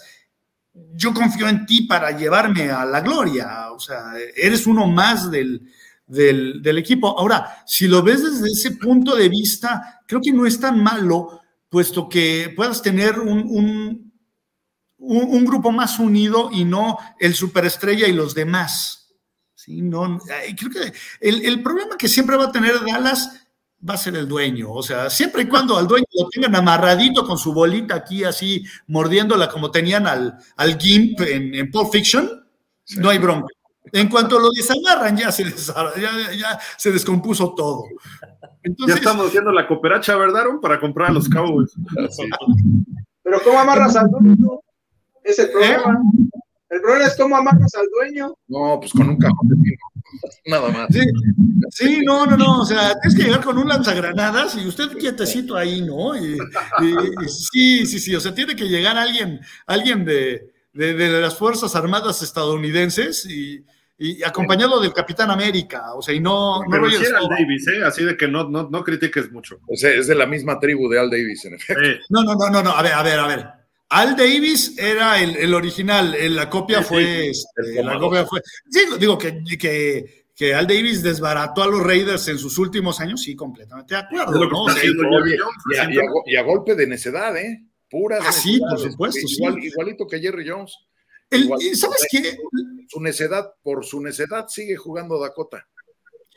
yo confío en ti para llevarme a la gloria. O sea, eres uno más del, del, del equipo. Ahora, si lo ves desde ese punto de vista, creo que no es tan malo, puesto que puedas tener un, un, un, grupo más unido y no el superestrella y los demás. Sí, no, creo que el, el, problema que siempre va a tener Dallas va a ser el dueño. O sea, siempre y cuando al dueño lo tengan amarradito con su bolita aquí, así mordiéndola como tenían al, al Gimp en, en Pulp Fiction, sí. no hay bronca. En cuanto lo desamarran, ya se, des, ya, ya se descompuso todo. Entonces, ya estamos haciendo la cooperacha, ¿verdad, Aaron? Para comprar a los Cowboys. Sí. Pero ¿cómo amarras al dueño? Es el problema. ¿Eh? El problema es cómo amarras al dueño. No, pues con un cajón de pino. Nada más. Sí, sí, no, no, no, o sea, tienes que llegar con un lanzagranadas y usted quietecito ahí, ¿no? Y, y- y sí, sí, sí, o sea, tiene que llegar alguien, alguien de, de- de las Fuerzas Armadas estadounidenses y, y acompañado del Capitán América, o sea, y no, no Pero sí Staubach. Davis, ¿eh? Así de que no, no, no critiques mucho. O sea, es de la misma tribu de Al Davis, en efecto. Eh, No, no, no, no, no, a ver, a ver, a ver. Al Davis era el, el original, la copia Sí, sí, fue, este, el la copia fue, sí, digo que, que, que Al Davis desbarató a los Raiders en sus últimos años, sí, completamente de acuerdo, ¿no? O sea, Jones, y, a, y a y a golpe de necedad, ¿eh? Pura Ah, sí, por supuesto, sí. Igual- Igualito que Jerry Jones. El- Igual- ¿Sabes qué? Su necedad, por su necedad, sigue jugando Dakota.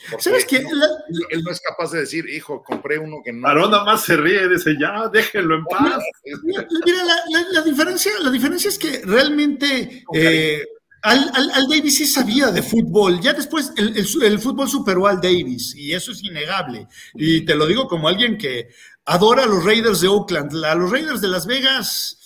Porque ¿Sabes qué? no- La- él no es capaz de decir, hijo, compré uno que no. Aarón nada más se ríe y dice, ya, déjenlo en paz. Mira, mira, la, la- la diferencia, la diferencia es que realmente eh, Al, Al- Al Davis sí sabía de fútbol. Ya después el, el el fútbol superó al Davis y eso es innegable. Y te lo digo como alguien que adora a los Raiders de Oakland. A los Raiders de Las Vegas.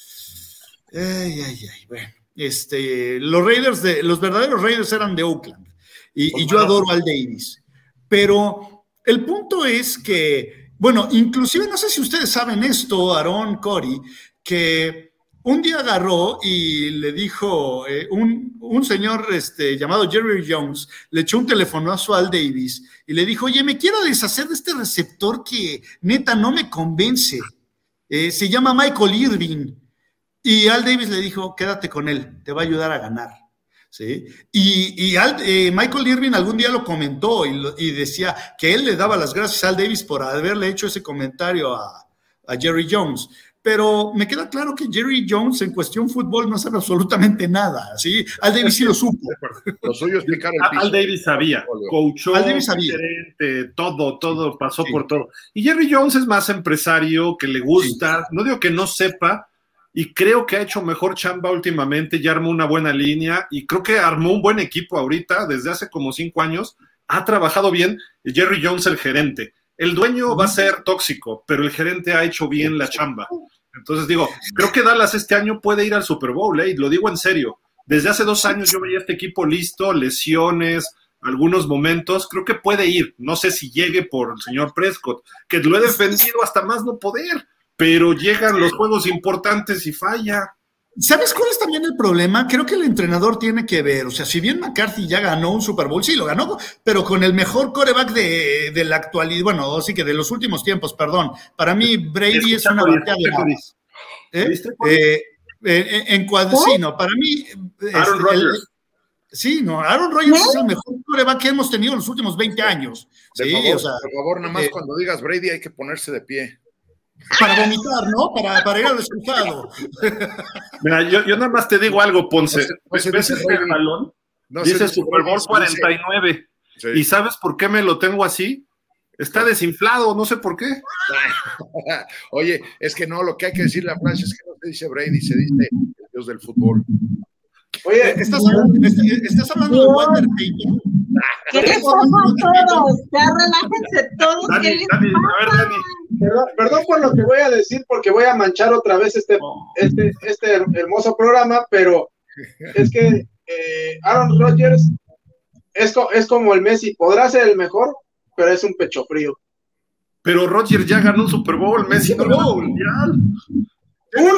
Ay, ay, ay. Bueno, este, los Raiders de los verdaderos Raiders eran de Oakland y, yo adoro al Davis. Pero el punto es que, bueno, inclusive no sé si ustedes saben esto, Aaron, Cory, que un día agarró y le dijo, eh, un, un señor este, llamado Jerry Jones, le echó un telefonazo al Davis y le dijo, oye, me quiero deshacer de este receptor que neta no me convence. Eh, se llama Michael Irving. Y Al Davis le dijo, quédate con él, te va a ayudar a ganar. ¿sí? Y, y Al- eh, Michael Irving algún día lo comentó y, lo- y decía que él le daba las gracias a Al Davis por haberle hecho ese comentario a, a Jerry Jones. Pero me queda claro que Jerry Jones en cuestión fútbol no sabe absolutamente nada. ¿sí? Al Davis sí lo supo. Lo suyo es picar el Al- piso. Al Davis sabía, coachó, Al Davis sabía. gerente, todo, todo, pasó Sí. por todo. Y Jerry Jones es más empresario, que le gusta, no digo que no sepa, y creo que ha hecho mejor chamba últimamente, ya armó una buena línea, y creo que armó un buen equipo ahorita, desde hace como cinco años, ha trabajado bien, Jerry Jones el gerente. El dueño va a ser tóxico, pero el gerente ha hecho bien la chamba. Entonces digo, creo que Dallas este año puede ir al Super Bowl, ¿eh? y lo digo en serio. Desde hace dos años yo veía este equipo listo, lesiones, algunos momentos, creo que puede ir. No sé si llegue por el señor Prescott, que lo he defendido hasta más no poder, pero llegan los juegos importantes y falla. ¿Sabes cuál es también el problema? Creo que el entrenador tiene que ver, o sea, si bien McCarthy ya ganó un Super Bowl, sí lo ganó, pero con el mejor coreback de, de la actualidad, bueno, sí que de los últimos tiempos, perdón. Para mí Brady es una batea de. ¿Eh? Eh, eh, en cuadro, sí, no, para mí. Aaron este, el- Rodgers. sí, no, Aaron Rodgers es el mejor coreback que hemos tenido en los últimos 20 años. De Sí, favor, o sea, por favor, nada más eh, cuando digas Brady hay que ponerse de pie. Para vomitar, ¿no? Para, para ir al excusado. Mira, yo, yo nada más te digo algo, Ponce. No se- no se ¿Ves este Brady. balón? No Dice Super Bowl Brady, se dice- 49. Sí. ¿Y sabes por qué me lo tengo así? Está desinflado, no sé por qué. Oye, es que no, lo que hay que decirle a Flash es que no se dice Brady, se dice el dios del fútbol. Oye, ¿Estás, est- estás hablando de Walter Payton? ¿Qué les pasa todos? Ya relájense todos. ¿Qué Dani, les Dani, a ver, Dani. perdón, perdón por lo que voy a decir, porque voy a manchar otra vez este, este, este her- hermoso programa, pero es que eh, Aaron Rodgers es, es como el Messi, podrá ser el mejor, pero es un pecho frío. Pero Roger ya ganó un Super Bowl, Messi no ganó un mundial. Uno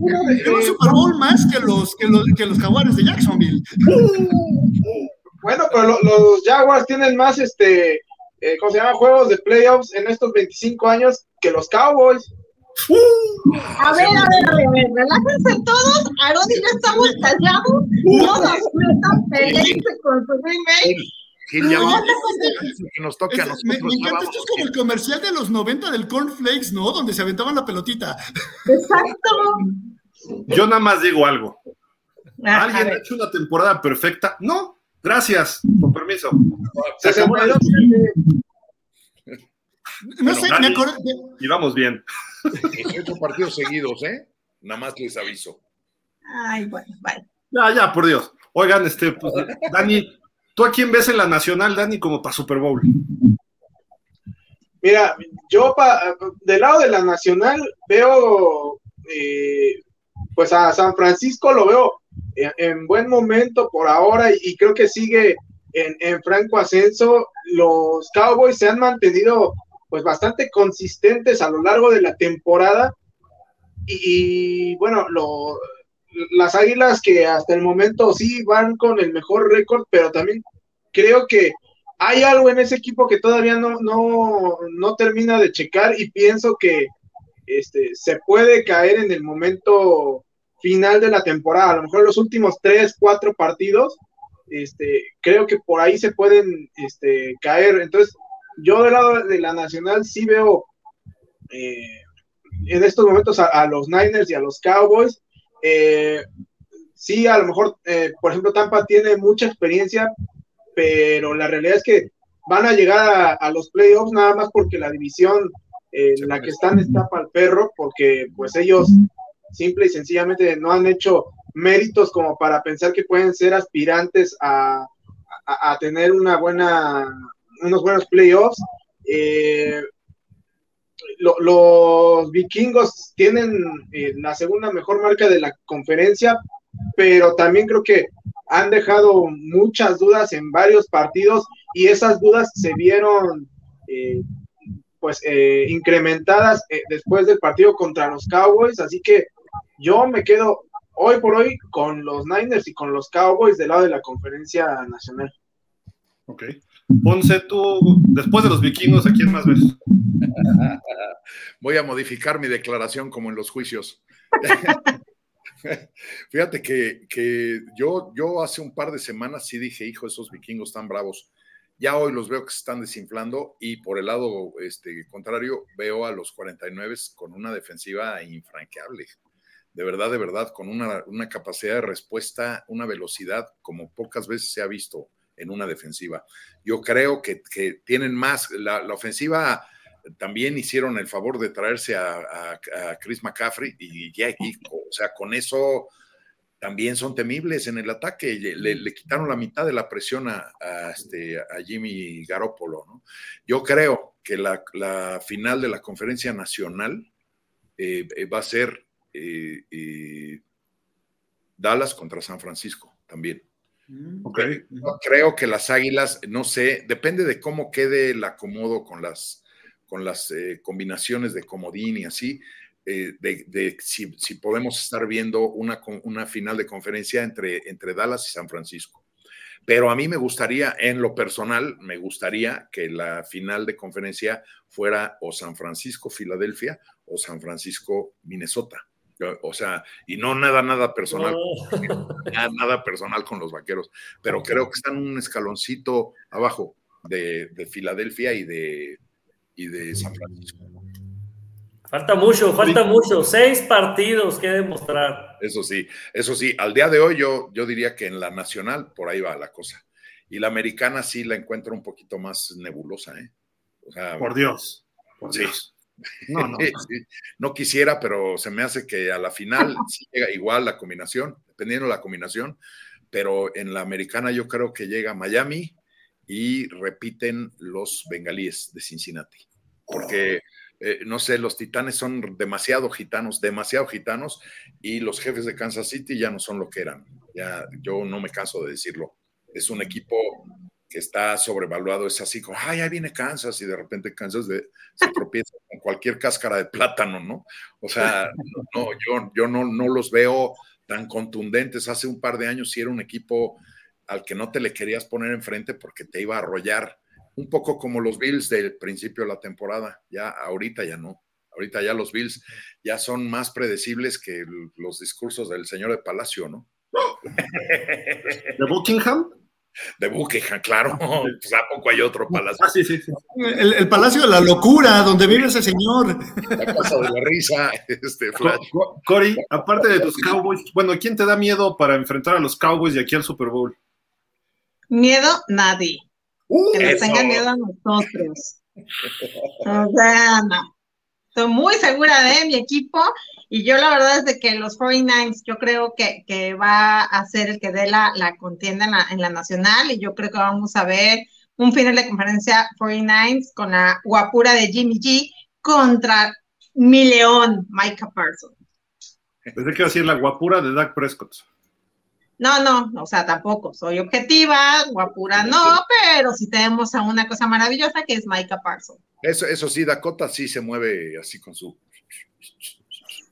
uno de- Super Bowl más que los, que los, que los jaguares de Jacksonville. bueno, pero lo- los Jaguars tienen más, este, eh, ¿cómo se llama? Juegos de playoffs en estos 25 años que los Cowboys. A ver, a ver, a ver, a ver, relájense todos. Aaron y yo estamos callados. No nos metan con su remake. Gil, ya No, vamos, no, que nos toque a nosotros. me, me encanta, vamos. esto es como el comercial de los 90 del Cornflakes, ¿no? Donde se aventaban la pelotita. Exacto. Yo nada más digo algo. Ah, ¿Alguien ha hecho una temporada perfecta? No. Gracias. Con permiso. Se Se acabó la- No Bueno, sé, me acuerdo. de- Y vamos bien. 18 partidos seguidos, ¿eh? Nada más les aviso. Ay, bueno, vale. Ya, ya, por Dios. Oigan, este, pues, Dani, ¿tú a quién ves en la Nacional, Dani, como para Super Bowl? Mira, yo pa- del lado de la Nacional veo, eh, pues a San Francisco lo veo en, en buen momento por ahora y, y creo que sigue en, en franco ascenso. Los Cowboys se han mantenido pues bastante consistentes a lo largo de la temporada. Y, bueno, lo, las Águilas que hasta el momento sí van con el mejor récord, pero también creo que hay algo en ese equipo que todavía no, no, no termina de checar y pienso que este, se puede caer en el momento final de la temporada, a lo mejor los últimos tres, cuatro partidos, este, creo que por ahí se pueden este, caer. Entonces, yo del lado de la Nacional sí veo eh, en estos momentos a, los Niners y a los Cowboys. Eh, sí, a lo mejor, eh, por ejemplo, Tampa tiene mucha experiencia, pero la realidad es que van a llegar a, los playoffs nada más porque la división en la que están está para el perro, porque pues ellos simple y sencillamente no han hecho méritos como para pensar que pueden ser aspirantes a, a tener una buena unos buenos playoffs. Eh, los vikingos tienen eh, la segunda mejor marca de la conferencia, pero también creo que han dejado muchas dudas en varios partidos y esas dudas se vieron eh, pues incrementadas después del partido contra los Cowboys, así que yo me quedo hoy por hoy con los Niners y con los Cowboys del lado de la conferencia nacional. Ok. Ponce, tú, después de los vikingos, ¿a quién más ves? Voy a modificar mi declaración como en los juicios. Fíjate que, yo, yo hace un par de semanas sí dije, hijo, esos vikingos tan bravos. Ya hoy los veo que se están desinflando y por el lado este, contrario veo a los 49 con una defensiva infranqueable. De verdad, de verdad, con una, una capacidad de respuesta, una velocidad como pocas veces se ha visto en una defensiva. Yo creo que, tienen más, la, ofensiva también hicieron el favor de traerse a, Chris McCaffrey y ya, o sea, con eso también son temibles en el ataque. Le, quitaron la mitad de la presión a, este, a Jimmy Garoppolo. ¿no? Yo creo que la, final de la conferencia nacional eh, eh, va a ser eh, Dallas contra San Francisco también. Mm. Creo que las águilas, no sé, depende de cómo quede el acomodo con las, con las eh, combinaciones de comodín y así, eh, de, si, podemos estar viendo una, una final de conferencia entre, entre Dallas y San Francisco. Pero a mí me gustaría, en lo personal, me gustaría que la final de conferencia fuera o San Francisco, Filadelfia o San Francisco, Minnesota. O sea, y no nada, nada personal, nada, personal con los vaqueros, pero creo que están un escaloncito abajo de, Filadelfia y de, y de San Francisco. Falta mucho, falta mucho. Seis partidos que demostrar. Eso sí, eso sí. Al día de hoy yo, yo diría que en la nacional por ahí va la cosa. Y la americana sí la encuentro un poquito más nebulosa, ¿eh? por Dios. Por Dios. No, no, no quisiera, pero se me hace que a la final llega igual la combinación, dependiendo de la combinación, pero en la americana yo creo que llega Miami y repiten los bengalíes de Cincinnati, porque eh, no sé, los titanes son demasiado gitanos, demasiado gitanos, y los jefes de Kansas City ya no son lo que eran. Ya yo no me canso de decirlo. Es un equipo que está sobrevaluado, es así como, ay, ahí viene Kansas, y de repente Kansas se tropieza con cualquier cáscara de plátano, ¿no? O sea, no, yo, yo no, no los veo tan contundentes. Hace un par de años sí era un equipo al que no te le querías poner enfrente porque te iba a arrollar, un poco como los Bills del principio de la temporada, ya ahorita ya no. Ahorita ya los Bills ya son más predecibles que los discursos del señor de Palacio, ¿no? ¿De Buckingham? De Buckingham, claro. Pues a poco hay otro palacio. Ah, sí, sí, sí. El, Palacio de la Locura, donde vive ese señor. La casa de la risa, este Flash. Cory, aparte de tus Cowboys, bueno, ¿quién te da miedo para enfrentar a los Cowboys y aquí al Super Bowl? Miedo, nadie. Uh, que nos tengan miedo a nosotros. O sea, no. Estoy muy segura de mi equipo y yo la verdad es de que los 49ers yo creo que, va a ser el que dé la, contienda en la, nacional y yo creo que vamos a ver un final de conferencia 49ers con la guapura de Jimmy G contra mi león, Micah Parsons. Pensé que decir la guapura de Dak Prescott. No, no, o sea, tampoco soy objetiva, guapura no, pero sí tenemos a una cosa maravillosa que es Micah Parsons. Eso, eso sí, Dakota sí se mueve así con su.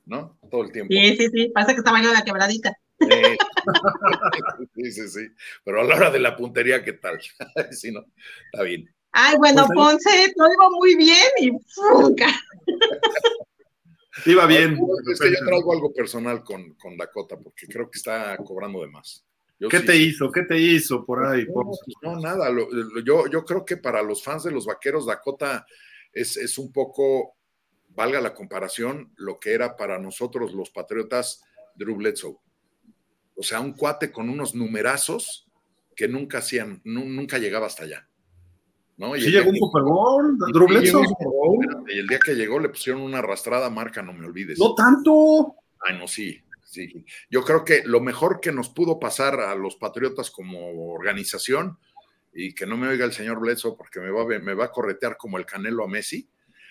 ¿No? Todo el tiempo. Sí, sí, sí, parece que está bailando la quebradita. Sí, sí, sí. Pero a la hora de la puntería, ¿qué tal? sí, no, está bien. Ay, bueno, pues, Ponce, todo iba muy bien y Iba bien. Es que yo traigo algo personal con, con, Dakota porque creo que está cobrando de más. Yo ¿Qué sí, te hizo? ¿Qué te hizo por ahí? No, no nada. Lo, yo, yo creo que para los fans de los vaqueros, Dakota es, es un poco, valga la comparación, lo que era para nosotros los patriotas Drew Bledsoe. O sea, un cuate con unos numerazos que nunca hacían, nunca llegaba hasta allá. ¿No? Y sí llegó un Super Bowl, Drew Bledsoe. Y el día que llegó le pusieron una arrastrada marca, no me olvides. No tanto. Ay, no, sí, sí. Yo creo que lo mejor que nos pudo pasar a los Patriotas como organización, y que no me oiga el señor Bledsoe porque me va, me va a corretear como el Canelo a Messi,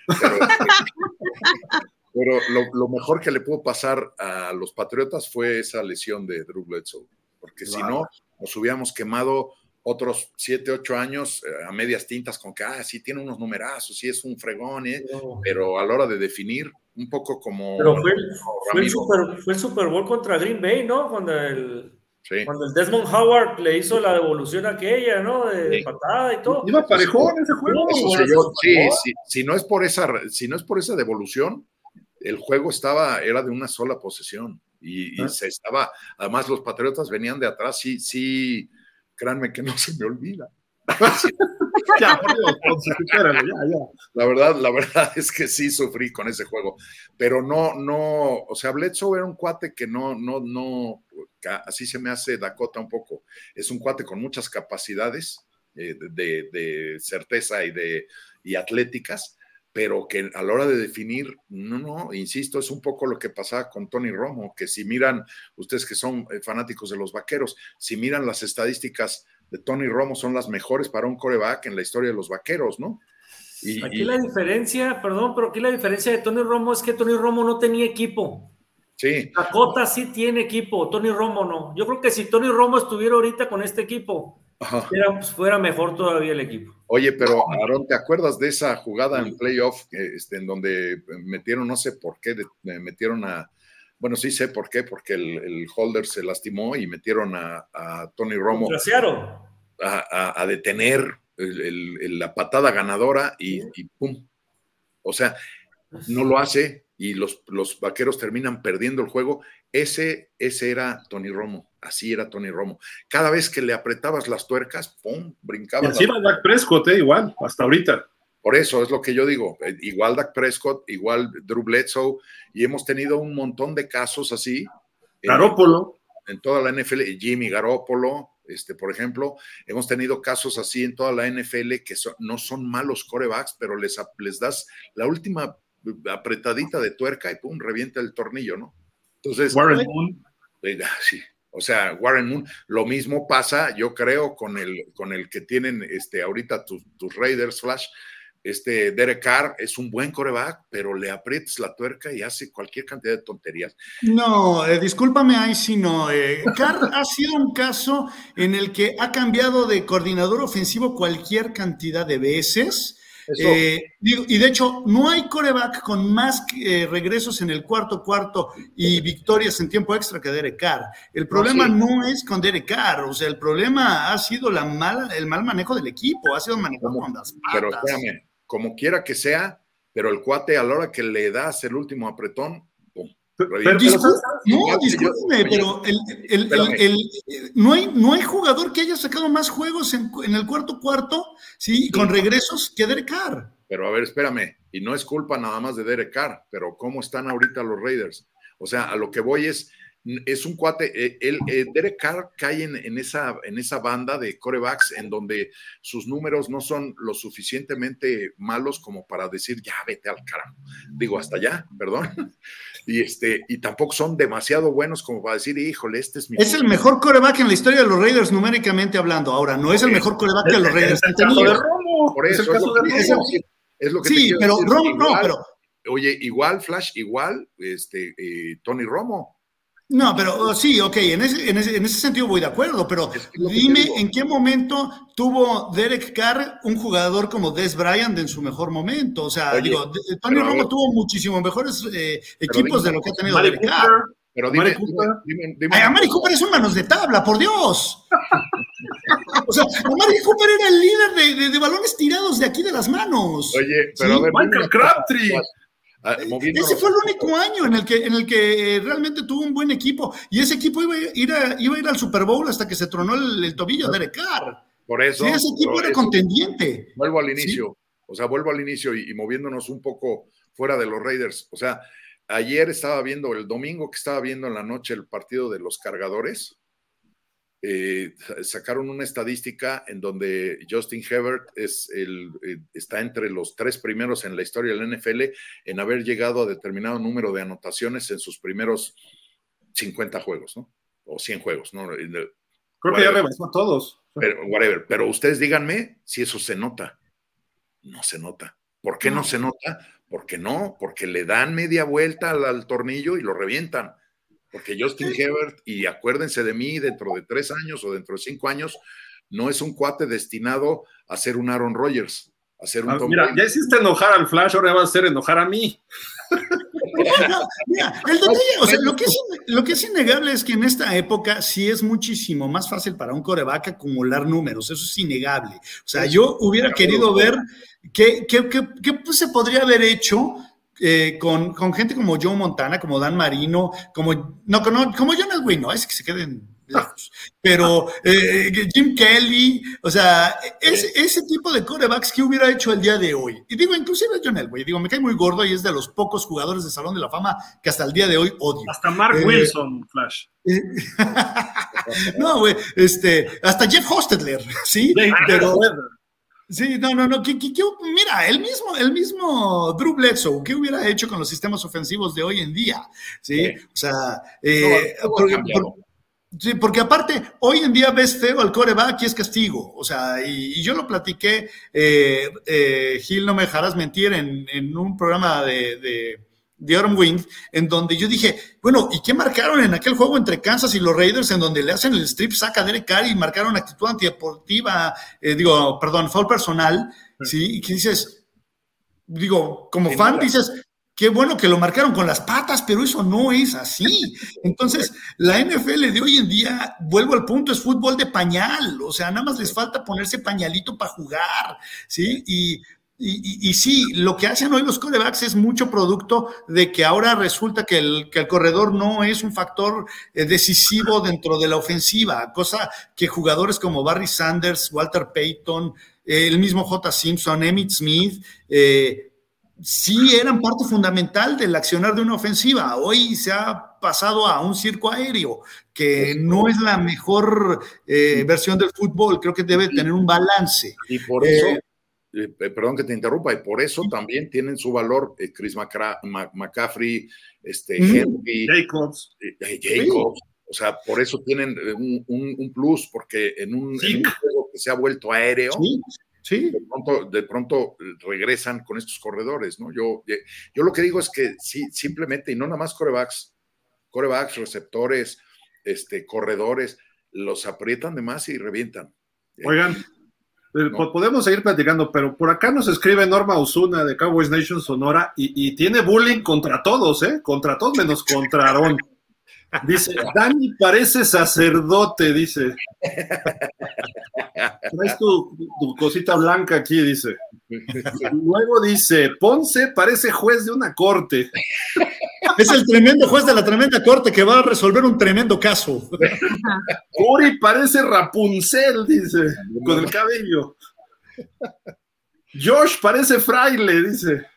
pero, pero lo, lo, mejor que le pudo pasar a los Patriotas fue esa lesión de Drew Bledsoe, porque wow. si no, nos hubiéramos quemado otros siete, ocho años eh, a medias tintas con que, ah, sí tiene unos numerazos, sí es un fregón, ¿eh? no. pero a la hora de definir, un poco como... Pero fue, fue, el super, fue, el super, Bowl contra Green Bay, ¿no? Cuando el, sí. cuando el Desmond Howard le hizo la devolución aquella, ¿no? De sí. patada y todo. Iba parejón ese juego. Eso yo, sí, sí, si, no es por esa, si no es por esa devolución, el juego estaba, era de una sola posesión. Y, y ¿Ah? se estaba, además los Patriotas venían de atrás, sí, sí, créanme que no se me olvida. La verdad, la verdad es que sí sufrí con ese juego, pero no, no, o sea, Bledsoe era un cuate que no, no, no, así se me hace Dakota un poco. Es un cuate con muchas capacidades eh, de, de, certeza y de y atléticas, pero que a la hora de definir, no, no, insisto, es un poco lo que pasaba con Tony Romo, que si miran, ustedes que son eh, fanáticos de los vaqueros, si miran las estadísticas de Tony Romo, son las mejores para un coreback en la historia de los vaqueros, ¿no? Y, aquí y... la diferencia, perdón, pero aquí la diferencia de Tony Romo es que Tony Romo no tenía equipo. Sí. Dakota sí tiene equipo, Tony Romo no. Yo creo que si Tony Romo estuviera ahorita con este equipo, era, pues, fuera mejor todavía el equipo. Oye, pero Aaron, ¿te acuerdas de esa jugada en playoff este, en donde metieron, no sé por qué, de, metieron a, bueno, sí sé por qué, porque el, el holder se lastimó y metieron a, a Tony Romo a, a, a, detener el, el, la patada ganadora y, y, pum. O sea, no lo hace y los, los vaqueros terminan perdiendo el juego. Ese, ese era Tony Romo así era Tony Romo. Cada vez que le apretabas las tuercas, ¡pum! brincaba. Y encima la... Dak Prescott, eh, igual, hasta ahorita. Por eso es lo que yo digo, eh, igual Dak Prescott, igual Drew Bledsoe, y hemos tenido un montón de casos así. Garópolo. En, en toda la NFL, Jimmy Garópolo, este, por ejemplo, hemos tenido casos así en toda la NFL que son, no son malos corebacks, pero les, les das la última apretadita de tuerca y pum, revienta el tornillo, ¿no? Entonces, Warren Moon. Sí, o sea, Warren Moon, lo mismo pasa, yo creo, con el, con el que tienen este, ahorita tus, tus Raiders Flash. Este Derek Carr es un buen coreback, pero le aprietas la tuerca y hace cualquier cantidad de tonterías. No, eh, discúlpame ahí si no. Eh, Carr ha sido un caso en el que ha cambiado de coordinador ofensivo cualquier cantidad de veces eh, y de hecho, no hay coreback con más eh, regresos en el cuarto cuarto y victorias en tiempo extra que Derek Carr. El problema no, sí. no es con Derek Carr, o sea, el problema ha sido la mala, el mal manejo del equipo, ha sido manejado con las patas. Pero espérame, como quiera que sea, pero el cuate a la hora que le das el último apretón, pero, no, discúlpeme, pero el, el, el, no, hay, no hay jugador que haya sacado más juegos en, en el cuarto cuarto, sí, con regresos que Derek Carr. Pero a ver, espérame, y no es culpa nada más de Derek Carr, pero ¿cómo están ahorita los Raiders? O sea, a lo que voy es, es un cuate, eh, el, eh, Derek Carr cae en, en, esa, en esa banda de corebacks en donde sus números no son lo suficientemente malos como para decir, ya vete al carajo. Digo, hasta allá, perdón. Y, este, y tampoco son demasiado buenos como para decir, híjole, este es mi. Es el mejor coreback en la historia de los Raiders, numéricamente hablando. Ahora, no es el mejor coreback que los Raiders tenido. Por eso es, el caso es, lo que, es lo que Sí, pero Romo, no, pero. Oye, igual, Flash, igual, este, eh, Tony Romo No, pero oh, sí, ok, en ese, en, ese, en ese, sentido voy de acuerdo, pero dime en qué momento tuvo Derek Carr un jugador como Des Bryant en su mejor momento. O sea, digo, Tony Romo tuvo muchísimo mejores eh, equipos de lo que ha tenido Derek Carr. Pero dime, dime, dime, Ay, Amari Cooper es un manos de tabla, por Dios. o sea, Amari Cooper era el líder de, de, de, balones tirados de aquí de las manos. Oye, pero ¿Sí? a ver, Michael Crabtree. Ah, ese fue el único año en el que, en el que realmente tuvo un buen equipo y ese equipo iba a ir, a, iba a ir al Super Bowl hasta que se tronó el, el tobillo de Derek Carr. Por eso. Sí, ese equipo era eso. contendiente. Vuelvo al inicio, ¿Sí? o sea, vuelvo al inicio y, y, moviéndonos un poco fuera de los Raiders. O sea, ayer estaba viendo, el domingo que estaba viendo en la noche el partido de los cargadores, eh, sacaron una estadística en donde Justin Herbert es el, eh, está entre los tres primeros en la historia del NFL en haber llegado a determinado número de anotaciones en sus primeros 50 juegos, ¿no? O 100 juegos, ¿no? Creo whatever. que ya rebasó a todos. Pero, whatever. Pero ustedes díganme si eso se nota. No se nota. ¿Por qué no, no se nota? Porque no, porque le dan media vuelta al, al tornillo y lo revientan porque Justin Hebert, y acuérdense de mí, dentro de tres años o dentro de cinco años, no es un cuate destinado a ser un Aaron Rodgers, a ser un ah, Tom Mira, Brady. ya hiciste enojar al Flash, ahora va a hacer enojar a mí. No, mira, el detalle, o sea, lo que, es, lo que es innegable es que en esta época sí es muchísimo más fácil para un coreback acumular números, eso es innegable. O sea, yo hubiera querido ver qué, qué, qué, qué pues, se podría haber hecho eh, con, con, gente como Joe Montana, como Dan Marino, como, no, no como John Elway, no, es que se queden lejos, pero eh, Jim Kelly, o sea, ese, ese, tipo de corebacks que hubiera hecho el día de hoy. Y digo, inclusive John Elway, digo, me cae muy gordo y es de los pocos jugadores de Salón de la Fama que hasta el día de hoy odio. Hasta Mark eh, Wilson, Flash. no, güey, este, hasta Jeff Hostetler, ¿sí? pero... Sí, no, no, no. ¿Qué, qué, qué, mira, el mismo, el mismo Drew Bledsoe, ¿qué hubiera hecho con los sistemas ofensivos de hoy en día? Sí, sí. o sea, eh, no, porque, por, sí, porque aparte, hoy en día ves feo al coreback y es castigo. O sea, y, y yo lo platiqué, eh, eh, Gil, no me dejarás mentir, en, en un programa de, de de Autumn Wind, en donde yo dije, bueno, ¿y qué marcaron en aquel juego entre Kansas y los Raiders, en donde le hacen el strip saca a Derek Carr y marcaron actitud antideportiva, eh, digo, perdón, foul personal, ¿sí? Y que dices, digo, como Sin fan, duda. dices, qué bueno que lo marcaron con las patas, pero eso no es así. Entonces, la NFL de hoy en día, vuelvo al punto, es fútbol de pañal, o sea, nada más les falta ponerse pañalito para jugar, ¿sí? Y y, y, y, sí, lo que hacen hoy los corebacks es mucho producto de que ahora resulta que el, que el corredor no es un factor eh, decisivo dentro de la ofensiva, cosa que jugadores como Barry Sanders, Walter Payton, eh, el mismo J. Simpson, Emmitt Smith, eh, sí eran parte fundamental del accionar de una ofensiva. Hoy se ha pasado a un circo aéreo, que no es la mejor eh, versión del fútbol, creo que debe tener un balance. Y por eso eh, perdón que te interrumpa, y por eso también tienen su valor eh, Chris McCaffrey, este, mm. Henry, Jacobs. Eh, Jacobs. Sí. O sea, por eso tienen un, un, un plus, porque en un, sí. en un, juego que se ha vuelto aéreo, sí. Sí. De, pronto, de pronto regresan con estos corredores, ¿no? Yo, yo lo que digo es que sí, simplemente, y no nada más corebacks, corebacks, receptores, este, corredores, los aprietan de más y revientan. Oigan, no. Podemos seguir platicando, pero por acá nos escribe Norma Osuna de Cowboys Nation Sonora y, y, tiene bullying contra todos, ¿eh? Contra todos menos contra Aaron. Dice, Dani parece sacerdote, dice. Traes tu, tu, cosita blanca aquí, dice. Luego dice, Ponce parece juez de una corte. Es el tremendo juez de la tremenda corte que va a resolver un tremendo caso. Uri parece Rapunzel, dice, con el cabello. Josh parece fraile, dice.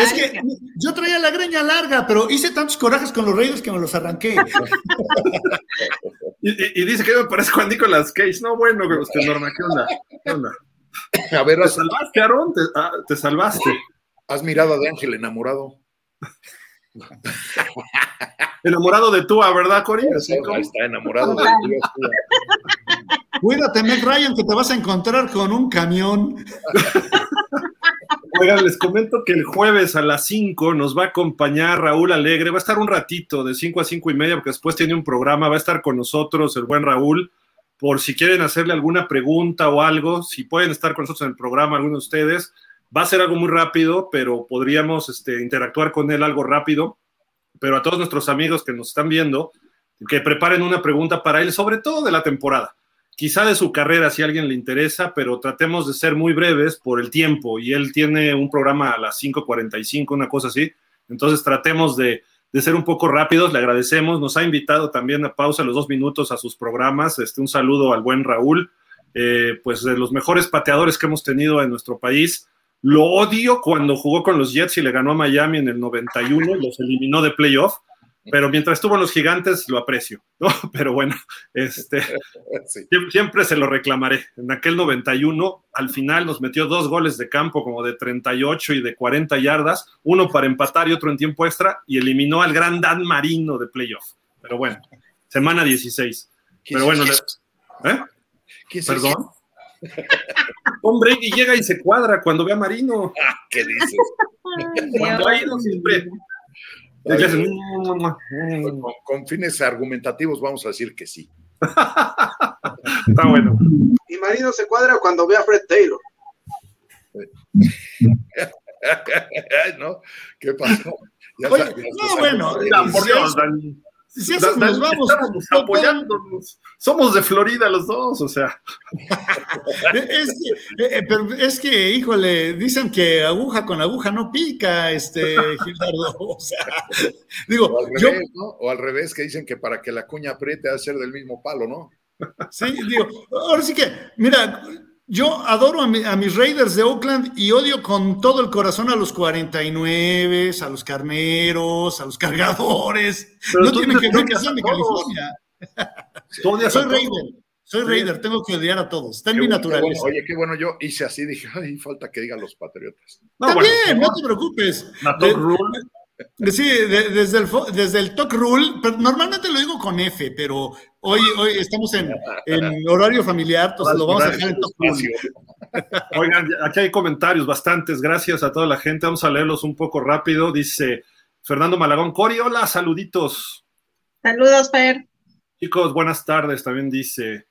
Es que yo traía la greña larga, pero hice tantos corajes con los reyes que me los arranqué. y, y, y, dice que me parece Juan Nicolás Cage. No, bueno, usted, Norma, ¿qué onda? ¿Qué onda? A ver, ¿te salvaste, Aaron? ¿Te, ah, te salvaste? Has mirado de Ángel enamorado. enamorado de Tua, ¿verdad, Cori? Sí, está enamorado de Tua. Cuídate, Meg Ryan, que te vas a encontrar con un camión. Oigan, les comento que el jueves a las 5 nos va a acompañar Raúl Alegre. Va a estar un ratito, de 5 a 5 y media, porque después tiene un programa. Va a estar con nosotros el buen Raúl. Por si quieren hacerle alguna pregunta o algo, si pueden estar con nosotros en el programa, algunos de ustedes. Va a ser algo muy rápido, pero podríamos este, interactuar con él algo rápido. Pero a todos nuestros amigos que nos están viendo, que preparen una pregunta para él, sobre todo de la temporada quizá de su carrera si a alguien le interesa, pero tratemos de ser muy breves por el tiempo. Y él tiene un programa a las 5.45, una cosa así, entonces tratemos de, ser un poco rápidos, le agradecemos, nos ha invitado también a pausa los dos minutos a sus programas, este, un saludo al buen Raúl, eh, pues de los mejores pateadores que hemos tenido en nuestro país. Lo odio cuando jugó con los Jets y le ganó a Miami en el 91, los eliminó de playoff pero mientras estuvo en los gigantes lo aprecio, ¿no? Pero bueno, este, siempre se lo reclamaré. En aquel 91, al final nos metió dos goles de campo, como de 38 y de 40 yardas, uno para empatar y otro en tiempo extra, y eliminó al gran Dan Marino de playoff. Pero bueno, semana 16. Pero bueno, ¿eh? ¿Perdón? Hombre, y llega y se cuadra cuando ve a Marino. ¿Qué dices? Cuando ha ido siempre con, fines argumentativos vamos a decir que sí. Está bueno. Y Marino se cuadra cuando ve a Fred Taylor. ¿No? ¿Qué pasó? no, bueno, por Dios, Si eso nos vamos. Estamos apoyándonos. Somos de Florida los dos, o sea. es, que, eh, eh, pero es que, híjole, dicen que aguja con aguja no pica, este, Gildardo. O sea, digo, o al, revés, ¿no? o al revés, que dicen que para que la cuña apriete ha de ser del mismo palo, ¿no? Sí, digo, ahora sí que, mira, yo adoro a, mis Raiders de Oakland y odio con todo el corazón a los 49, a los carneros, a los cargadores. no tienen que ver que sean de California. soy Raider, soy Raider, tengo que odiar a todos. Está en mi naturaleza. oye, qué bueno, yo hice así, dije, ay, falta que digan los patriotas. No, También, no te preocupes. Sí, desde, el, desde el talk rule, normalmente lo digo con F, pero hoy, hoy estamos en, horario familiar, entonces lo vamos a dejar en talk rule. Oigan, aquí hay comentarios bastantes, gracias a toda la gente, vamos a leerlos un poco rápido. Dice Fernando Malagón, Cori, hola, saluditos. Saludos, Fer. Chicos, buenas tardes, también dice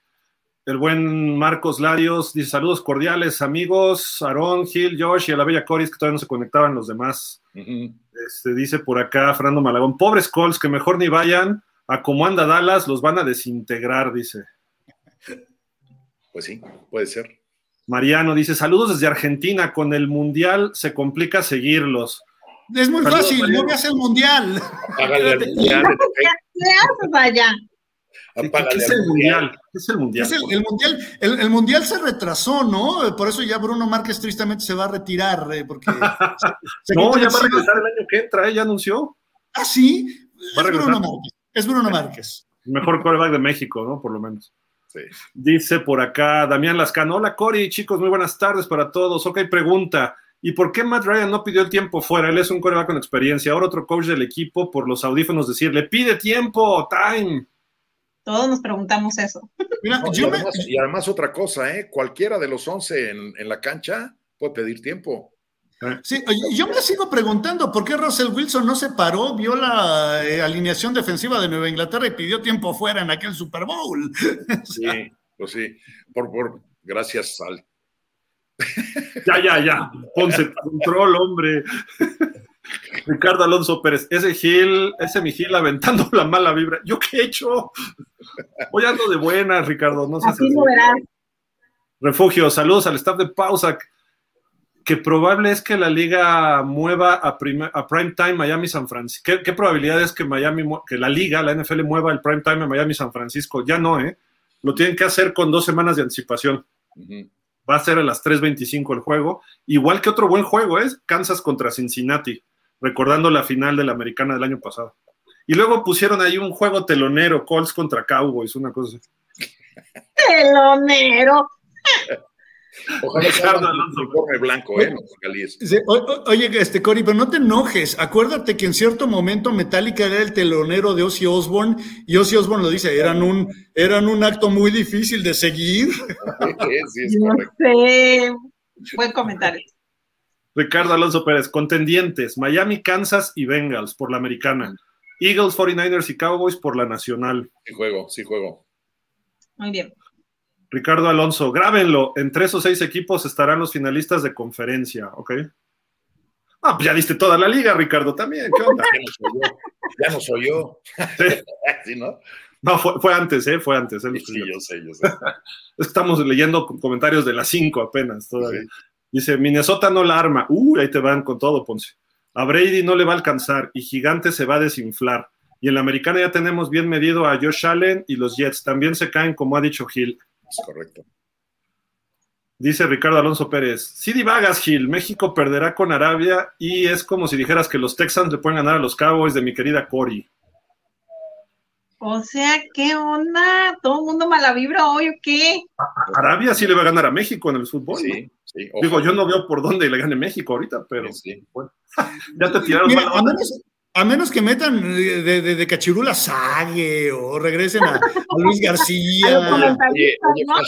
el buen Marcos Larios, dice saludos cordiales, amigos, Aarón, Gil, Josh y a la bella Coris, que todavía no se conectaban los demás. Este, dice por acá Fernando Malagón, pobres Colts, que mejor ni vayan a como anda Dallas, los van a desintegrar, dice. Pues sí, puede ser. Mariano dice, saludos desde Argentina, con el Mundial se complica seguirlos. Es muy fácil, no veas el Mundial. Hágale el Mundial. ¿Qué haces allá? ¿Qué, es el mundial? ¿Qué es el mundial? el, mundial el, mundial se retrasó, ¿no? Por eso ya Bruno Márquez tristemente se va a retirar. Eh, porque no, ya va a regresar el año que entra, ¿eh? ya anunció. Ah, sí. es Bruno Márquez. Es Bruno Márquez. mejor coreback de México, ¿no? Por lo menos. Sí. Dice por acá Damián Lascano. Hola, Cori, chicos, muy buenas tardes para todos. Ok, pregunta. ¿Y por qué Matt Ryan no pidió el tiempo fuera? Él es un coreback con experiencia. Ahora otro coach del equipo por los audífonos decirle, pide tiempo, time. Todos nos preguntamos eso. y, además, otra cosa, ¿eh? cualquiera de los 11 en, la cancha puede pedir tiempo. Sí, yo me sigo preguntando por qué Russell Wilson no se paró, vio la eh, alineación defensiva de Nueva Inglaterra y pidió tiempo fuera en aquel Super Bowl. sí, pues sí, por, por gracias al. Ya, ya, ya, ponse control, hombre. Ricardo Alonso Pérez, ese Gil, ese mi Gil aventando la mala vibra. ¿Yo qué he hecho? Hoy ando de buenas, Ricardo. No sé así lo verás. Refugio, saludos al staff de Pausa. Que probable es que la liga mueva a, a prime time Miami San Francisco. ¿Qué, probabilidad es que Miami, que la liga, la NFL mueva el prime time a Miami San Francisco? Ya no, ¿eh? Lo tienen que hacer con dos semanas de anticipación. Va a ser a las 3.25 el juego. Igual que otro buen juego es Kansas contra Cincinnati recordando la final de la americana del año pasado. Y luego pusieron ahí un juego telonero, Colts contra Cowboys, una cosa así. Telonero. Ojalá Ricardo Alonso. blanco, ¿eh? oye, este Cory, pero no te enojes. Acuérdate que en cierto momento Metallica era el telonero de Ozzy Osbourne y Ozzy Osbourne lo dice, eran un, eran un acto muy difícil de seguir. Sí, sí, es Buen comentario. Ricardo Alonso Pérez, contendientes, Miami, Kansas y Bengals por la americana. Eagles, 49ers y Cowboys por la nacional. Sí juego, sí juego. Muy bien. Ricardo Alonso, grábenlo. Entre esos seis equipos estarán los finalistas de conferencia, ¿ok? Ah, pues ya diste toda la liga, Ricardo, también. ¿Qué onda? Ya no soy yo. Ya no soy yo. ¿Sí, no? No, fue, fue antes, ¿eh? Fue antes. ¿eh? Sí, yo sé, yo sé. Es que estamos leyendo comentarios de las cinco apenas todavía. Dice, Minnesota no la arma. Uy, ahí te van con todo, Ponce. A Brady no le va a alcanzar y Gigante se va a desinflar. Y en la americana ya tenemos bien medido a Josh Allen y los Jets. También se caen, como ha dicho Gil. Es correcto. Dice Ricardo Alonso Pérez, sí divagas, Gil, México perderá con Arabia y es como si dijeras que los Texans le pueden ganar a los Cowboys de mi querida Cory. O sea, ¿qué onda? ¿Todo el mundo mala vibra hoy o qué? Arabia sí le va a ganar a México en el fútbol. ¿no? Sí. Digo, yo no veo por dónde le gane México ahorita, pero Sí, sí. bueno. ya te tiraron Mira, a, menos, a menos que metan de, de, de Cachirula Sague o regresen a, a Luis A García.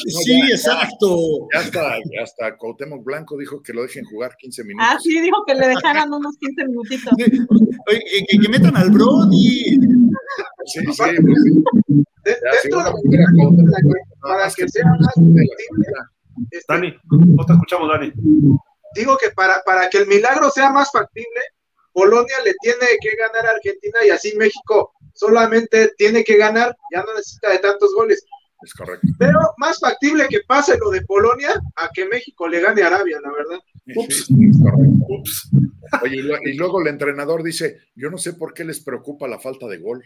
Sí, ya- exacto. Ya hasta, hasta Cuauhtémoc Blanco dijo que lo dejen jugar 15 minutos. Ah, sí, dijo que le dejaran unos 15 minutitos. Oye, que, metan al Brody. Sí, sí, pues sí. De- Ya, dentro de- para que sea más este, Dani, no te escuchamos, Dani. digo que para, para que el milagro sea más factible, Polonia le tiene que ganar a Argentina y así México solamente tiene que ganar, ya no necesita de tantos goles. Es correcto. Pero más factible que pase lo de Polonia a que México le gane a Arabia, la verdad. Sí, es correcto. Ups. Oye, y, lo- y luego el entrenador dice, yo no sé por qué les preocupa la falta de gol.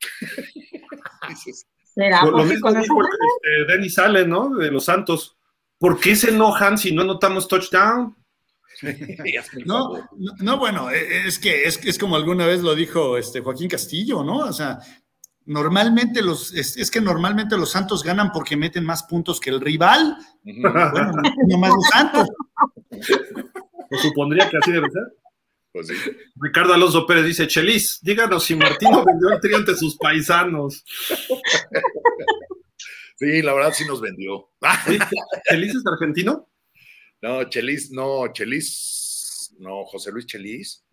Dices, ¿Será Lo, mismo con eso dijo este, Denis Allen, ¿no? De los Santos. ¿Por qué se enojan si no anotamos touchdown? No, no, no, bueno, eh, es que es, es como alguna vez lo dijo este Joaquín Castillo, ¿no? O sea, normalmente los, es, es que normalmente los Santos ganan porque meten más puntos que el rival. Bueno, no, no más los Santos. Pues supondría que así debe ser. Pues sí. Ricardo Alonso Pérez dice, Chelis, díganos si Martino vendió el tri ante sus paisanos. Sí, la verdad sí nos vendió. ¿Chelis es argentino? No, Chelis, no, Chelis, no, José Luis Chelis.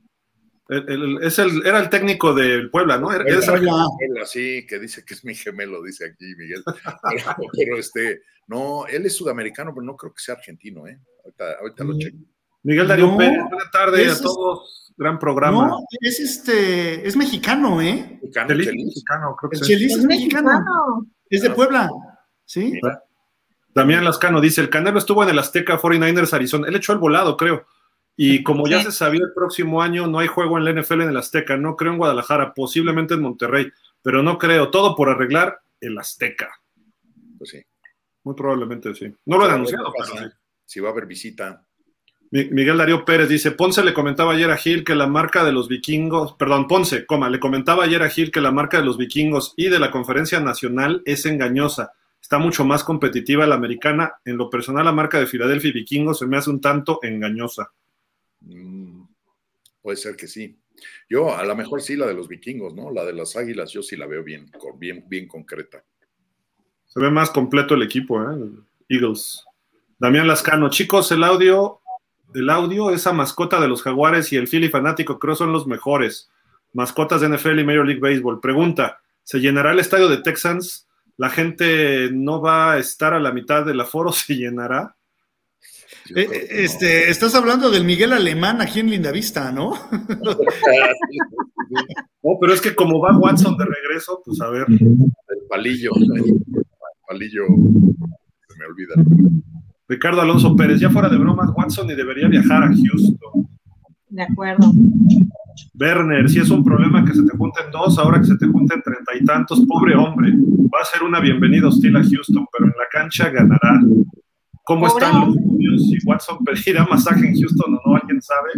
El- el- es el, era el técnico del Puebla, ¿no? Era- Puebla. así, que dice que es mi gemelo, dice aquí Miguel. Pero, pero, este, no, él es sudamericano, pero no creo que sea argentino, ¿eh? Ahorita, ahorita lo Mm. checo. Miguel Darío No, Pérez, buena tarde ese a todos. Gran programa. No, es este, es mexicano, ¿eh? Mexicano, Chelis Chelis. mexicano, creo que El sí. Chelis Es es mexicano. mexicano. Es de Puebla. ¿Sí? Mira, Damián Lascano dice, el Canelo estuvo en el Azteca 49ers Arizona. Él echó el volado, creo. Y como ya Sí. se sabía, el próximo año no hay juego en la NFL en el Azteca. No creo en Guadalajara, posiblemente en Monterrey. Pero no creo. Todo por arreglar el Azteca. pues sí. Muy probablemente sí. No lo han anunciado, ¿Qué pero sí. Si va a haber visita. Mi- Miguel Darío Pérez dice, Ponce le comentaba ayer a Gil que la marca de los vikingos, perdón, Ponce, coma, le comentaba ayer a Gil que la marca de los vikingos y de la conferencia nacional es engañosa. Está mucho más competitiva la americana. En lo personal, la marca de Filadelfia y vikingos se me hace un tanto engañosa. Mm, puede ser que sí. Yo, a lo mejor sí, la de los vikingos, ¿no? La de las águilas, yo sí la veo bien, bien, bien concreta. Se ve más completo el equipo, ¿eh? Eagles. Damián Lascano, chicos, el audio, el audio, esa mascota de los jaguares y el Philly fanático creo son los mejores. Mascotas de NFL y Major League Baseball. Pregunta, ¿se llenará el estadio de Texans? ¿La gente no va a estar a la mitad del aforo? ¿Se llenará? Eh, no. este, estás hablando del Miguel Alemán aquí en Lindavista, ¿no? No, pero es que como va Watson de regreso, pues a ver. El palillo. El palillo. Se me olvida. Ricardo Alonso Pérez, ya fuera de bromas, Watson ni debería viajar a Houston. De acuerdo. Werner, si es un problema que se te junten dos, ahora que se te junten treinta y tantos, pobre hombre, va a ser una bienvenida hostil a Houston, pero en la cancha ganará. ¿Cómo Pobre están los niños? Si Watson pedirá masaje en Houston o no, ¿alguien sabe?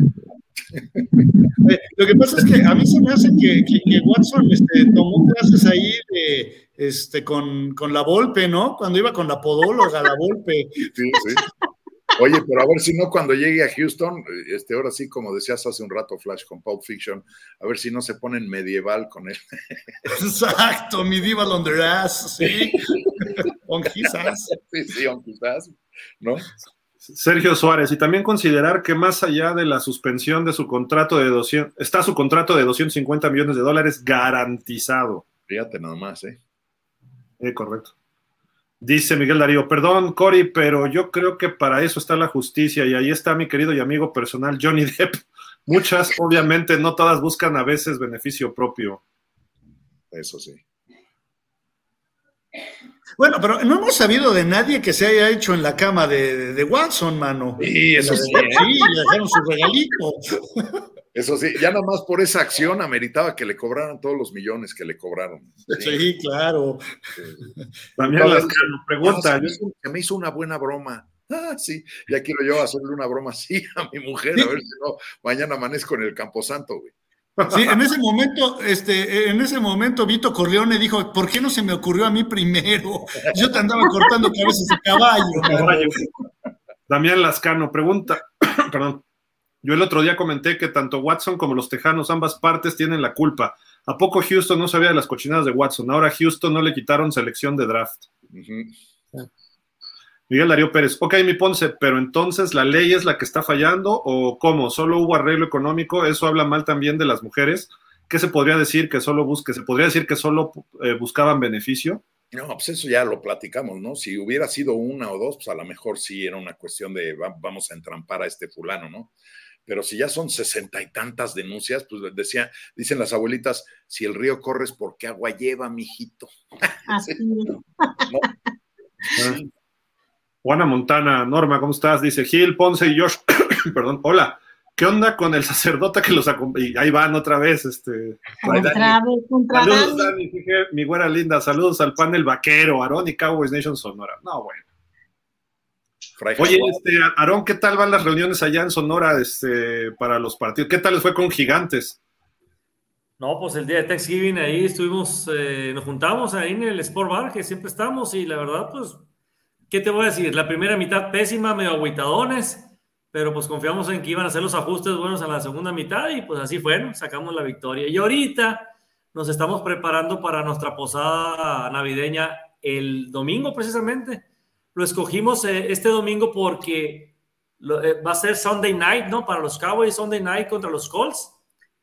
Eh, lo que pasa es que a mí se me hace que, que- que Watson este, tomó clases ahí de, este, con, con la Volpe, ¿no? Cuando iba con la podóloga, la Volpe. Sí, sí. Oye, pero a ver si no cuando llegue a Houston, este, ahora sí, como decías hace un rato, Flash con Pulp Fiction, a ver si no se ponen medieval con él. Exacto, medieval on the ass, sí. on his ass. Sí, sí, aunque quizás, ¿no? Sergio Suárez, y también considerar que más allá de la suspensión de su contrato de 200, está su contrato de 250 millones de dólares garantizado. Fíjate nada más, ¿eh? Eh, correcto. Dice Miguel Darío, perdón, Cory, pero yo creo que para eso está la justicia y ahí está mi querido y amigo personal Johnny Depp. Muchas, obviamente, no todas buscan a veces beneficio propio. Eso sí. Bueno, pero no hemos sabido de nadie que se haya hecho en la cama de, de Watson, mano. Sí, eso sí. Sí, le dejaron su regalito. Eso sí, ya nada más por esa acción ameritaba que le cobraran todos los millones que le cobraron. Sí, claro. También No, Lascano pregunta, se, me hizo, se me hizo una buena broma. Ah, sí, ya quiero yo hacerle una broma así a mi mujer, a ver si no, mañana amanezco en el Camposanto, güey. Sí, en ese momento, este, en ese momento Vito Corleone dijo, ¿por qué no se me ocurrió a mí primero? Yo te andaba cortando cabezas de caballo. mano". Caballo. Damián Lascano pregunta, perdón, yo el otro día comenté que tanto Watson como los Tejanos, ambas partes tienen la culpa. ¿A poco Houston no sabía de las cochinadas de Watson? Ahora Houston no le quitaron selección de draft. Miguel Darío Pérez, ok, mi Ponce, pero entonces la ley es la que está fallando o cómo? ¿Solo hubo arreglo económico? ¿Eso habla mal también de las mujeres? ¿Qué se podría decir que solo busque? ¿Se podría decir que solo eh, buscaban beneficio? No, pues eso ya lo platicamos, ¿no? Si hubiera sido una o dos, pues a lo mejor sí era una cuestión de va- vamos a entrampar a este fulano, ¿no? Pero si ya son sesenta y tantas denuncias, pues decía, dicen las abuelitas, si el río corre es porque agua lleva, mijito. Así es. Ah. Juana Montana, Norma, ¿cómo estás? Dice Gil, Ponce y Josh. Perdón, hola. ¿Qué onda con el sacerdote que los acompaña? Ahí van otra vez, este. Contra, contra Saludos, Dani. Dani, dije, mi güera linda. Saludos al panel vaquero, Aarón y Cowboys Nation Sonora. No, bueno. Fray Oye, este, Aarón, ¿qué tal van las reuniones allá en Sonora este, para los partidos? ¿Qué tal les fue con Gigantes? No, pues el día de Thanksgiving ahí estuvimos, eh, nos juntamos ahí en el Sport Bar, que siempre estamos, y la verdad, pues, ¿qué te voy a decir? La primera mitad pésima, medio agüitadones, pero pues confiamos en que iban a hacer los ajustes buenos en la segunda mitad, y pues así fue, ¿no? Sacamos la victoria. Y ahorita nos estamos preparando para nuestra posada navideña el domingo, precisamente. Lo escogimos eh, este domingo porque lo- eh, va a ser Sunday night, ¿no? Para los Cowboys, Sunday night contra los Colts.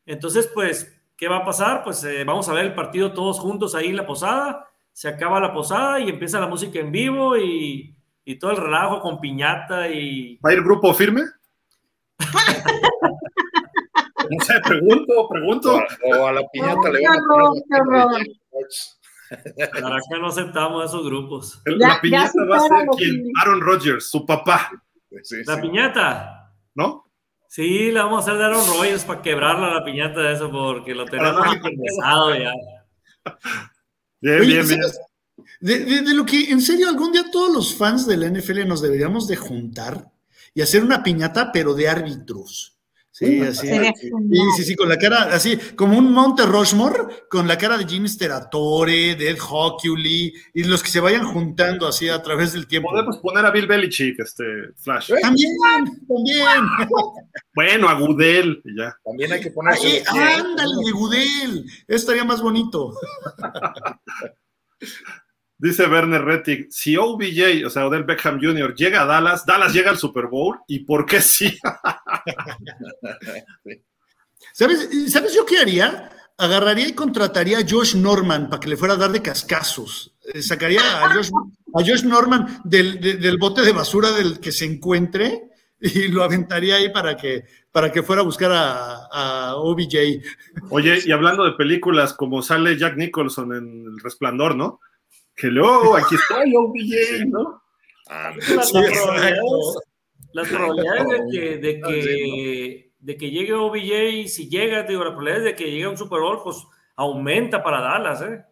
Entonces, pues, ¿qué va a pasar? Pues eh, vamos a ver el partido todos juntos ahí en la posada. Se acaba la posada y empieza la música en vivo y, y todo el relajo con piñata y... ¿Va a ir grupo firme? no sé, pregunto, pregunto. O, o a la piñata le Qué van a poner. Para acá no aceptamos esos grupos. Ya- la piñata va a ser quien? Aaron Rodgers, su papá, Sí, La sí. piñata. ¿no? Sí, la vamos a hacer de Aaron Rodgers para quebrarla la piñata de eso porque lo tenemos empezado ya. Bien, Oye, bien, bien. ¿sabes? De, de- de lo que, en serio, algún día todos los fans de la NFL nos deberíamos de juntar y hacer una piñata, pero de árbitros. Sí, así. Sí, sí, sí, con la cara, así, como un Monte Rushmore, con la cara de Jimmy Steratore, de Ed Hockley, y los que se vayan juntando así a través del tiempo. Podemos poner a Bill Belichick, este, Flash. También, también. Bueno, a Gudel, y ya. También hay que pie, ¿eh? ándale, de Gudel. Estaría más bonito. Dice Werner Rettig, si OBJ, o sea, Odell Beckham Jr., llega a Dallas, Dallas llega al Super Bowl, ¿y por qué sí? ¿Sabes, ¿Sabes yo qué haría? Agarraría y contrataría a Josh Norman para que le fuera a dar de cascazos. Eh, Sacaría a Josh, a Josh Norman del, de- del bote de basura del que se encuentre y lo aventaría ahí para que, para que fuera a buscar a, a OBJ. Oye, y hablando de películas, como sale Jack Nicholson en El Resplandor, ¿no? Que luego, aquí estoy, OBJ, ¿no? Ah, Las, Sí, probabilidades, las probabilidades de que, de Ah, que, de que llegue OBJ, si llega, te digo, las probabilidades de que llegue a un Super Bowl, pues aumenta para Dallas, ¿eh?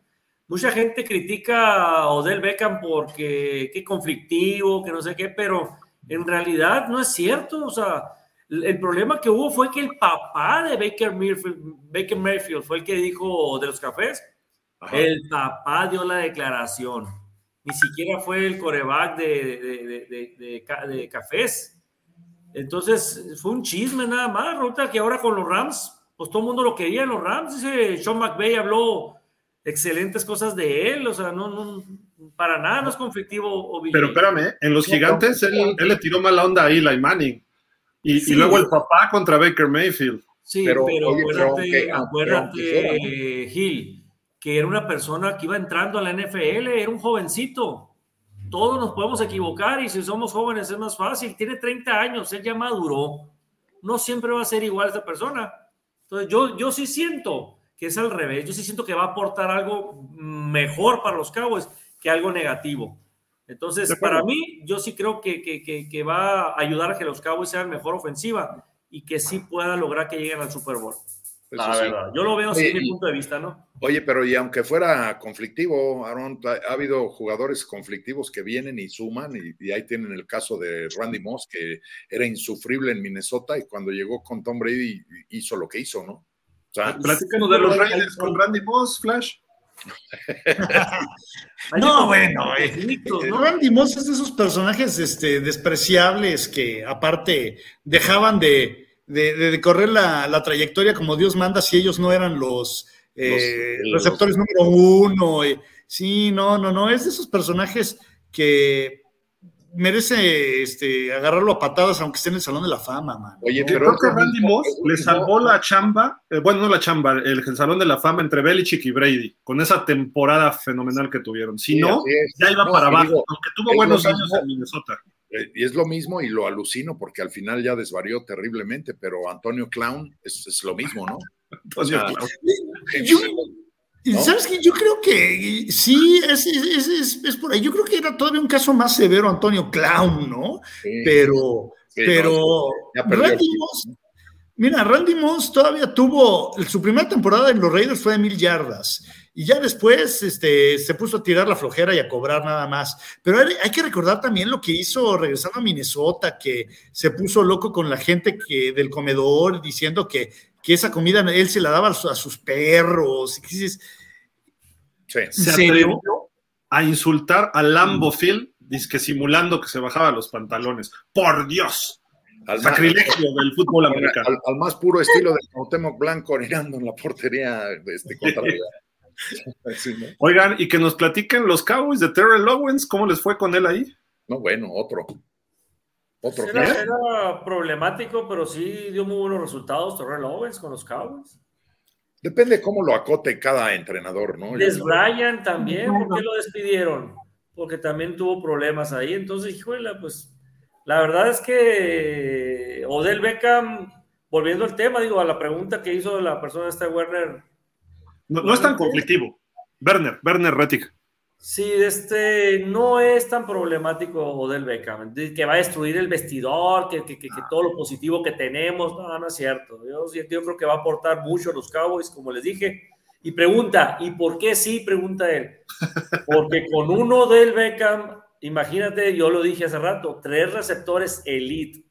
Mucha gente critica a Odell Beckham porque qué conflictivo, que no sé qué, pero en realidad no es cierto. O sea, el, el problema que hubo fue que el papá de Baker Mayfield, Baker Mayfield fue el que dijo de los cafés. Ajá. El papá dio la declaración. Ni siquiera fue el coreback de, de, de- de- de ca- de cafés. Entonces, fue un chisme nada más. Resulta que ahora con los Rams, pues todo el mundo lo quería en los Rams. Dice Sean McVay habló excelentes cosas de él, o sea, no, no para nada no es conflictivo. Pero espérame, en los gigantes él, le tiró mala onda a Eli Manning. Y, y, luego el papá contra Baker Mayfield. Sí, pero, acuérdate, acuérdate Gil, que era una persona que iba entrando a la NFL, era un jovencito. Todos nos podemos equivocar y si somos jóvenes es más fácil. Tiene 30 años, él ya maduró. No siempre va a ser igual esta persona. Entonces yo, yo sí siento que es al revés. Yo sí siento que va a aportar algo mejor para los Cowboys que algo negativo. Entonces, para mí, yo sí creo que, que, que, va a ayudar a que los Cowboys sean mejor ofensiva y que sí pueda lograr que lleguen al Super Bowl. La verdad, yo lo veo desde mi punto de vista, ¿no? Oye, pero y aunque fuera conflictivo, Aaron, ha, habido jugadores conflictivos que vienen y suman, y, ahí tienen el caso de Randy Moss, que era insufrible en Minnesota y cuando llegó con Tom Brady hizo lo que hizo, ¿no? O sea, Platícanos de los Raiders con Randy Moss, Flash. no, bueno, eh, Randy Moss es de esos personajes este, despreciables que aparte dejaban de, de, correr la, trayectoria como Dios manda si ellos no eran los, eh, receptores número uno. Eh. sí, no, no, no, es de esos personajes que merece este, agarrarlo a patadas aunque esté en el Salón de la Fama, man. Oye, pero creo que Randy Moss le salvó la chamba, eh, bueno, no la chamba, el, Salón de la Fama entre Belichick y Brady, con esa temporada fenomenal que tuvieron. Si no, ya iba para abajo, aunque tuvo buenos años en Minnesota. Eh, y es lo mismo y lo alucino porque al final ya desvarió terriblemente, pero Antonio Clown es, lo mismo, ¿no? Antonio Clown. ¿Sabes qué? Yo creo que sí, es, por ahí. Yo creo que era todavía un caso más severo Antonio Clown, ¿no? pero, pero Randy Moss, mira, Randy Moss todavía tuvo, su primera temporada en los Raiders fue de mil yardas. Y ya después este, se puso a tirar la flojera y a cobrar nada más. Pero hay, que recordar también lo que hizo regresando a Minnesota, que se puso loco con la gente que, del comedor diciendo que que esa comida él se la daba a sus perros. Sí. Se atrevió a insultar a Lambo Phil, que simulando que se bajaba los pantalones. ¡Por Dios! Al sacrilegio del fútbol americano. Al, más puro estilo de Cuauhtémoc Blanco orinando en la portería de este contra Oigan, y que nos platiquen los Cowboys de Terrell Owens, ¿cómo les fue con él ahí? No, bueno, otro. Otro era, problemático, pero sí dio muy buenos resultados Terrell Owens con los Cowboys. Depende cómo lo acote cada entrenador, ¿no? Les Bryan también, ¿por qué lo despidieron? Porque también tuvo problemas ahí. Entonces, híjole, pues la verdad es que Odell Beckham, volviendo al tema, digo, a la pregunta que hizo la persona esta Werner. No, no es tan conflictivo. Werner, Werner Rettig. Sí, este no es tan problemático del Beckham, que va a destruir el vestidor, que, que, que, todo lo positivo que tenemos, no, no es cierto. Yo, yo creo que va a aportar mucho a los Cowboys, como les dije. Y pregunta, ¿y por qué sí? Pregunta él. Porque con uno del Beckham, imagínate, yo lo dije hace rato, tres receptores elite.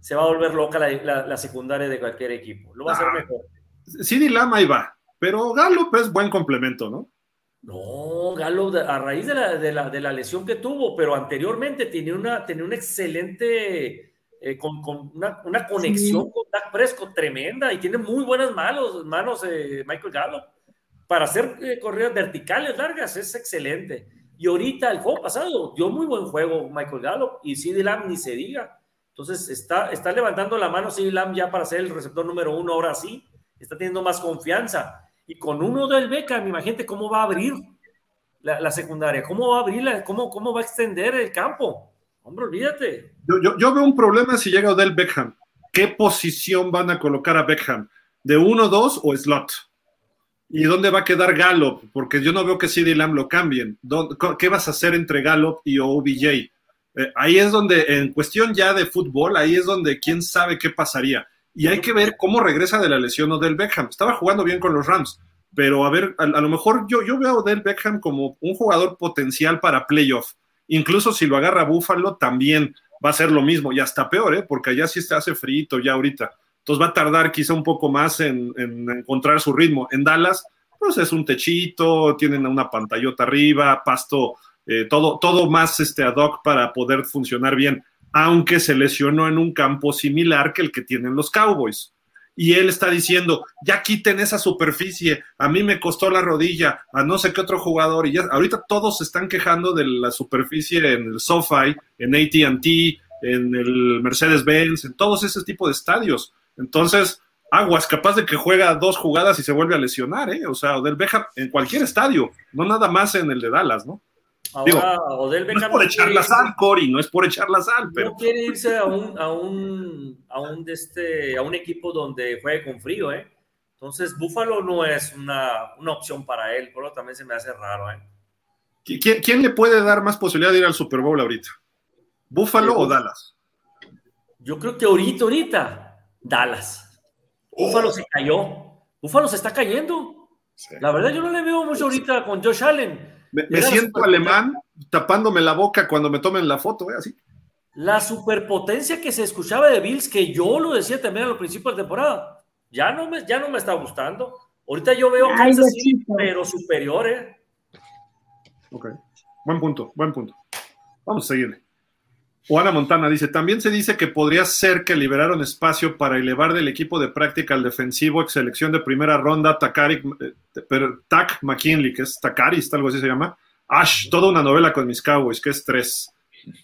Se va a volver loca la, la, secundaria de cualquier equipo. Lo va a hacer ah. mejor. Sí, Lama ahí va, pero Gallup es buen complemento, ¿no? No, Galo, a raíz de la, de la, de la lesión que tuvo, pero anteriormente tenía una, tenía una excelente, eh, con, con una, una, conexión con Dak Prescott tremenda y tiene muy buenas manos, manos eh, Michael Gallo. Para hacer eh, corridas verticales largas es excelente. Y ahorita, el juego pasado, dio muy buen juego Michael Gallo y CD Lamb ni se diga. Entonces está, está levantando la mano CD Lamb ya para ser el receptor número uno, ahora sí. Está teniendo más confianza y con uno del Beckham, imagínate cómo va a abrir la, secundaria, cómo va a abrirla, cómo, cómo va a extender el campo. Hombre, olvídate. Yo, veo un problema si llega Odell Beckham. ¿Qué posición van a colocar a Beckham? ¿De 1-2 o slot? ¿Y dónde va a quedar Gallup? Porque yo no veo que CD Lamb lo cambien. ¿Qué vas a hacer entre Gallup y OBJ? Eh, ahí es donde, en cuestión ya de fútbol, ahí es donde quién sabe qué pasaría. Y hay que ver cómo regresa de la lesión Odell Beckham. Estaba jugando bien con los Rams, pero a ver, a, lo mejor yo, yo veo a Odell Beckham como un jugador potencial para playoff. Incluso si lo agarra Buffalo, también va a ser lo mismo, y hasta peor, ¿eh? porque allá sí se hace frito ya ahorita. Entonces va a tardar quizá un poco más en, encontrar su ritmo. En Dallas, pues es un techito, tienen una pantallota arriba, pasto, eh, todo, todo más este ad hoc para poder funcionar bien aunque se lesionó en un campo similar que el que tienen los Cowboys. y él está diciendo, ya quiten esa superficie, a mí me costó la rodilla, a no sé qué otro jugador, y ya ahorita todos se están quejando de la superficie en el SoFi, en ATT, en el Mercedes-Benz, en todos ese tipo de estadios. Entonces, Aguas, capaz de que juega dos jugadas y se vuelve a lesionar, ¿eh? O sea, Odell Beckham en cualquier estadio, no nada más en el de Dallas, ¿no? Ahora, Odell Beckham no es por echar la sal, Cory, no es por echar la sal, pero... No quiere irse a un, a un, a un, de este, a un equipo donde juegue con frío, ¿eh? Entonces, Buffalo no es una, una opción para él, por lo también se me hace raro, ¿eh? ¿Quién, ¿Quién, le puede dar más posibilidad de ir al Super Bowl ahorita? ¿Buffalo o Dallas? Yo creo que ahorita, ahorita, Dallas. Búfalo se cayó. Búfalo se está cayendo. La verdad, yo no le veo mucho ahorita con Josh Allen. Me, siento alemán tapándome la boca cuando me tomen la foto, ¿eh? así. La superpotencia que se escuchaba de Bills, que yo lo decía también a los principios de temporada, ya no me, ya no me está gustando. Ahorita yo veo Kansas City, pero superior, ¿eh? Ok, buen punto, buen punto. Vamos a Juana Montana dice, también se dice que podría ser que liberaron espacio para elevar del equipo de práctica al defensivo ex selección de primera ronda Takari, eh, Tak McKinley, que es Takari, algo así se llama. Ash, toda una novela con mis Cowboys, que es tres.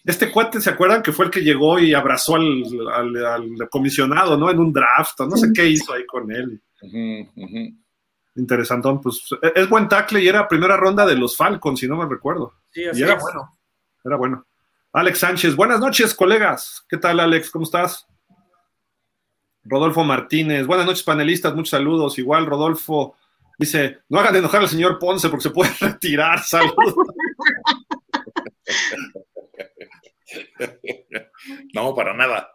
Este cuate, ¿se acuerdan que fue el que llegó y abrazó al, comisionado, ¿no? En un draft, no sé qué hizo ahí con él. Interesantón, pues e, es buen tackle y era primera ronda de los Falcons, si no me recuerdo. Sí, y era bueno, era bueno. Alex Sánchez, buenas noches, colegas. ¿Qué tal, Alex? ¿Cómo estás? Rodolfo Martínez, buenas noches, panelistas, muchos saludos. Igual, Rodolfo dice: No hagan enojar al señor Ponce porque se puede retirar. Saludos. No, para nada.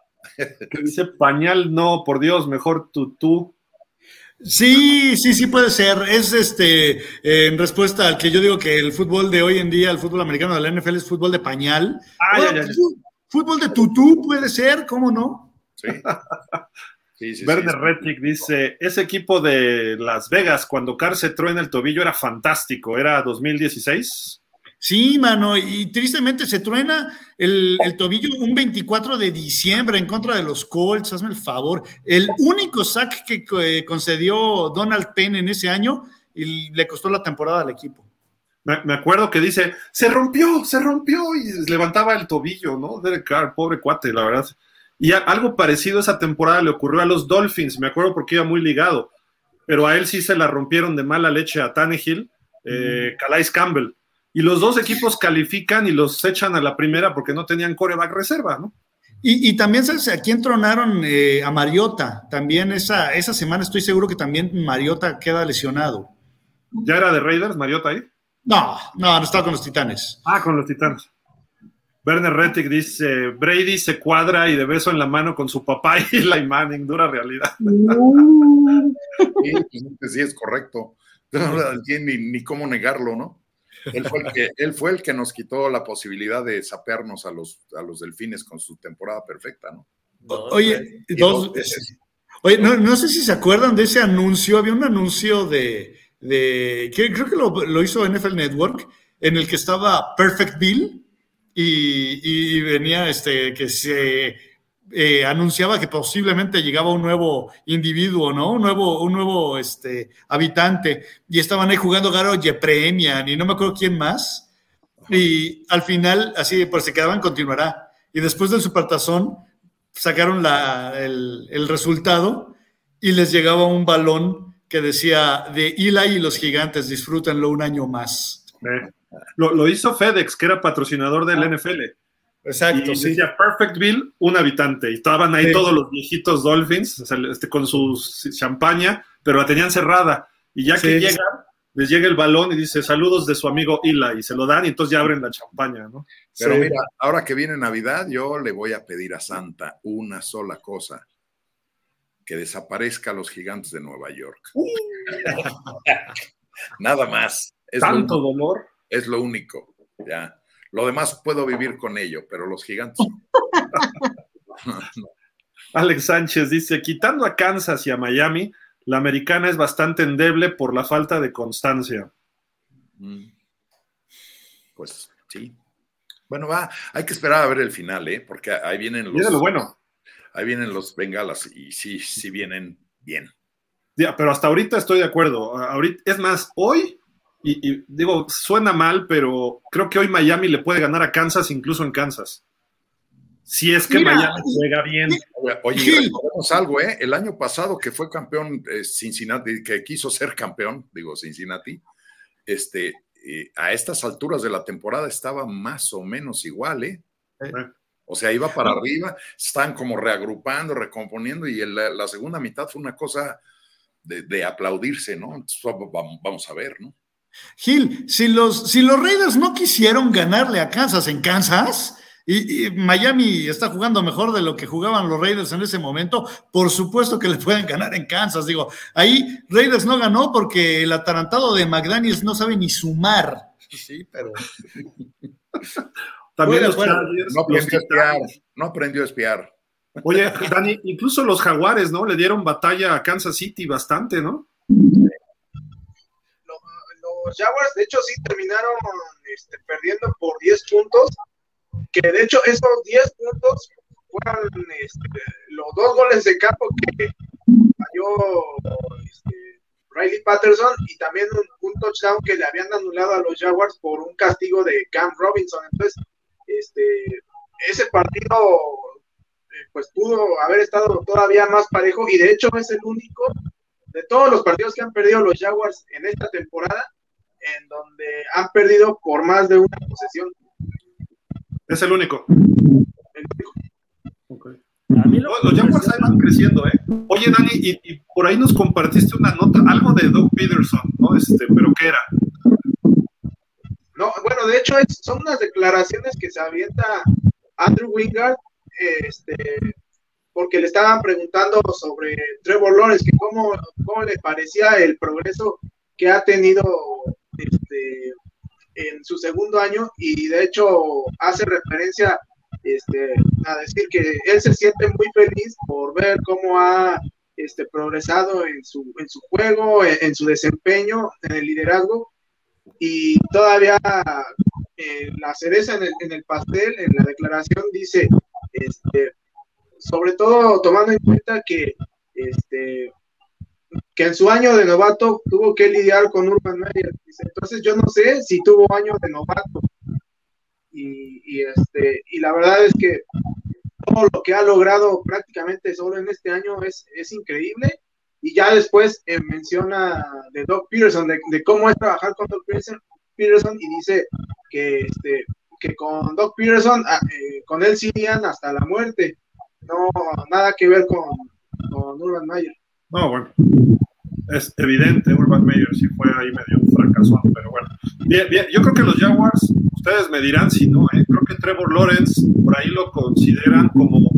Dice pañal, no, por Dios, mejor tú. Sí, sí, sí puede ser. Es este en respuesta al que yo digo que el fútbol de hoy en día, el fútbol americano de la NFL es fútbol de pañal. Ah, ya, ya, Fútbol de tutú puede ser, ¿cómo no? Sí. sí, sí Werner dice, ese equipo de Las Vegas cuando Carr se truena el tobillo era fantástico, era 2016. Sí, mano, y tristemente se truena el, tobillo un 24 de diciembre en contra de los Colts, hazme el favor. El único sack que eh, concedió Donald Penn en ese año y le costó la temporada al equipo. Me, acuerdo que dice, se rompió, se rompió y levantaba el tobillo, ¿no? Derek Carr, pobre cuate, la verdad. Y algo parecido esa temporada le ocurrió a los Dolphins, me acuerdo porque iba muy ligado, pero a él sí se la rompieron de mala leche a Tannehill, eh, Calais Campbell y los dos equipos califican y los echan a la primera porque no tenían coreback reserva, ¿no? Y, también, ¿sabes? Aquí entronaron eh, a Mariota. También esa, esa semana estoy seguro que también Mariota queda lesionado. ¿Ya era de Raiders, Mariota ahí? No, no, no estaba con los Titanes. Ah, con los Titanes. Werner Rettig dice, Brady se cuadra y de beso en la mano con su papá y la Manning, dura realidad. sí, es correcto. No, ni, ni cómo negarlo, ¿no? Él fue, el que, nos quitó la posibilidad de sapearnos a los, a los delfines con su temporada perfecta, ¿no? Oye, oye no, sé si se acuerdan de ese anuncio, había un anuncio de, de creo que lo, hizo NFL Network, en el que estaba Perfect Bill y, y venía este, que se eh, anunciaba que posiblemente llegaba un nuevo individuo, ¿no? Un nuevo, un nuevo este, habitante. Y estaban ahí jugando Garo Premian y no me acuerdo quién más. Y al final, así, pues se quedaban, continuará. Y después del supertazón, sacaron la, el, resultado y les llegaba un balón que decía de Eli y los gigantes, disfrútenlo un año más. Lo, lo, hizo FedEx, que era patrocinador del ah. NFL. Exacto, y Decía Perfect Bill, un habitante. Y estaban ahí todos los viejitos Dolphins este, con su champaña, pero la tenían cerrada. Y ya que llegan, les llega el balón y dice saludos de su amigo Ila y se lo dan y entonces ya abren la champaña, ¿no? Pero mira, ahora que viene Navidad, yo le voy a pedir a Santa una sola cosa. Que desaparezca los gigantes de Nueva York. Uh. Nada más. Tanto dolor. Es lo único, ya. Lo demás puedo vivir con ello, pero los gigantes. Alex Sánchez dice, quitando a Kansas y a Miami, la americana es bastante endeble por la falta de constancia. Mm. Pues sí. Bueno, va, hay que esperar a ver el final, ¿eh? Porque ahí vienen los. lo bueno. Ahí vienen los bengalas y sí, sí vienen bien. Ya, pero hasta ahorita estoy de acuerdo. Ahorita, es más, hoy, y, y digo, suena mal, pero creo que hoy Miami le puede ganar a Kansas, incluso en Kansas. Si es que Mira, Miami juega bien. Oye, recordemos algo, ¿eh? El año pasado que fue campeón eh, Cincinnati, que quiso ser campeón, digo Cincinnati, este, eh, a estas alturas de la temporada estaba más o menos igual, ¿eh? O sea, iba para arriba, están como reagrupando, recomponiendo, y el- la, segunda mitad fue una cosa de, de aplaudirse, ¿no? Entonces, vamos a ver, ¿no? Gil, si los, si los Raiders no quisieron ganarle a Kansas en Kansas, y, y Miami está jugando mejor de lo que jugaban los Raiders en ese momento, por supuesto que le pueden ganar en Kansas. Digo, ahí Raiders no ganó porque el atarantado de McDaniels no sabe ni sumar. Sí, pero. También los. Chargers, No aprendió a espiar, no aprendió a espiar. Oye, Dani, incluso los Jaguares, ¿no? Le dieron batalla a Kansas City bastante, ¿no? Jaguars, de hecho, sí terminaron este, perdiendo por 10 puntos, que de hecho esos 10 puntos fueron este, los dos goles de campo que falló este, Riley Patterson y también un, un touchdown que le habían anulado a los Jaguars por un castigo de Cam Robinson. Entonces, este, ese partido eh, pues pudo haber estado todavía más parejo y de hecho es el único de todos los partidos que han perdido los Jaguars en esta temporada, en donde han perdido por más de una posesión. Es el único. El único. A mí lo Los Jaguars ahí van creciendo, ¿eh? Oye, Dani, y, y por ahí nos compartiste una nota, algo de Doug Peterson, ¿no? Este, pero ¿qué era? No, bueno, de hecho es- son unas declaraciones que se avienta Andrew Wingard, este, porque le estaban preguntando sobre Trevor Lawrence, que cómo, cómo le parecía el progreso que ha tenido este, en su segundo año y de hecho hace referencia este, a decir que él se siente muy feliz por ver cómo ha este, progresado en su, en su juego, en, su desempeño, en el liderazgo. Y todavía eh, la cereza en el, pastel, en la declaración dice, sobre todo tomando en cuenta que que en su año de novato tuvo que lidiar con Urban Meyer. Entonces yo no sé si tuvo año de novato. Y, y, este, y la verdad es que todo lo que ha logrado prácticamente solo en este año es, es increíble. Y ya después eh, menciona de Doc Peterson, de, cómo es trabajar con Doc Peterson, Peterson y dice que, este, que con Doc Peterson, eh, con él sí hasta la muerte. No, nada que ver con, con Urban Meyer. No, bueno. Es evidente, Urban Meyer sí fue ahí medio un fracaso, pero bueno. Bien, bien, yo creo que los Jaguars, ustedes me dirán si no, ¿eh? creo que Trevor Lawrence por ahí lo consideran como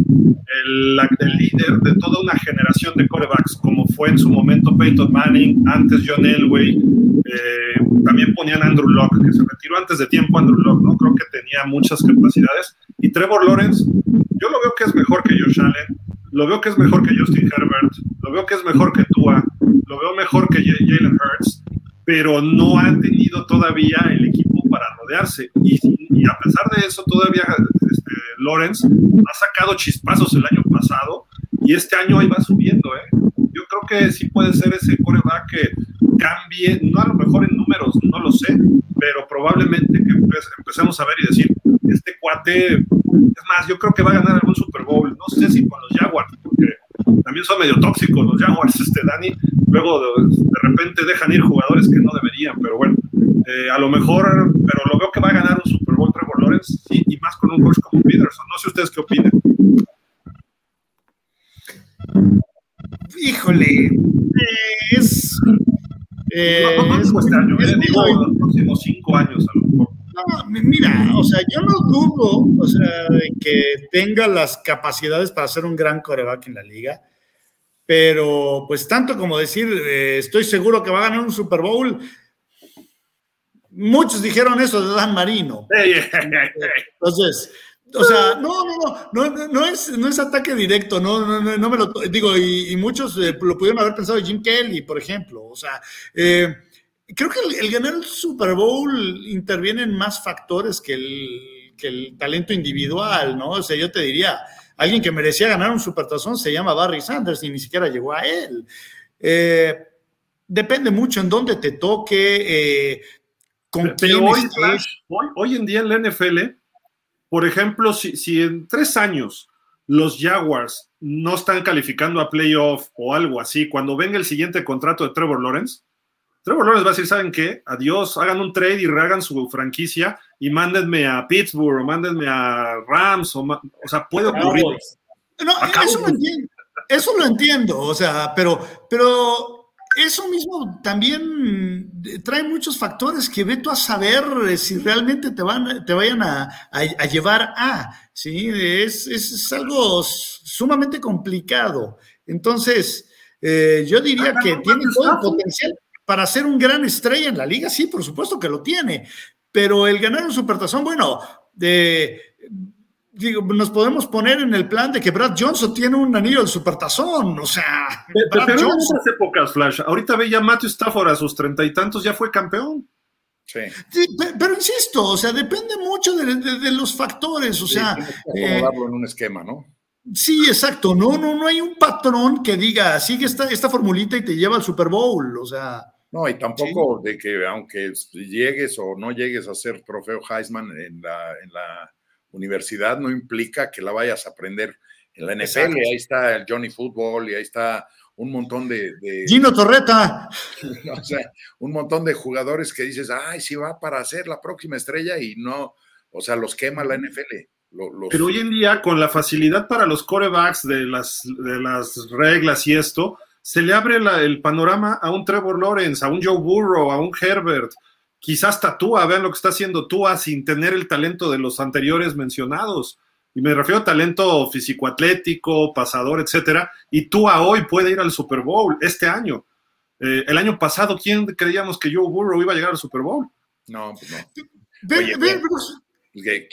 el, líder de toda una generación de corebacks, como fue en su momento Peyton Manning, antes John Elway, eh, también ponían Andrew Locke, que se retiró antes de tiempo Andrew Locke, ¿no? Creo que tenía muchas capacidades. Y Trevor Lawrence, yo lo veo que es mejor que Josh Allen, lo veo que es mejor que Justin Herbert, lo veo que es mejor que Tua, lo veo mejor que Jalen Hurts, pero no ha tenido todavía el equipo para rodearse. Y, a pesar de eso, todavía este, Lawrence ha sacado chispazos el año pasado y este año ahí va subiendo. ¿eh? Yo creo que sí puede ser ese coreback que cambie, no a lo mejor en números, no lo sé, pero probablemente que empe empecemos a ver y decir, este cuate, es más, yo creo que va a ganar algún Super Bowl, no sé si con los Jaguars, porque también son medio tóxicos los Jaguars, este Dani, luego de, de repente dejan ir jugadores que no deberían, pero bueno, eh, a lo mejor, pero lo veo que va a ganar un Super Bowl Trevor Lawrence, sí, y más con un coach como Peterson, no sé ustedes qué opinan. Híjole, es... Eh, no, no, este eh, digo los próximos cinco años a lo mejor. No, mira, o sea, yo no dudo, o sea, de que tenga las capacidades para ser un gran coreback en la liga, pero pues tanto como decir, eh, estoy seguro que va a ganar un Super Bowl. Muchos dijeron eso de Dan Marino. Entonces, o sea, no, no, no, no, no es, no es ataque directo, no, no, no, no me lo digo, y, y muchos eh, lo pudieron haber pensado de Jim Kelly, por ejemplo, o sea, eh, creo que el, el, ganar el Super Bowl intervienen más factores que el, que el talento individual, ¿no? O sea, yo te diría, alguien que merecía ganar un supertazón se llama Barry Sanders y ni siquiera llegó a él. Eh, depende mucho en dónde te toque, eh, con quién hoy, hoy, en día en la NFL, por ejemplo, si, si en tres años los Jaguars no están calificando a playoff o algo así, cuando venga el siguiente contrato de Trevor Lawrence, Trevor Lawrence va a decir, ¿saben qué? Adiós, hagan un trade y rehagan su franquicia y mándenme a Pittsburgh o mándenme a Rams, o, o sea, puede ocurrir. No, eso lo entiendo, eso lo entiendo, o sea, pero, pero eso mismo también trae muchos factores que ve tú a saber eh, si realmente te, van, te vayan a, llevar a, ¿sí? Es, es, algo sumamente complicado. Entonces, eh, yo diría que tiene todo el potencial para ser un gran estrella en la liga, sí, por supuesto que lo tiene, pero el ganar un supertazón, bueno, de, digo, nos podemos poner en el plan de que Brad Johnson tiene un anillo del supertazón, o sea. Pero, en otras épocas, Flash, ahorita ve ya Matthew Stafford a sus treinta y tantos, ya fue campeón. Sí. pero, insisto, o sea, depende mucho de, los factores, o sea. Eh, en un esquema, ¿no? Sí, exacto. No, no, no hay un patrón que diga, sigue esta, esta formulita y te lleva al Super Bowl. O sea. No, y tampoco de que aunque llegues o no llegues a ser trofeo Heisman en la, en la universidad, no implica que la vayas a aprender en la NFL. Ahí está el Johnny Football y ahí está un montón de, Gino Torreta. o sea, un montón de jugadores que dices, ay, sí va para ser la próxima estrella y no, o sea, los quema la NFL. Pero hoy en día, con la facilidad para los corebacks de las, de las reglas y esto, se le abre el panorama a un Trevor Lawrence, a un Joe Burrow, a un Herbert, quizás Tatúa, vean lo que está haciendo Tua sin tener el talento de los anteriores mencionados. Y me refiero a talento físico-atlético, pasador, etcétera. Y Tua hoy puede ir al Super Bowl este año. Eh, el año pasado, ¿quién creíamos que Joe Burrow iba a llegar al Super Bowl? No, pues no. Oye,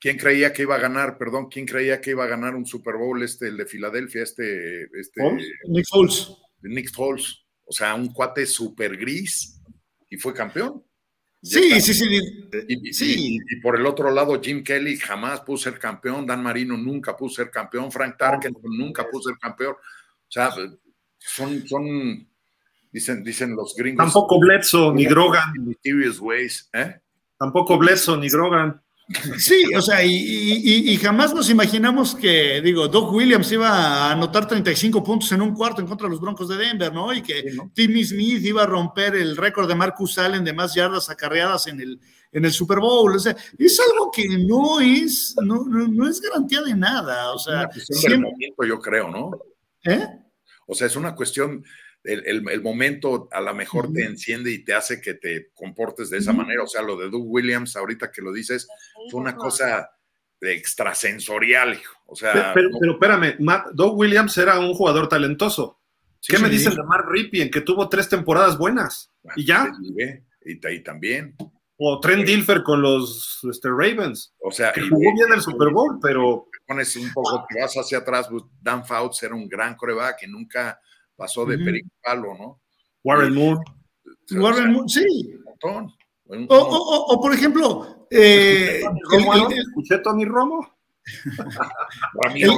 ¿Quién creía que iba a ganar, perdón, quién creía que iba a ganar un Super Bowl este, el de Filadelfia, este, este Nick Foles. Nick Foles. O sea, un cuate súper gris y fue campeón. Sí, sí, sí, y, sí. Y, por el otro lado, Jim Kelly jamás pudo ser campeón, Dan Marino nunca pudo ser campeón, Frank Tarkin nunca pudo ser campeón. O sea, son, son dicen, dicen los gringos. Tampoco Bledsoe ni Grogan. Ways, ¿eh? Tampoco Bledsoe ni Grogan. Sí, o sea, y, jamás nos imaginamos que, digo, Doug Williams iba a anotar 35 puntos en un cuarto en contra de los Broncos de Denver, ¿no? Y que Timmy Smith iba a romper el récord de Marcus Allen de más yardas acarreadas en el, en el Super Bowl. O sea, es algo que no es, no, no, es garantía de nada. O sea, es momento, yo creo, ¿no? ¿Eh? O sea, es una cuestión el, momento a lo mejor te enciende y te hace que te comportes de esa manera. O sea, lo de Doug Williams, ahorita que lo dices, fue una cosa extrasensorial. O sea, pero, espérame, Doug Williams era un jugador talentoso. ¿Qué me dicen de Mark Ripien, que tuvo tres temporadas buenas? y ya. Y, ahí también. O Trent Dilfer con los este, Ravens. O sea, que jugó bien el Super Bowl, pero. Pones un poco, te vas hacia atrás, pues, Dan Fouts era un gran coreback que nunca pasó de perico palo, ¿no? Warren Moon. Warren Moon, sí. O, por ejemplo, eh, ¿escuché Tony Romo? el,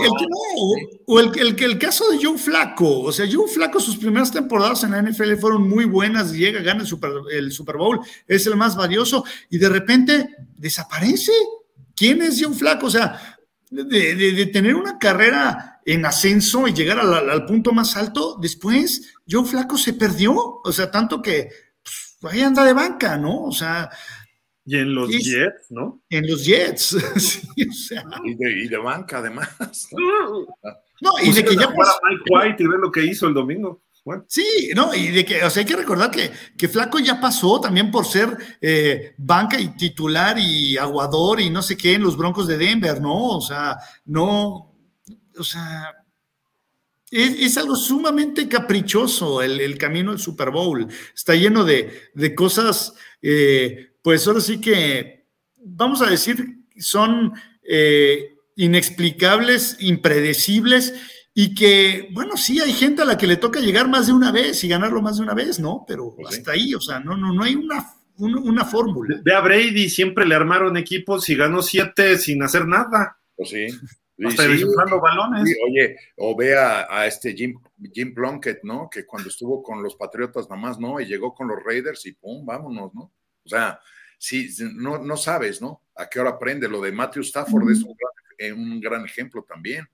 o el, el, caso de Joe Flaco, o sea, Joe Flaco, sus primeras temporadas en la NFL fueron muy buenas, llega, gana el Super, el Super Bowl, es el más valioso, y de repente desaparece. ¿Quién es Joe Flaco? O sea, de, tener una carrera en ascenso y llegar al, punto más alto, después Joe Flaco se perdió, o sea, tanto que pues, ahí anda de banca, ¿no? O sea... Y en los Jets, ¿no? En los Jets, sí, o sea. Y de, banca, además. No, y de que ya... Para Mike White y ver lo que hizo el domingo. Sí, no, y de que, o sea, hay que recordar que, que Flaco ya pasó también por ser eh, banca y titular y aguador y no sé qué en los Broncos de Denver, ¿no? O sea, no, o sea, es, algo sumamente caprichoso el, camino al Super Bowl. Está lleno de, cosas, eh, pues ahora sí que, vamos a decir, son eh, inexplicables, impredecibles y que, bueno, sí hay gente a la que le toca llegar más de una vez y ganarlo más de una vez, ¿no? Pero hasta ahí, o sea, no, no, no hay una, una, fórmula. Ve a Brady, siempre le armaron equipos y ganó siete sin hacer nada. Pues sí. Hasta desinflando balones. Sí, oye, o ve a, este Jim, Jim Plunkett, ¿no? Que cuando estuvo con los Patriotas nada más, ¿no? Y llegó con los Raiders y pum, vámonos, ¿no? O sea, sí, no, no sabes, ¿no? A qué hora aprende. Lo de Matthew Stafford es un gran, un gran ejemplo también.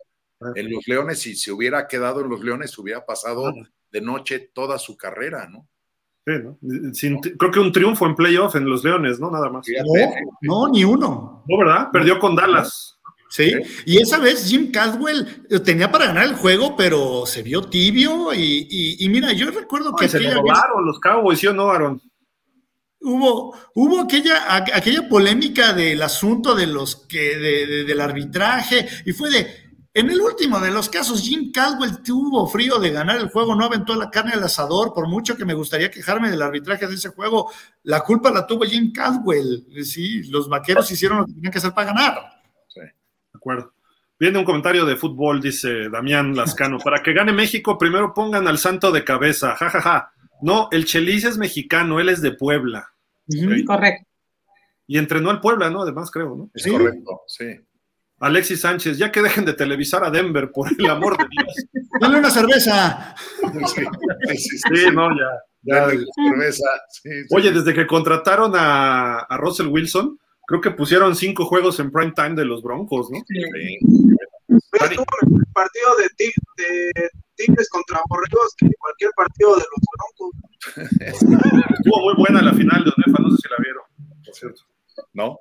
En los Leones, si se hubiera quedado en los Leones, hubiera pasado de noche toda su carrera, ¿no? Sí, ¿no? creo que un triunfo en playoff en los Leones, ¿no? Nada más. No, no, ni uno. No, ¿verdad? Perdió con Dallas. Sí, y esa vez Jim Caswell eh, tenía para ganar el juego, pero se vio tibio y, mira, yo recuerdo que... se robaron los Cowboys, ¿sí o no, Aaron? Hubo, hubo aquella, aquella polémica del asunto de los que, del arbitraje, y fue de, en el último de los casos, Jim Caldwell tuvo frío de ganar el juego, no aventó la carne al asador, por mucho que me gustaría quejarme del arbitraje de ese juego, la culpa la tuvo Jim Caldwell. Sí, los vaqueros hicieron lo que tenían que hacer para ganar. Sí, acuerdo. Viene un comentario de fútbol, dice Damián Lascano. Para que gane México, primero pongan al santo de cabeza. Ja, ja, ja. No, el Chelis es mexicano, él es de Puebla. Correcto. Y entrenó al Puebla, ¿no? Además, creo, ¿no? Es correcto, sí. Alexis Sánchez, ya que dejen de televisar a Denver, por el amor de Dios. Dale una cerveza. Sí, no, ya. cerveza. Oye, desde que contrataron a, Russell Wilson, creo que pusieron cinco juegos en prime time de los Broncos, ¿no? Sí. el partido de, Tigres contra Borregos que cualquier partido de los Broncos. Estuvo muy buena la final de Onefa, no sé si la vieron, por cierto. ¿No?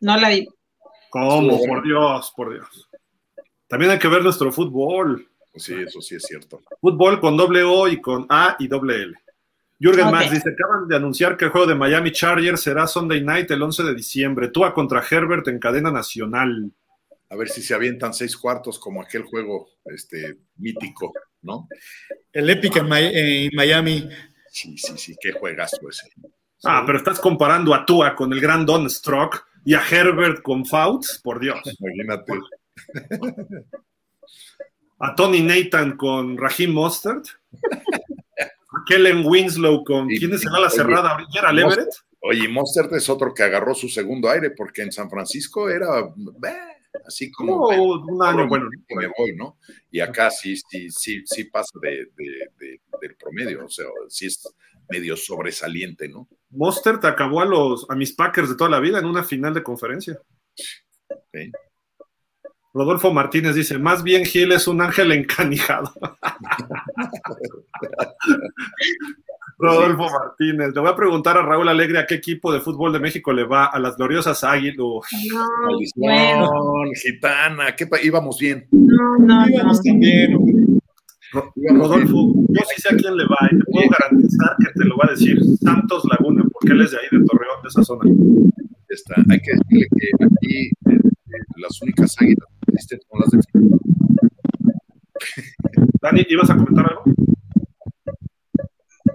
No la vi. ¿Cómo? Por Dios, por Dios. También hay que ver nuestro fútbol. Sí, eso sí es cierto. Fútbol con doble O y con A y doble L. Jürgen Max dice, acaban de anunciar que el juego de Miami Chargers será Sunday Night el 11 de diciembre. Tua contra Herbert en cadena nacional. A ver si se avientan seis cuartos como aquel juego este, mítico, ¿no? El Epic en, Miami. Sí, sí, sí, qué juegazo ese. Ah, pero estás comparando a Tua con el gran Don Strock y a Herbert con Fouts, por Dios. Imagínate. A Tony Nathan con Raheem Mostert. Kellen Winslow con. ¿Quién es el ala cerrada? ¿Era Everett? Oye, Mostert es otro que agarró su segundo aire porque en San Francisco era. así como. un año bueno. Me voy, ¿no? Y acá sí, sí, sí, sí pasa de, del promedio. O sea, sí es medio sobresaliente, ¿no? Mostert acabó a los a mis Packers de toda la vida en una final de conferencia. Rodolfo Martínez dice, más bien Gil es un ángel encanijado. Rodolfo Martínez. Le voy a preguntar a Raúl Alegre a qué equipo de fútbol de México le va a las gloriosas Águilas. No, Gitana, ¿qué íbamos bien. No, no, íbamos bien. Rodolfo, yo sí sé a quién le va y te puedo garantizar que te lo va a decir Santos Laguna, porque él es de ahí, de Torreón, de esa zona. Está. Hay que decirle que aquí eh, eh, las únicas águilas las de Dani, ¿ibas a comentar algo?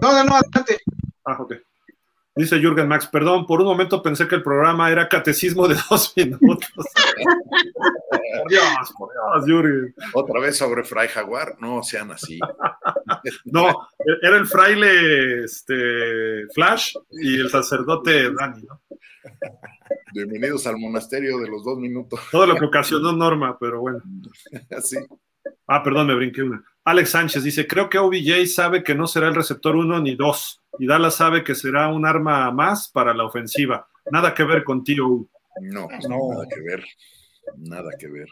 No, no, no, adelante. Ah, ok. Dice Jürgen Max, perdón, por un momento pensé que el programa era catecismo de dos minutos. por Dios, por Dios, Jürgen. Otra vez sobre Fray Jaguar, no sean así. no, era el fraile este, Flash y el sacerdote Dani, ¿no? Bienvenidos al monasterio de los dos minutos. Todo lo que ocasionó Norma, pero bueno. Sí. Ah, perdón, me brinqué una. Alex Sánchez dice, creo que OBJ sabe que no será el receptor uno ni dos, y Dallas sabe que será un arma más para la ofensiva. Nada que ver con Tío. No, no, nada que ver. Nada que ver.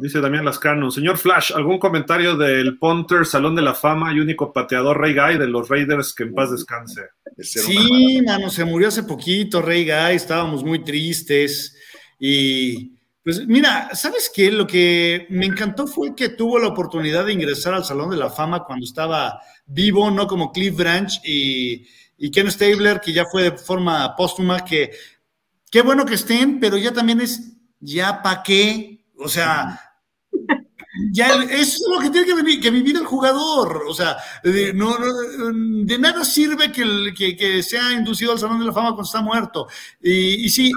Dice Damián Lascano, señor Flash, ¿algún comentario del Ponter Salón de la Fama y único pateador Ray Guy de los Raiders que en paz descanse? Sí, mano, se murió hace poquito Ray Guy, estábamos muy tristes y pues mira, ¿sabes qué? Lo que me encantó fue que tuvo la oportunidad de ingresar al Salón de la Fama cuando estaba vivo, no como Cliff Branch y, y Ken Stabler, que ya fue de forma póstuma, que qué bueno que estén, pero ya también es, ya pa' qué, o sea, ya eso es lo que tiene que, vivir, el jugador. O sea, de, no, de nada sirve que, que, que, sea inducido al Salón de la Fama cuando está muerto. Y, y sí,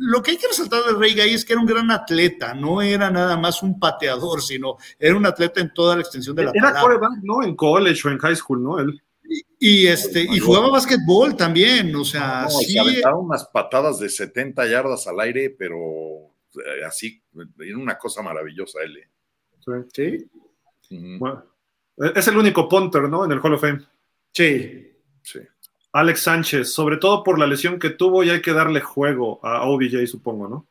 lo que hay que resaltar de Rey Gay es que era un gran atleta, no era nada más un pateador, sino era un atleta en toda la extensión de la era palabra. ¿no? En college o en high school, ¿no? Él. Y, este, y jugaba básquetbol también, o sea, sí. Se aventaba unas patadas de 70 yardas al aire, pero eh, así, en una cosa maravillosa él. ¿eh? Sí. Bueno, es el único punter, ¿no? En el Hall of Fame. Sí. Sí. Alex Sánchez, sobre todo por la lesión que tuvo, y hay que darle juego a OBJ, supongo, ¿no?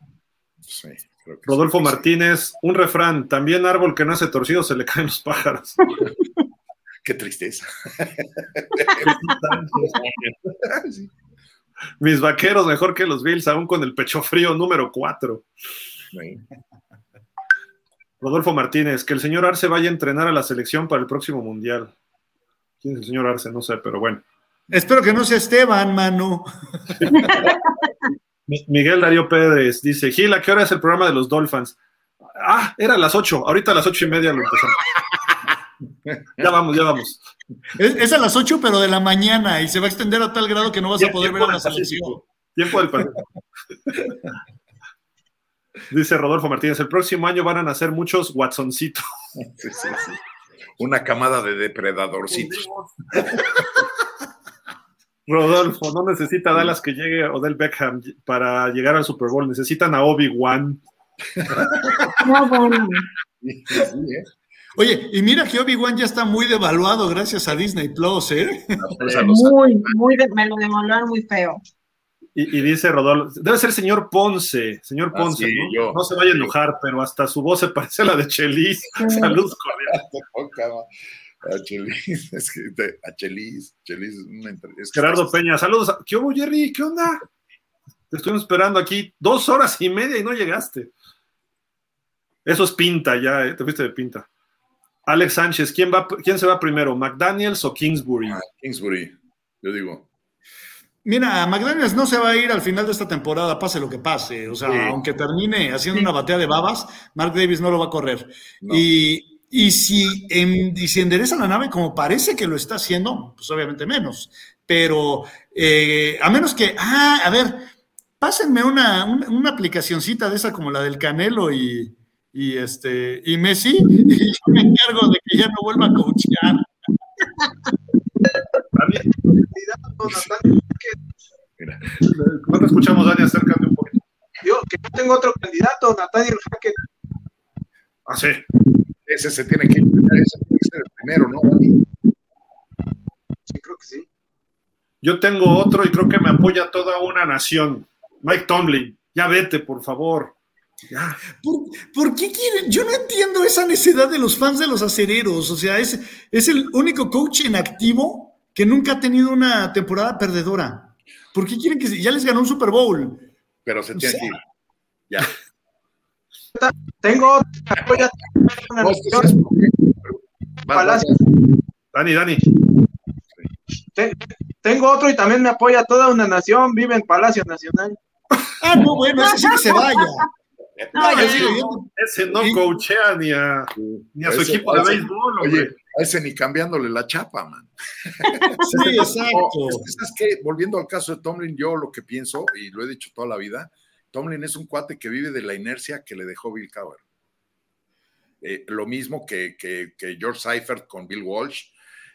Sí, creo que Rodolfo sí. Martínez, un refrán, también árbol que nace torcido se le caen los pájaros. Qué tristeza. Mis vaqueros mejor que los Bills, aún con el pecho frío número 4. Rodolfo Martínez, que el señor Arce vaya a entrenar a la selección para el próximo mundial. ¿Quién es el señor Arce? No sé, pero bueno. Espero que no sea Esteban, Manu. Mi- Miguel Darío Pérez dice, Gil, ¿a qué hora es el programa de los Dolphins? Ah, era a las 8, ahorita a las ocho y media lo empezamos. ya vamos, ya vamos. Es, es a las 8, pero de la mañana, y se va a extender a tal grado que no vas a poder ver a la selección. Tiempo del Pacífico. Dice Rodolfo Martínez, el próximo año van a nacer muchos Watsoncitos. Sí, sí, sí. Una camada de depredadorcitos. Rodolfo, no necesita Dallas que llegue Odell Beckham para llegar al Super Bowl, necesitan a Obi-Wan. ¿eh? Oye, y mira que Obi-Wan ya está muy devaluado gracias a Disney Plus, ¿eh? Muy, muy, de- me lo devaluaron muy feo. Y, y dice Rodolfo, debe ser señor Ponce, señor Ah, Ponce, sí, ¿no? yo. No se vaya a enojar, pero hasta su voz se parece a la de Chelis. Saludos cordiales. A Chelis, es que te- a Chelis, Chelis, una es que Gerardo Peña, saludos. ¿Qué hubo, Jerry? ¿Qué onda? Te estuvimos esperando aquí dos horas y media y no llegaste. Eso es pinta ya, ¿eh? te fuiste de pinta. Alex Sánchez, ¿quién, va, ¿quién se va primero, McDaniels o Kingsbury? Ah, Kingsbury, yo digo. Mira, McDaniels no se va a ir al final de esta temporada, pase lo que pase. O sea, Sí. aunque termine haciendo una batea de babas, Mark Davis no lo va a correr. No. Y, y si en, y si endereza la nave como parece que lo está haciendo, pues obviamente menos. Pero eh, a menos que, ah, a ver, pásenme una, una, una aplicacioncita de esa como la del Canelo y, y este y Messi, y yo me encargo de que ya no vuelva a coachear. No te escuchamos, Dani, acércate un poquito. yo, que yo tengo otro candidato, Nathaniel Hackett. Ah, sí. ese se tiene que ese tiene que ser el primero, ¿no? Dani? Sí, creo que sí. Yo tengo otro y creo que me apoya toda una nación. Mike Tomlin, ya vete, por favor. Ya. ¿Por, por qué quieren? Yo no entiendo esa necesidad de los fans de los acereros. O sea, es, es el único coach en activo que nunca ha tenido una temporada perdedora. ¿Por qué quieren que se- ya les ganó un Super Bowl? Pero se O tiene sea, que ir. Ya. Tengo. Dani, Dani. Te- Tengo otro y también me apoya toda una nación, vive en Palacio Nacional. Ah, no, bueno, ese sí que se vaya. No, ese- Ese no Y- coachea ni a, ni a su Ese- equipo de ese- béisbol, Oye, ese ni cambiándole la chapa, man. sí, exacto. No, es que. Volviendo al caso de Tomlin, yo lo que pienso, y lo he dicho toda la vida, Tomlin es un cuate que vive de la inercia que le dejó Bill Cowher. Eh, lo mismo que, que- que George Seifert con Bill Walsh,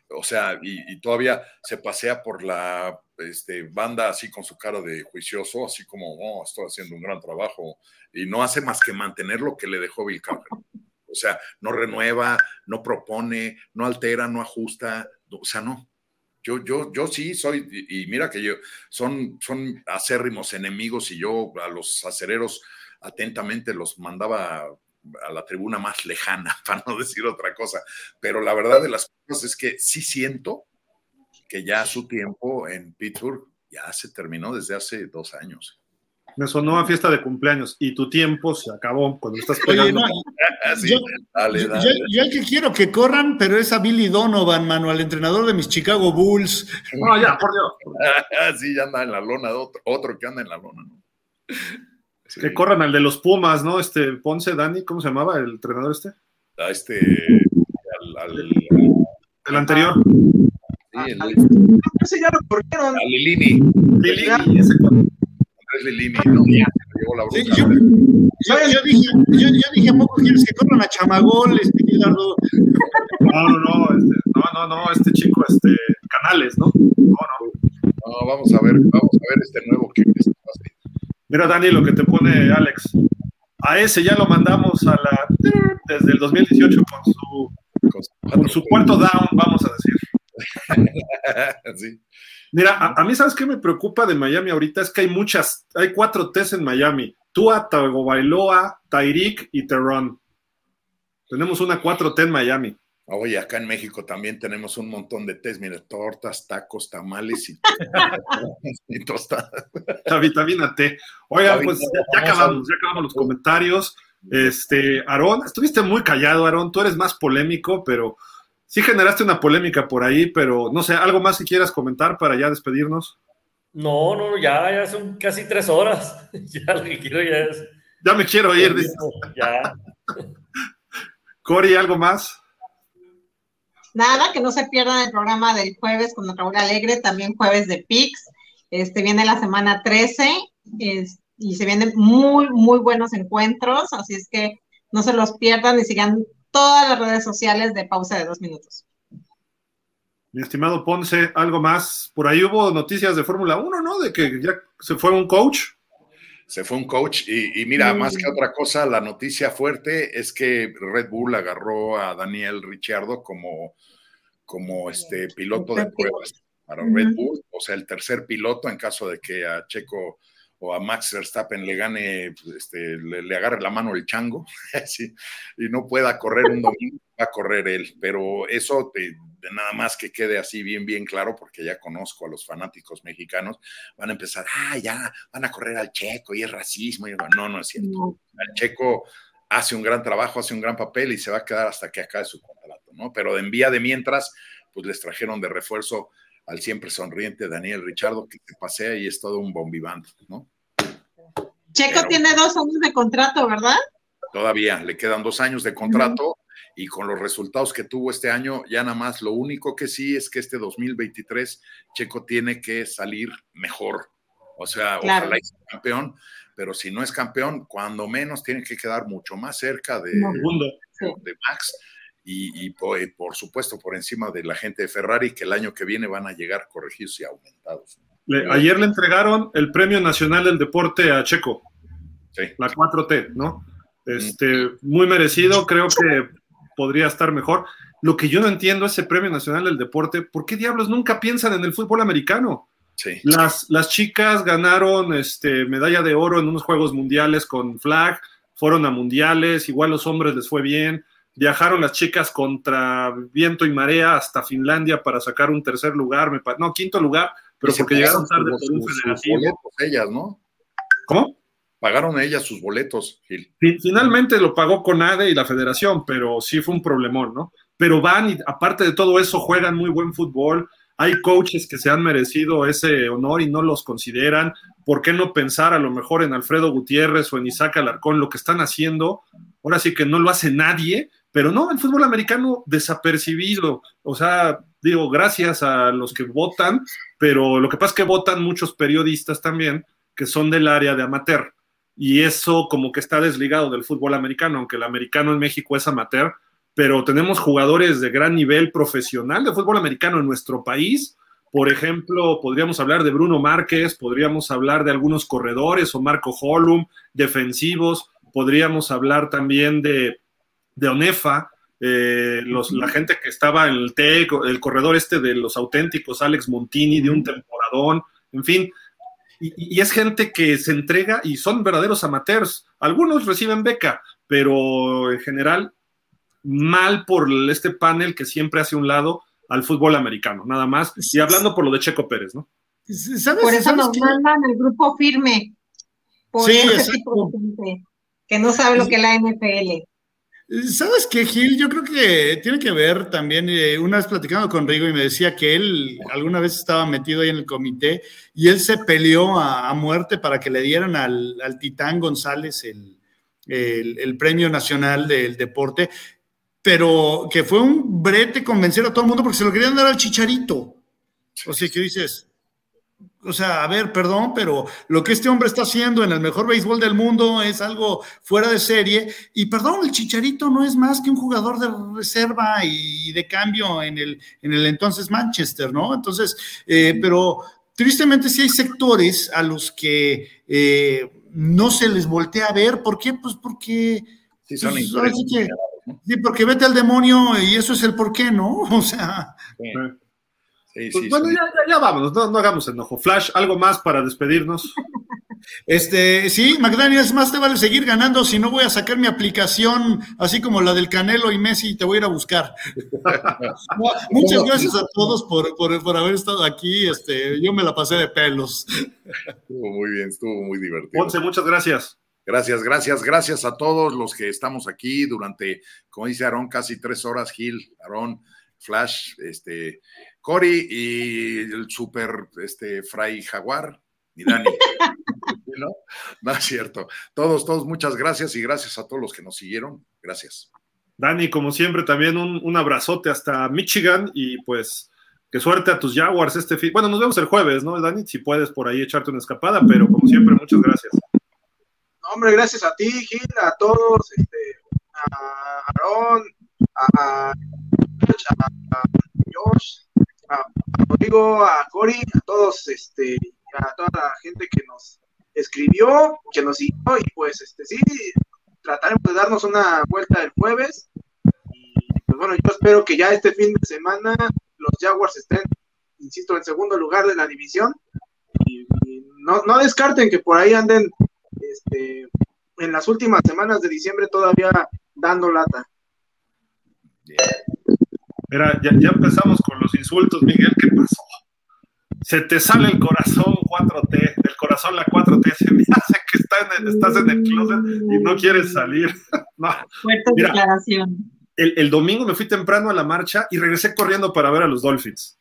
o sea, y, y todavía se pasea por la este, banda así con su cara de juicioso, así como, oh, estoy haciendo un gran trabajo, y no hace más que mantener lo que le dejó Bill Cowher. O sea, no renueva, no propone, no altera, no ajusta, o sea, no. Yo, yo, yo sí soy, y, mira que yo, son, son acérrimos enemigos y yo a los acereros atentamente los mandaba a la tribuna más lejana, para no decir otra cosa. Pero la verdad de las cosas es que sí siento que ya su tiempo en Pittsburgh ya se terminó desde hace dos años. Me sonó a fiesta de cumpleaños y tu tiempo se acabó cuando estás Oye, pegando. no, Así, yo, dale, yo- dale. yo- yo el que quiero que corran, pero es a Billy Donovan, mano, al entrenador de mis Chicago Bulls. No, ya, por Dios. sí, ya anda en la lona, otro, otro que anda en la lona, ¿no? Sí. Que corran al de los Pumas, ¿no? Este Ponce, Dani, ¿cómo se llamaba el entrenador este? A este, al, al, El anterior. sí, el- Ese ya lo corrieron. a Lilini, Lili, ese no, la Sí, yo, yo- yo dije, yo, yo dije, ¿a poco quieres que corran a Chamagol, este, Gerardo? No, no, no, este, no, no, no, este chico, este, Canales, ¿no? No, no. No, vamos a ver, vamos a ver este nuevo que este, Mira, Dani, lo que te pone Alex. A ese ya lo mandamos a la desde el 2018 con su, con su cuarto down, vamos a decir. Mira, a, mí, ¿sabes qué me preocupa de Miami ahorita? Es que hay muchas, hay cuatro T's en Miami. Tua, Tagovailoa, Tyreek y Terron. Tenemos una 4T en Miami. Oye, acá en México también tenemos un montón de tés, mira, tortas, tacos, tamales y, y tostadas. La vitamina T. Oigan, pues ya, acabamos, ya acabamos los comentarios. Este, Aarón, estuviste muy callado, Aarón, tú eres más polémico, pero sí generaste una polémica por ahí, pero no sé, ¿algo más que quieras comentar para ya despedirnos? No, no, ya, ya son casi tres horas. ya lo que quiero ya es. Ya me quiero ir. Ya. Cori, ¿algo más? Nada, que no se pierdan el programa del jueves con Raúl Alegre, también jueves de PIX. Este viene la semana 13 y se vienen muy, muy buenos encuentros, así es que no se los pierdan y sigan todas las redes sociales de pausa de dos minutos. Mi estimado Ponce, algo más. Por ahí hubo noticias de Fórmula 1, ¿no? De que ya se fue un coach. Se fue un coach y, mira, más que otra cosa, la noticia fuerte es que Red Bull agarró a Daniel Ricciardo como, como este piloto de pruebas para Red Bull, o sea, el tercer piloto en caso de que a Checo o a Max Verstappen le gane, este, le, agarre la mano el chango y no pueda correr un domingo, va a correr él. Pero eso te, nada más que quede así bien, bien claro, porque ya conozco a los fanáticos mexicanos, van a empezar, ah, ya, van a correr al checo y es racismo. Y no, no es cierto. El checo hace un gran trabajo, hace un gran papel y se va a quedar hasta que acabe su contrato, ¿no? Pero de envía de mientras, pues les trajeron de refuerzo al siempre sonriente Daniel Richardo, que se pasea y es todo un bombivante, ¿no? Checo tiene dos años de contrato, ¿verdad? Todavía, le quedan dos años de contrato y con los resultados que tuvo este año, ya nada más lo único que sí es que este 2023 Checo tiene que salir mejor. O sea, ojalá sea campeón, pero si no es campeón, cuando menos tiene que quedar mucho más cerca de, de Max y, por, supuesto por encima de la gente de Ferrari que el año que viene van a llegar corregidos y aumentados. ayer le entregaron el Premio Nacional del Deporte a Checo, la 4T, ¿no? Este, muy merecido, creo que podría estar mejor. Lo que yo no entiendo, ese Premio Nacional del Deporte, ¿por qué diablos nunca piensan en el fútbol americano? Sí. Las, las chicas ganaron este, medalla de oro en unos Juegos Mundiales con flag, fueron a mundiales, igual los hombres les fue bien, viajaron las chicas contra viento y marea hasta Finlandia para sacar un tercer lugar, me no, quinto lugar, pero porque llegaron tarde por un federativo. ellas, ¿no? ¿Cómo? Pagaron ellas sus boletos, Gil. Finalmente lo pagó CONADE y la federación, pero sí fue un problemón, ¿no? Pero van y aparte de todo eso juegan muy buen fútbol. Hay coaches que se han merecido ese honor y no los consideran. ¿Por qué no pensar a lo mejor en Alfredo Gutiérrez o en Isaac Alarcón? Lo que están haciendo, ahora sí que no lo hace nadie, pero no, el fútbol americano desapercibido. O sea, digo, gracias a los que votan, pero lo que pasa es que votan muchos periodistas también que son del área de amateur y eso como que está desligado del fútbol americano, aunque el americano en México es amateur, pero tenemos jugadores de gran nivel profesional de fútbol americano en nuestro país. Por ejemplo, podríamos hablar de Bruno Márquez, podríamos hablar de algunos corredores o Marco Holum, defensivos, podríamos hablar también de, de Onefa, eh, los, la gente que estaba en el TEC, el corredor este de los auténticos, Alex Montini, de un temporadón, en fin, y, es gente que se entrega y son verdaderos amateurs. Algunos reciben beca, pero en general mal por este panel que siempre hace un lado al fútbol americano, nada más. Y hablando por lo de Checo Pérez, ¿no? por eso nos mandan el grupo firme. Por sí, ese tipo de gente que no sabe lo que es la NFL. ¿Sabes qué, Gil? Yo creo que tiene que ver también, eh, una vez platicando con Rigo y me decía que él alguna vez estaba metido ahí en el comité y él se peleó a, muerte para que le dieran al, Titán González el, el, premio nacional del deporte, pero que fue un brete convencer a todo el mundo porque se lo querían dar al chicharito. O sea, ¿qué dices? O sea, a ver, perdón, pero lo que este hombre está haciendo en el mejor béisbol del mundo es algo fuera de serie. Y perdón, el Chicharito no es más que un jugador de reserva y de cambio en el, en el entonces Manchester, ¿no? Entonces, eh, pero tristemente sí hay sectores a los que eh, no se les voltea a ver. ¿Por qué? Pues porque... Sí, son pues, sí porque vete al demonio y eso es el por qué, ¿no? O sea, sí, Pues sí, bueno, ya, ya, ya vámonos, no, no hagamos enojo. Flash, ¿algo más para despedirnos? este, sí, McDaniel, es más, te vale seguir ganando si no voy a sacar mi aplicación, así como la del Canelo y Messi, y te voy a ir a buscar. Muchas gracias a todos por, por, por haber estado aquí. Este, yo me la pasé de pelos. Estuvo muy bien, estuvo muy divertido. Ponce, muchas gracias. Gracias, gracias, gracias a todos los que estamos aquí durante, como dice Aarón, casi tres horas, Gil, Aarón, Flash, este, Cory y el super este, Fray Jaguar y Dani. ¿No? no es cierto. Todos, todos, muchas gracias y gracias a todos los que nos siguieron. Gracias. Dani, como siempre, también un, un abrazote hasta Michigan y pues que suerte a tus Jaguars este fin. Bueno, nos vemos el jueves, ¿no, Dani? Si puedes por ahí echarte una escapada, pero como siempre, muchas gracias. No, hombre, gracias a ti, Gil, a todos, este, a Aaron, a, a, a Josh, a, a Rodrigo, a Cory, a todos, este, a toda la gente que nos escribió, que nos siguió, y pues, este, sí, trataremos de darnos una vuelta el jueves. Y pues bueno, yo espero que ya este fin de semana los Jaguars estén, insisto, en segundo lugar de la división. Y, no, no descarten que por ahí anden este, en las últimas semanas de diciembre todavía dando lata. Mira, ya, ya empezamos con los insultos, Miguel, ¿qué pasó? Se te sale el corazón 4T, del corazón la 4T, se me hace que está en el- estás en el closet y no quieres salir. No, Fuerte Mira. declaración. el, el domingo me fui temprano a la marcha y regresé corriendo para ver a los Dolphins.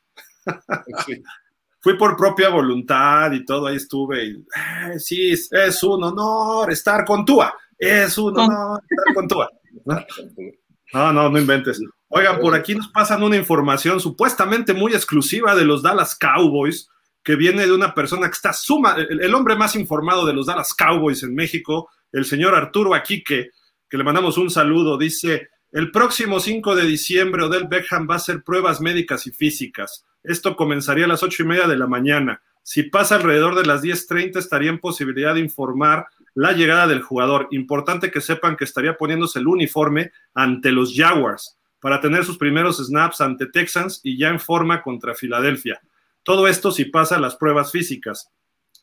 Sí. Fui por propia voluntad y todo, ahí estuve. Y, eh, sí, es, un honor estar con Tua. Es un honor estar con Tua. No, no, no inventes. Oigan, por aquí nos pasan una información supuestamente muy exclusiva de los Dallas Cowboys, que viene de una persona que está suma, el, el hombre más informado de los Dallas Cowboys en México, el señor Arturo Aquique, que le mandamos un saludo, dice, el próximo 5 de diciembre Odell Beckham va a hacer pruebas médicas y físicas. Esto comenzaría a las ocho y media de la mañana. Si pasa alrededor de las 10.30 estaría en posibilidad de informar la llegada del jugador. Importante que sepan que estaría poniéndose el uniforme ante los Jaguars para tener sus primeros snaps ante Texans y ya en forma contra Filadelfia. Todo esto si pasa las pruebas físicas.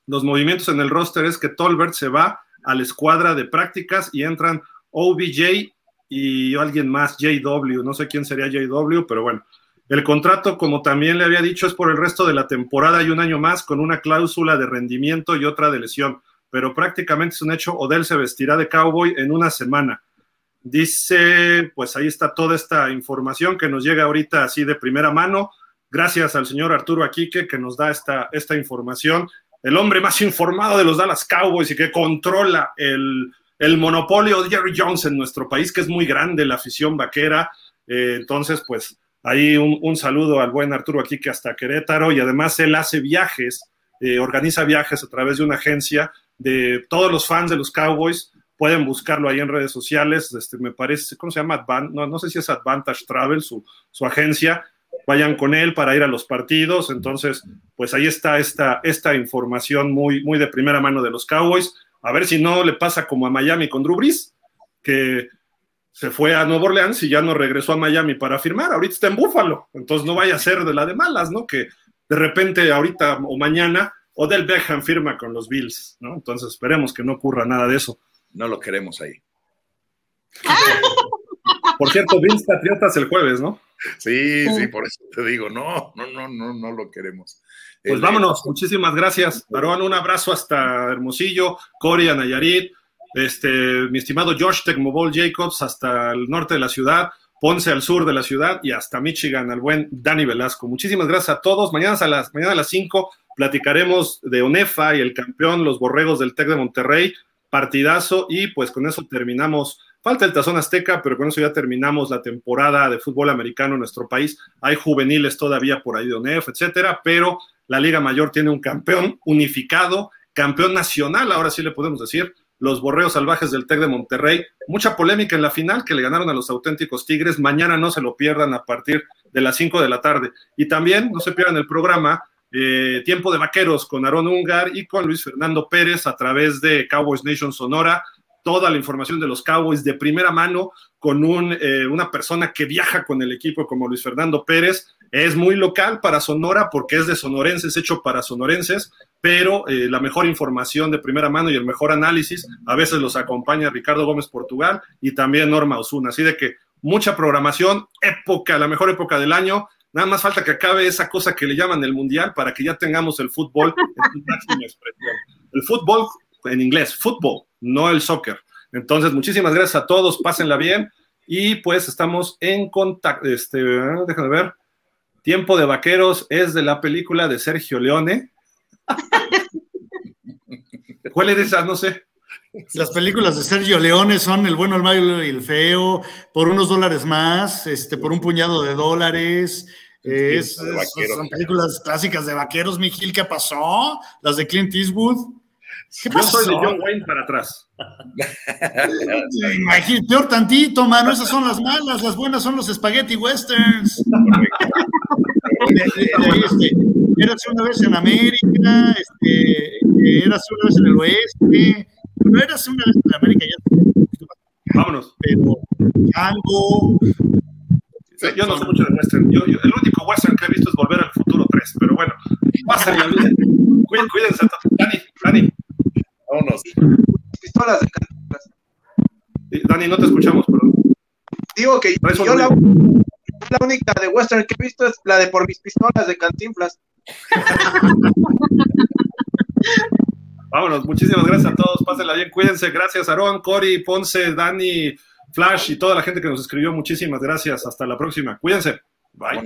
Los movimientos en el roster es que Tolbert se va a la escuadra de prácticas y entran OBJ y alguien más, JW, no sé quién sería JW, pero bueno. El contrato, como también le había dicho, es por el resto de la temporada y un año más con una cláusula de rendimiento y otra de lesión, pero prácticamente es un hecho, Odell se vestirá de cowboy en una semana. Dice, pues ahí está toda esta información que nos llega ahorita así de primera mano. Gracias al señor Arturo Aquique que nos da esta, esta información. El hombre más informado de los Dallas Cowboys y que controla el, el monopolio de Jerry Jones en nuestro país, que es muy grande la afición vaquera. Eh, entonces, pues ahí un, un, saludo al buen Arturo Aquique hasta Querétaro y además él hace viajes, eh, organiza viajes a través de una agencia de todos los fans de los Cowboys pueden buscarlo ahí en redes sociales, este, me parece, ¿cómo se llama? Advan no, no, sé si es Advantage Travel, su, su, agencia, vayan con él para ir a los partidos, entonces, pues ahí está esta, esta información muy, muy de primera mano de los Cowboys, a ver si no le pasa como a Miami con Drew que se fue a Nueva Orleans y ya no regresó a Miami para firmar, ahorita está en Búfalo, entonces no vaya a ser de la de malas, ¿no? Que de repente ahorita o mañana Odell Beckham firma con los Bills, ¿no? Entonces esperemos que no ocurra nada de eso. No lo queremos ahí. Por cierto, Bills Patriotas el jueves, ¿no? Sí, sí, por eso te digo, no, no, no, no, no lo queremos. Pues el, vámonos, muchísimas gracias. Aarón, un abrazo hasta Hermosillo, Cory, Nayarit, este, mi estimado Josh Tecmobol Jacobs hasta el norte de la ciudad, Ponce al sur de la ciudad y hasta Michigan, al buen Dani Velasco. Muchísimas gracias a todos. Mañana a las, mañana a las 5 platicaremos de ONEFA y el campeón, los borregos del TEC de Monterrey partidazo y pues con eso terminamos. Falta el Tazón Azteca, pero con eso ya terminamos la temporada de fútbol americano en nuestro país. Hay juveniles todavía por ahí de ONEF, etcétera, pero la Liga Mayor tiene un campeón unificado, campeón nacional, ahora sí le podemos decir, los Borreos Salvajes del TEC de Monterrey. Mucha polémica en la final que le ganaron a los auténticos Tigres. Mañana no se lo pierdan a partir de las 5 de la tarde. Y también no se pierdan el programa eh, Tiempo de Vaqueros con Aaron Ungar y con Luis Fernando Pérez a través de Cowboys Nation Sonora. Toda la información de los Cowboys de primera mano con un, eh, una persona que viaja con el equipo como Luis Fernando Pérez. Es muy local para Sonora porque es de sonorenses, hecho para sonorenses, pero eh, la mejor información de primera mano y el mejor análisis a veces los acompaña Ricardo Gómez Portugal y también Norma Osuna. Así de que mucha programación, época, la mejor época del año. Nada más falta que acabe esa cosa que le llaman el mundial para que ya tengamos el fútbol en su máxima expresión. El fútbol en inglés, fútbol, no el soccer. Entonces, muchísimas gracias a todos, pásenla bien y pues estamos en contacto. Este, déjame ver. Tiempo de Vaqueros es de la película de Sergio Leone. ¿Cuál es esa? No sé. Las películas de Sergio Leone son El bueno, el malo y el feo, por unos dólares más, este, por un puñado de dólares. Es, son películas clásicas de vaqueros, Miguel, ¿qué pasó? Las de Clint Eastwood. ¿Qué Yo soy de John Wayne para atrás. Imagínate, peor tantito, mano. Esas son las malas, las buenas son los spaghetti westerns. este, érase una vez en América, este, érase una vez en el oeste, pero érase una vez en América ya. Vámonos. Pero algo. yo no sé mucho de western. Yo, yo, el único western que he visto es Volver al Futuro 3, pero bueno, pásenla bien. Cuídense, Dani, Dani. Vámonos. Pistolas de cantinflas. Dani, no te escuchamos, perdón. Digo que yo la, la, única de western que he visto es la de por mis pistolas de cantinflas. Vámonos, muchísimas gracias a todos, pásenla bien, cuídense, gracias Aarón, Cori, Ponce, Dani, Flash y toda la gente que nos escribió, muchísimas gracias, hasta la próxima, cuídense, bye.